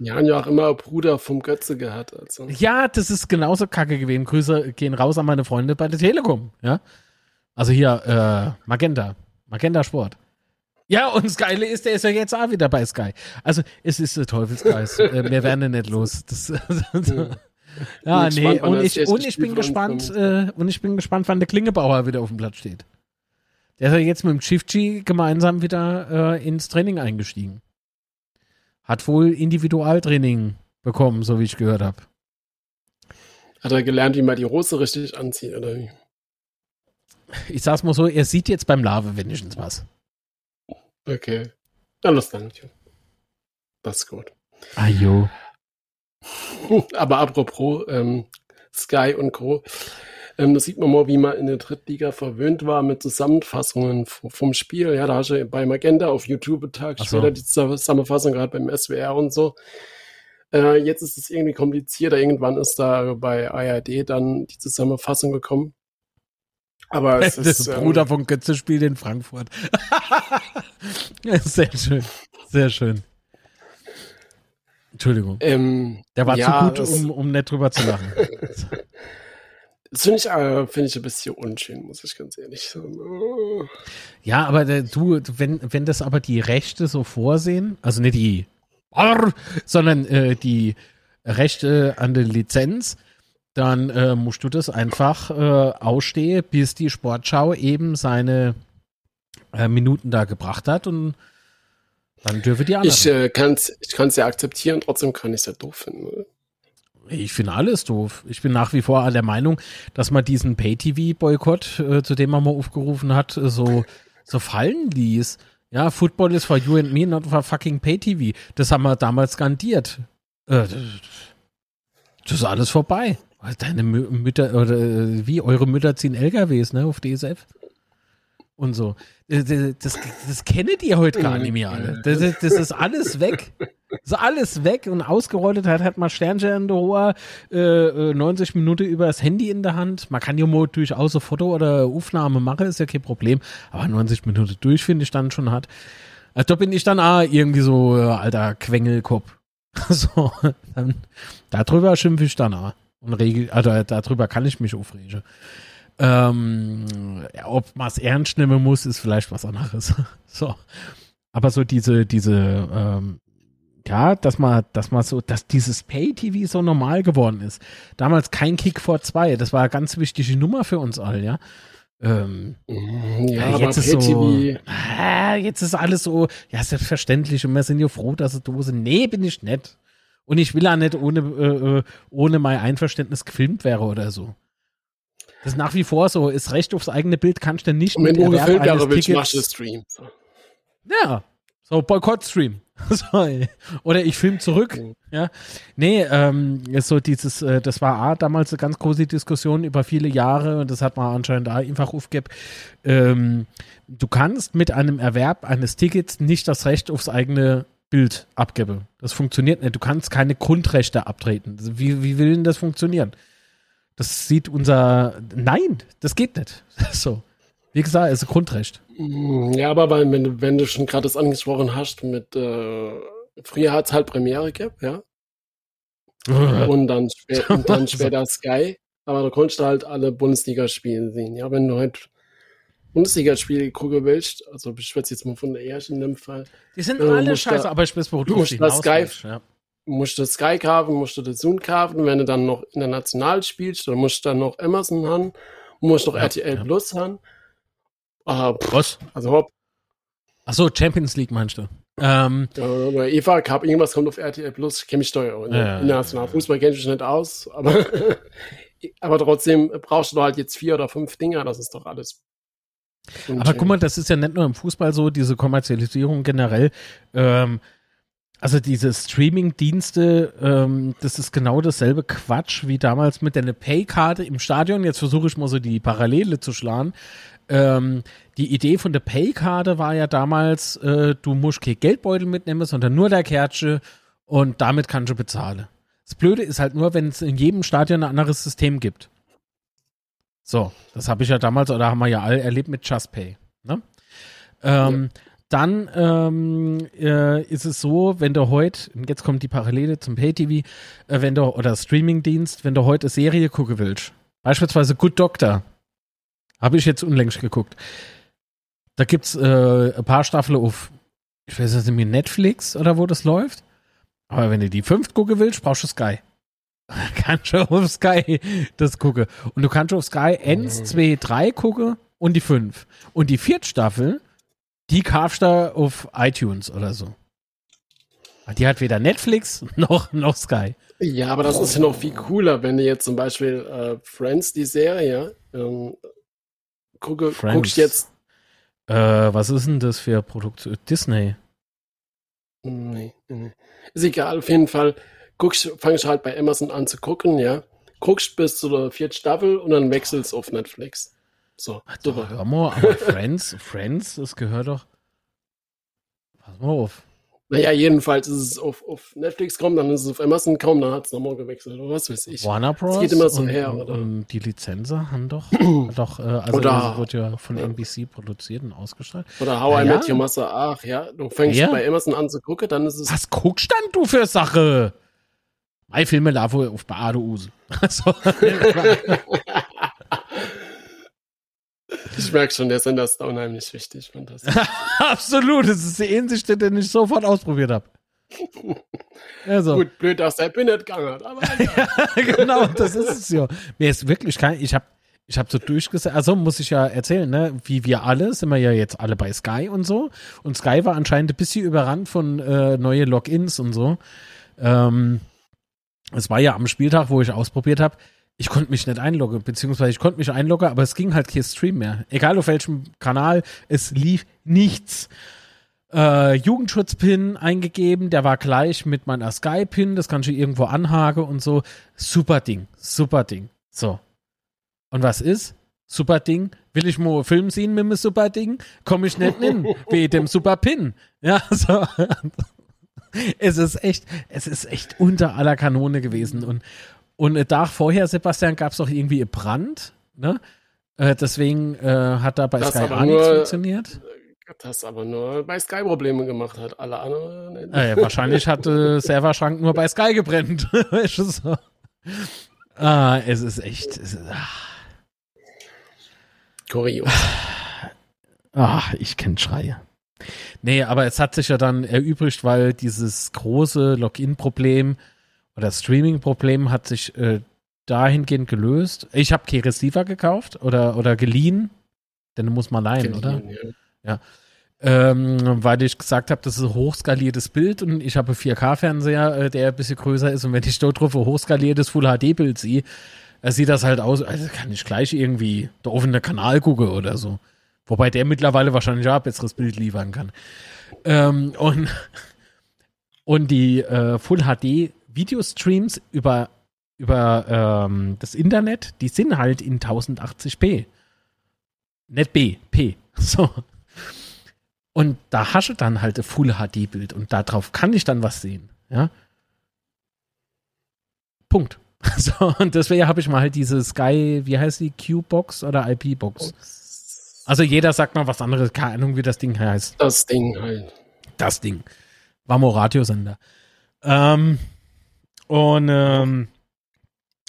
A: wir haben ja auch immer Bruder vom Götze gehabt. Also.
B: Ja, das ist genauso kacke gewesen. Grüße gehen raus an meine Freunde bei der Telekom. Ja, also hier äh, Magenta, Magenta Sport. Ja, und das Geile ist, der ist ja jetzt auch wieder bei Sky. Also es ist der Teufelskreis. äh, wir werden nicht los. Das, ja,
A: Bin
B: nee.
A: gespannt,
B: Und ich, und ich bin gespannt. Äh, und ich bin gespannt, wann der Klingebauer wieder auf dem Platz steht. Der ist ja jetzt mit dem Chifchi gemeinsam wieder äh, ins Training eingestiegen. Hat wohl Individualtraining bekommen, so wie ich gehört habe.
A: Hat er gelernt, wie man die Hose richtig anzieht, oder wie?
B: Ich sag's mal so, er sieht jetzt beim Lave wenigstens was.
A: Okay. Alles dann. Das ist gut.
B: Ah, jo.
A: Aber apropos ähm, Sky und Co. Ähm, da sieht man mal, wie man in der Drittliga verwöhnt war mit Zusammenfassungen vom Spiel. Ja, da hast du bei Magenta auf YouTube einen Tag
B: so.
A: später die Zusammenfassung, gerade beim SWR und so. Äh, jetzt ist es irgendwie komplizierter. Irgendwann ist da bei ARD dann die Zusammenfassung gekommen. Aber es
B: Der
A: ist. ähm,
B: Bruder von Götze spielt in Frankfurt. Sehr schön. Sehr schön. Entschuldigung.
A: ähm,
B: Der war
A: ja,
B: zu gut, um, um nicht drüber zu lachen.
A: Das finde ich, äh, finde ich ein bisschen unschön, muss ich ganz ehrlich sagen. Oh.
B: Ja, aber der, du, wenn, wenn das aber die Rechte so vorsehen, also nicht die, sondern äh, die Rechte an der Lizenz, dann äh, musst du das einfach äh, ausstehen, bis die Sportschau eben seine äh, Minuten da gebracht hat und dann dürfen die anderen.
A: Ich äh, kann es ja akzeptieren, trotzdem kann ich es ja doof finden. Oder?
B: Ich finde alles doof. Ich bin nach wie vor der Meinung, dass man diesen Pay-TV-Boykott, äh, zu dem man mal aufgerufen hat, äh, so, so fallen ließ. Ja, Football is for you and me, not for fucking Pay-TV. Das haben wir damals skandiert. Äh, das, ist alles vorbei. Deine Mü Mütter, oder äh, wie, eure Mütter ziehen LKWs, ne, auf DSF? Und so. Äh, Das, das, das kennt ihr heute gar nicht mehr alle. Das, das ist alles weg. Ist alles weg und ausgerollt hat, hat man Sternchen in der Hohe, äh, äh, 90 Minuten über das Handy in der Hand. Man kann ja mal durchaus ein Foto oder Aufnahme machen, ist ja kein Problem. Aber 90 Minuten durch finde ich dann schon hart. Also da bin ich dann auch irgendwie so, äh, alter Quengelkopf. so, dann, darüber schimpfe ich dann auch. Und regel, also darüber kann ich mich aufregen. Ähm, ja, ob man es ernst nehmen muss, ist vielleicht was anderes. so. Aber so diese, diese, ähm, ja, dass man, dass man so, dass dieses Pay-TV so normal geworden ist. Damals kein Kick vor zwei, das war eine ganz wichtige Nummer für uns alle, ja. Ähm,
A: ja,
B: jetzt
A: aber
B: ist so, ah, jetzt ist alles so, ja, selbstverständlich und wir sind ja froh, dass da sind. Nee, bin ich nicht. Und ich will auch nicht ohne, äh, äh, ohne mein Einverständnis gefilmt wäre oder so. Das ist nach wie vor so, ist Recht aufs eigene Bild kannst du nicht
A: und wenn du
B: Erwerb
A: gefilmt
B: eines
A: wäre, willst,
B: Tickets-
A: machst du Stream.
B: Ja, so Boykott-Stream. Oder ich film zurück.
A: Mhm.
B: Ja, nee, ähm, so dieses, äh, das war A, damals eine ganz große Diskussion über viele Jahre und das hat man anscheinend auch einfach aufgegeben. Ähm, du kannst mit einem Erwerb eines Tickets nicht das Recht aufs eigene Bild abgeben. Das funktioniert nicht. Du kannst keine Grundrechte abtreten. Wie, wie will denn das funktionieren? Das sieht unser, nein, das geht nicht. So. Wie gesagt, es ist ein Grundrecht.
A: Mm, Ja, aber weil, wenn du, wenn du schon gerade das angesprochen hast, mit äh, früher hat es halt Premiere gehabt, ja. Und dann, spä und dann später Sky. Aber da konntest du halt alle Bundesligaspiele sehen. Ja, wenn du halt Bundesligaspiele gucken willst, also ich schwätze jetzt mal von der ersten in dem Fall,
B: Die sind
A: du
B: alle scheiße,
A: da-
B: aber ich weiß, wo
A: du
B: du
A: musst das Sky-
B: ja.
A: Musst du Sky kaufen, musst du das Zoom kaufen. Wenn du dann noch international spielst, dann musst du dann noch Amazon haben, musst noch
B: Ja,
A: RTL
B: ja.
A: Plus haben. Ah, pff,
B: Was?
A: also hopp,
B: Achso, Champions League meinst du? Ähm,
A: äh, bei Eva Cup, irgendwas kommt auf RTL Plus, ich kenne mich da ja. in
B: Ja, ja,
A: International. Fußball kenne ich nicht aus, aber, aber trotzdem brauchst du halt jetzt vier oder fünf Dinger, das ist doch alles.
B: aber guck mal, das ist ja nicht nur im Fußball so, diese Kommerzialisierung generell. Ähm, also diese Streaming-Dienste, ähm, das ist genau dasselbe Quatsch wie damals mit der Pay-Karte im Stadion. Jetzt versuche ich mal so die Parallele zu schlagen. Ähm, die Idee von der Pay-Karte war ja damals, äh, du musst kein Geldbeutel mitnehmen, sondern nur der Kärtche und damit kannst du bezahlen. Das Blöde ist halt nur, wenn es in jedem Stadion ein anderes System gibt. So, das habe ich ja damals, oder haben wir ja alle erlebt mit JustPay. Ne? Ähm, Dann ähm, äh, ist es so, wenn du heute, und jetzt kommt die Parallele zum Pay-TV, äh, wenn du, oder Streaming-Dienst, wenn du heute eine Serie gucken willst, beispielsweise Good Doctor, habe ich jetzt unlängst geguckt. Da gibt's äh, ein paar Staffeln auf, ich weiß nicht, mir Netflix oder wo das läuft. Aber wenn du die fünft gucken willst, brauchst du Sky. kannst du auf Sky das gucken. Und du kannst auf Sky 1, 2, 3 gucken und die 5. Und die vierte Staffel, die kaufst du auf iTunes oder so. Die hat weder Netflix noch, noch Sky.
A: Ja, aber das ist ja noch viel cooler, wenn du jetzt zum Beispiel äh, Friends, die Serie, ähm, gucke,
B: Friends.
A: guckst jetzt.
B: Äh, was ist denn das für Produktion? Disney.
A: Nee, nee. Ist egal, auf jeden Fall. Guckst, fangst halt bei Amazon an zu gucken, ja. Guckst bis zu der vierten Staffel und dann wechselst auf Netflix. So, super.
B: Hör mal, aber Friends, Friends, das gehört doch. Pass mal auf.
A: Naja, jedenfalls ist es auf, auf Netflix kommen, dann ist es auf Amazon kommen, dann hat es nochmal gewechselt oder was weiß ich.
B: Warner Bros.
A: geht immer so
B: und,
A: her, oder?
B: und die Lizenzen haben doch, doch äh, also
A: Oder-
B: das wird ja von
A: ja.
B: NBC produziert und ausgestrahlt.
A: Oder How I
B: Ja.
A: Met Your Mother, ach ja, du fängst
B: Ja.
A: bei Amazon an zu gucken, dann ist es.
B: Was guckst denn du für Sache? Mein Filme wohl auf Bade Use. Also,
A: Ich merke schon, der Sender ist unheimlich wichtig.
B: Absolut, das ist die einzige, den ich sofort ausprobiert habe. Also.
A: Gut, blöd, dass der Pin nicht gegangen hat, aber egal.
B: genau, das ist es ja. Mir ist wirklich kein, ich habe ich hab so durchgesehen, also muss ich ja erzählen, ne, wie wir alle, sind wir ja jetzt alle bei Sky und so. Und Sky war anscheinend ein bisschen überrannt von äh, neue Logins und so. Ähm, es war ja am Spieltag, wo ich ausprobiert habe, ich konnte mich nicht einloggen, beziehungsweise ich konnte mich einloggen, aber es ging halt kein Stream mehr. Egal auf welchem Kanal, es lief nichts. Äh, Jugendschutz-Pin eingegeben, der war gleich mit meiner Sky-Pin, das kannst du irgendwo anhaken und so. Super Ding, super Ding. So. Und was ist? Super Ding. Will ich mal Film sehen mit dem Super Ding? Komme ich nicht hin, wie dem Super Pin. Ja, so. Es ist echt, es ist echt unter aller Kanone gewesen. Und, und einen Tag vorher, Sebastian, gab es doch irgendwie einen Brand, ne? Äh, deswegen äh, hat da bei
A: Das
B: Sky auch nichts funktioniert.
A: Das aber nur bei Sky Probleme gemacht hat. Alle anderen.
B: Äh, wahrscheinlich hat äh, Serverschrank nur bei Sky gebrennt. So. Ah, es ist echt. Es ist, ah,
A: Kurios.
B: ah, ich kenn Schreie. Nee, aber es hat sich ja dann erübrigt, weil dieses große Login-Problem oder Streaming-Problem hat sich äh, dahingehend gelöst. Ich habe kein Receiver gekauft oder, oder geliehen, denn du musst mal leihen, oder? Ja. Ähm, weil ich gesagt habe, das ist ein hochskaliertes Bild und ich habe einen 4K-Fernseher, äh, der ein bisschen größer ist und wenn ich dort drauf ein hochskaliertes Full-HD-Bild sehe, äh, sieht das halt aus, also kann ich gleich irgendwie da auf einen Kanal gucken oder so. Wobei der mittlerweile wahrscheinlich auch ein besseres Bild liefern kann. Ähm, und, und die äh, Full-HD-Videostreams über, über ähm, das Internet, die sind halt in 1080p. Nicht B, P. So. Und da hasche dann halt ein Full HD Bild und darauf kann ich dann was sehen. Ja. Punkt. So, und deswegen habe ich mal halt diese Sky, wie heißt die, Q-Box oder IP-Box? Also jeder sagt mal was anderes, keine Ahnung, wie das Ding heißt.
A: Das Ding halt.
B: Das Ding. War mal Radiosender. Ähm, und ähm,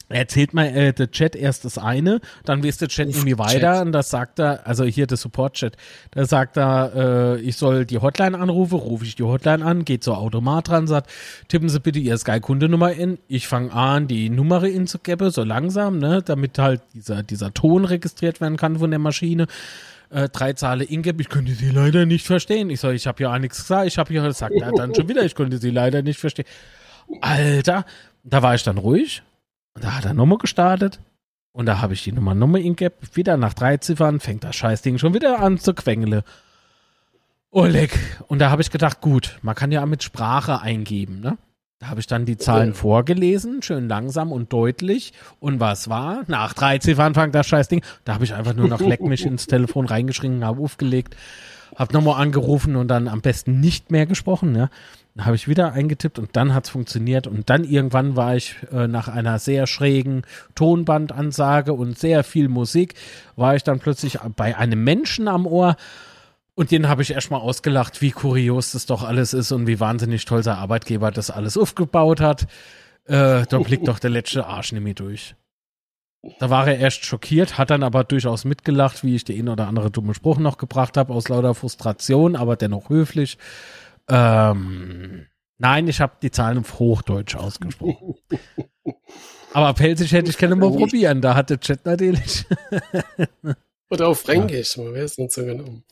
B: erzählt mal äh, der Chat erst das eine, dann wirst der Chat irgendwie weiter Chat. und das sagt er, also hier der Support-Chat, da sagt er, äh, ich soll die Hotline anrufen, rufe ich die Hotline an, geht zur Automat dran, sagt, tippen Sie bitte Ihr Sky-Kundenummer in, ich fange an, die Nummer inzugeben, so langsam, ne, damit halt dieser, dieser Ton registriert werden kann von der Maschine. Äh, drei Zahlen ingebe, ich könnte sie leider nicht verstehen. Ich soll, ich habe ja auch nichts gesagt, ich habe ja sagt er dann schon wieder, ich konnte sie leider nicht verstehen. Alter, da war ich dann ruhig und da hat er nochmal gestartet. Und da habe ich die Nummer nochmal ingeb. Wieder nach drei Ziffern fängt das Scheißding schon wieder an zu quengeln. Oleg. Und da habe ich gedacht, gut, man kann ja mit Sprache eingeben, ne? Da habe ich dann die Zahlen vorgelesen, schön langsam und deutlich. Und was war? Nach drei Ziffern fängt das Scheißding. Da habe ich einfach nur noch Leck mich ins Telefon reingeschrien, habe aufgelegt, habe nochmal angerufen und dann am besten nicht mehr gesprochen, ne? Dann habe ich wieder eingetippt und dann hat es funktioniert. Und dann irgendwann war ich äh, nach einer sehr schrägen Tonbandansage und sehr viel Musik, war ich dann plötzlich bei einem Menschen am Ohr. Und den habe ich erstmal ausgelacht, wie kurios das doch alles ist und wie wahnsinnig toll sein Arbeitgeber das alles aufgebaut hat. Äh, da blickt doch der letzte Arsch nämlich durch. Da war er erst schockiert, hat dann aber durchaus mitgelacht, wie ich den oder andere dumme Spruch noch gebracht habe, aus lauter Frustration, aber dennoch höflich. Ähm, nein, ich habe die Zahlen auf Hochdeutsch ausgesprochen. Aber Pelzig hätte ich gerne mal probieren. Da hat der Chat natürlich.
A: Oder auf Fränkisch, ja. man weiß nicht so genau.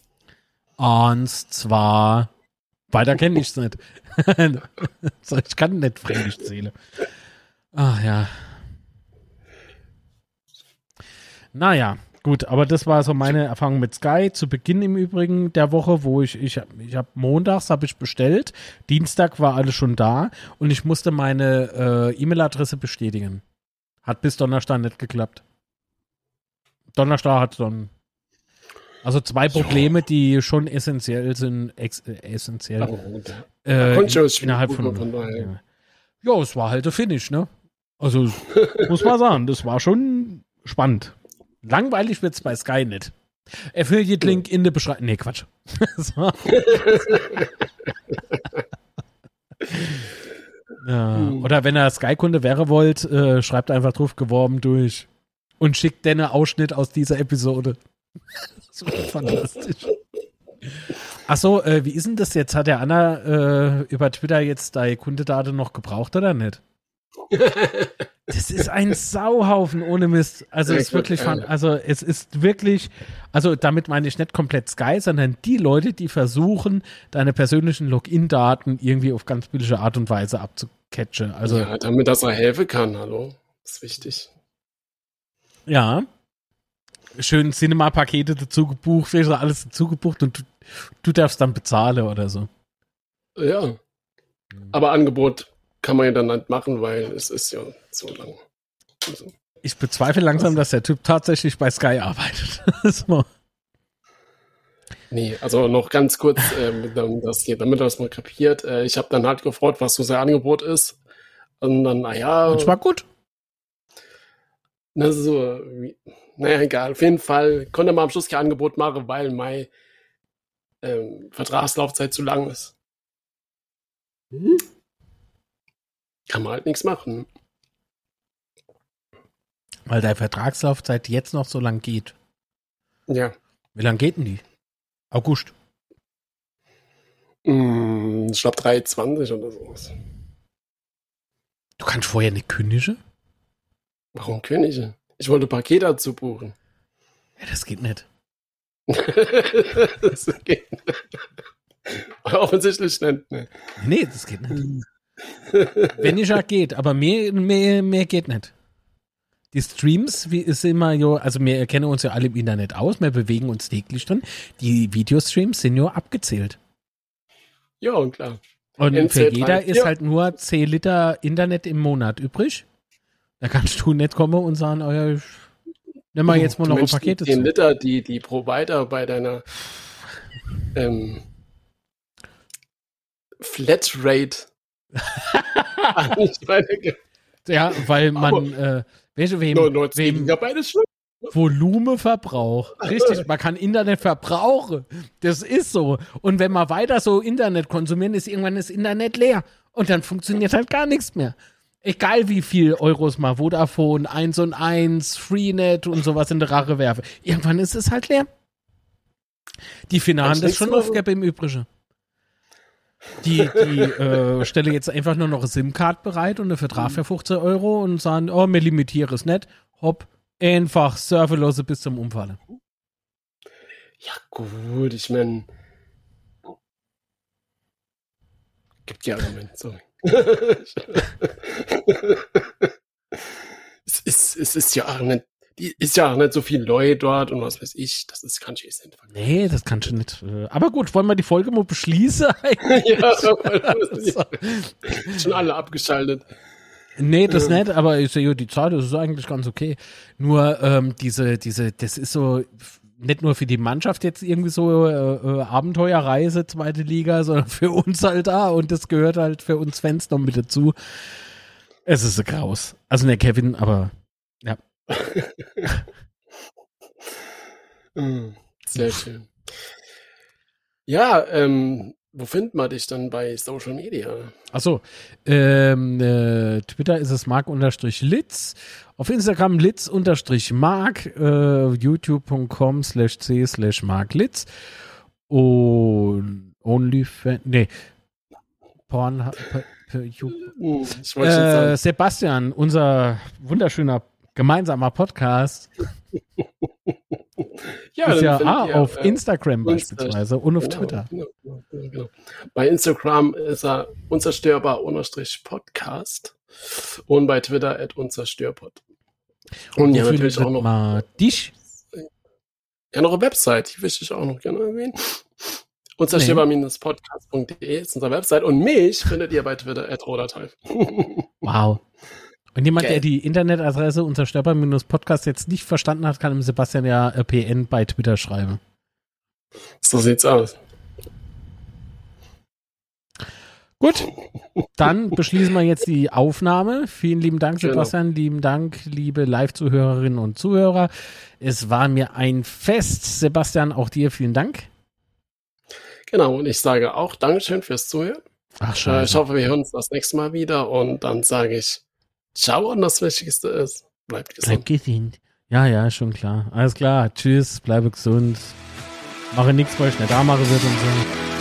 B: Und zwar, weiter kenne ich es nicht. ich kann nicht Fränkisch zählen. Ach ja. Naja, Gut, aber das war so meine Erfahrung mit Sky. Zu Beginn im Übrigen der Woche, wo ich, ich, ich habe montags habe ich bestellt, Dienstag war alles schon da und ich musste meine äh, E-Mail-Adresse bestätigen. Hat bis Donnerstag nicht geklappt. Donnerstag hat dann also zwei Probleme, die schon essentiell sind, ex, äh, essentiell. äh, innerhalb von, von ja. ja, es war halt der Finish, ne? Also muss man sagen, das war schon spannend. Langweilig wird es bei Sky nicht. Affiliate-Link in der Beschreibung. Nee, Quatsch. ja. Hm. Oder wenn er Sky-Kunde wäre wollt, äh, schreibt einfach drauf geworben durch und schickt den Ausschnitt aus dieser Episode. das wird fantastisch. Achso, äh, wie ist denn das jetzt? Hat der Anna äh, über Twitter jetzt deine Kundedaten noch gebraucht oder nicht? Das ist ein Sauhaufen ohne Mist. Also es ist wirklich fun. Also es ist wirklich, also damit meine ich nicht komplett Sky, sondern die Leute, die versuchen, deine persönlichen Login-Daten irgendwie auf ganz billige Art und Weise abzucatchen. Also,
A: ja, damit das er helfen kann, hallo. Das ist wichtig.
B: Ja. Schön Cinema-Pakete dazu gebucht, alles dazu gebucht und du, du darfst dann bezahlen oder so.
A: Ja. Aber Angebot kann man ja dann nicht machen, weil es ist ja so lang.
B: Also, ich bezweifle langsam, dass der Typ tatsächlich bei Sky arbeitet. so.
A: Nee, also noch ganz kurz, äh, damit, das, damit das mal kapiert. Äh, ich habe dann halt gefragt, was so sein Angebot ist. Und dann, naja.
B: Das war gut.
A: Na, so, naja, egal. Auf jeden Fall konnte man am Schluss kein Angebot machen, weil mein ähm, Vertragslaufzeit zu lang ist. Hm? Kann man halt nichts machen.
B: Weil deine Vertragslaufzeit jetzt noch so lang geht.
A: Ja.
B: Wie lang geht denn die? August.
A: Mm, ich glaube 3,20 oder sowas.
B: Du kannst vorher eine kündige?
A: Warum Könige? Ich wollte Paket dazu buchen.
B: Ja, das geht nicht.
A: das geht Offensichtlich nicht. Ne.
B: Nee, das geht nicht. Wenn ich ja geht, aber mehr, mehr, mehr geht nicht. Die Streams, wie ist immer jo, also wir kennen uns ja alle im Internet aus, wir bewegen uns täglich drin. Die Videostreams sind nur abgezählt.
A: Ja, und klar.
B: Und
A: NC
B: für jeder
A: 3,
B: ist
A: ja.
B: halt nur 10 Liter Internet im Monat übrig. Da kannst du nicht kommen und sagen, oh ja, nimm mal jetzt mal noch ein Paket
A: die
B: dazu.
A: 10 Liter, die die Provider bei deiner ähm, Flatrate
B: Ja, weil man, äh, weißt du, wem,
A: 99
B: wem
A: schon.
B: Volumenverbrauch. Richtig, man kann Internet verbrauchen. Das ist so. Und wenn man weiter so Internet konsumieren, ist irgendwann das Internet leer. Und dann funktioniert halt gar nichts mehr. Egal wie viel Euros mal Vodafone, 1 und 1, Freenet und sowas in die Rache werfe. Irgendwann ist es halt leer. Die Finalen
A: Kannst
B: das schon aufgeben im Übrigen. Die, die äh, stelle jetzt einfach nur noch eine SIM-Card bereit und eine Vertrag für 15 Euro und sagen, oh, mir limitiere es nicht. Hopp, einfach surfelose bis zum Umfallen.
A: Ja, gut, ich meine. Gibt ja Argumente, sorry. es, ist, es ist ja die ist ja auch nicht so viel Leute dort und was weiß ich. Das ist, kann ich jetzt nicht vergleichen.
B: Nee, das kannst du nicht. äh, Aber gut, wollen wir die Folge mal beschließen?
A: ja, aber schon alle abgeschaltet.
B: nee, das nicht, aber ich sehe, die Zeit das ist eigentlich ganz okay. Nur ähm, diese, diese, das ist so nicht nur für die Mannschaft jetzt irgendwie so äh, äh, Abenteuerreise, zweite Liga, sondern für uns halt da und das gehört halt für uns Fans noch mit dazu. Es ist ein Graus. Also ne, Kevin, aber
A: Mm, Sehr schön. Ja, ähm, wo findet man dich dann bei Social Media?
B: Achso, ähm, äh, Twitter ist es mark-litz, auf Instagram litz-mark, äh, youtube.com slash c slash marklitz und OnlyFans, nee, Porn,
A: Hm, Ich
B: äh, Sebastian, unser wunderschöner gemeinsamer Podcast,
A: ja,
B: ist ja ah, auf
A: äh,
B: Instagram beispielsweise und auf
A: genau,
B: Twitter.
A: Genau, genau, genau. Bei Instagram ist er unzerstörbar unterstrich Podcast und bei Twitter at unzerstörpod. Und ja,
B: Wo
A: natürlich auch noch,
B: man dich?
A: ja, noch eine Website, die möchte ich auch noch gerne erwähnen. Unzerstörbar-podcast.de ist unsere Website und mich findet ihr bei Twitter at roderteil.
B: Wow. Und jemand,
A: Geil.
B: der die Internetadresse unser Störper-Podcast jetzt nicht verstanden hat, kann dem Sebastian ja äh, PN bei Twitter schreiben.
A: so sieht's aus.
B: Gut, dann beschließen wir jetzt die Aufnahme. Vielen lieben Dank,
A: Genau.
B: Sebastian. Lieben Dank, liebe Live-Zuhörerinnen und Zuhörer. Es war mir ein Fest. Sebastian, auch dir vielen Dank.
A: Genau, und ich sage auch Dankeschön fürs Zuhören.
B: Ach,
A: Äh, ich hoffe, wir hören uns das nächste Mal wieder und dann sage ich Ciao und das Wichtigste ist, bleibt gesund.
B: Bleib gesund. Ja, ja, schon klar. Alles klar. Tschüss, bleibe gesund. Mache nichts, weil ich nicht da mache wird und so.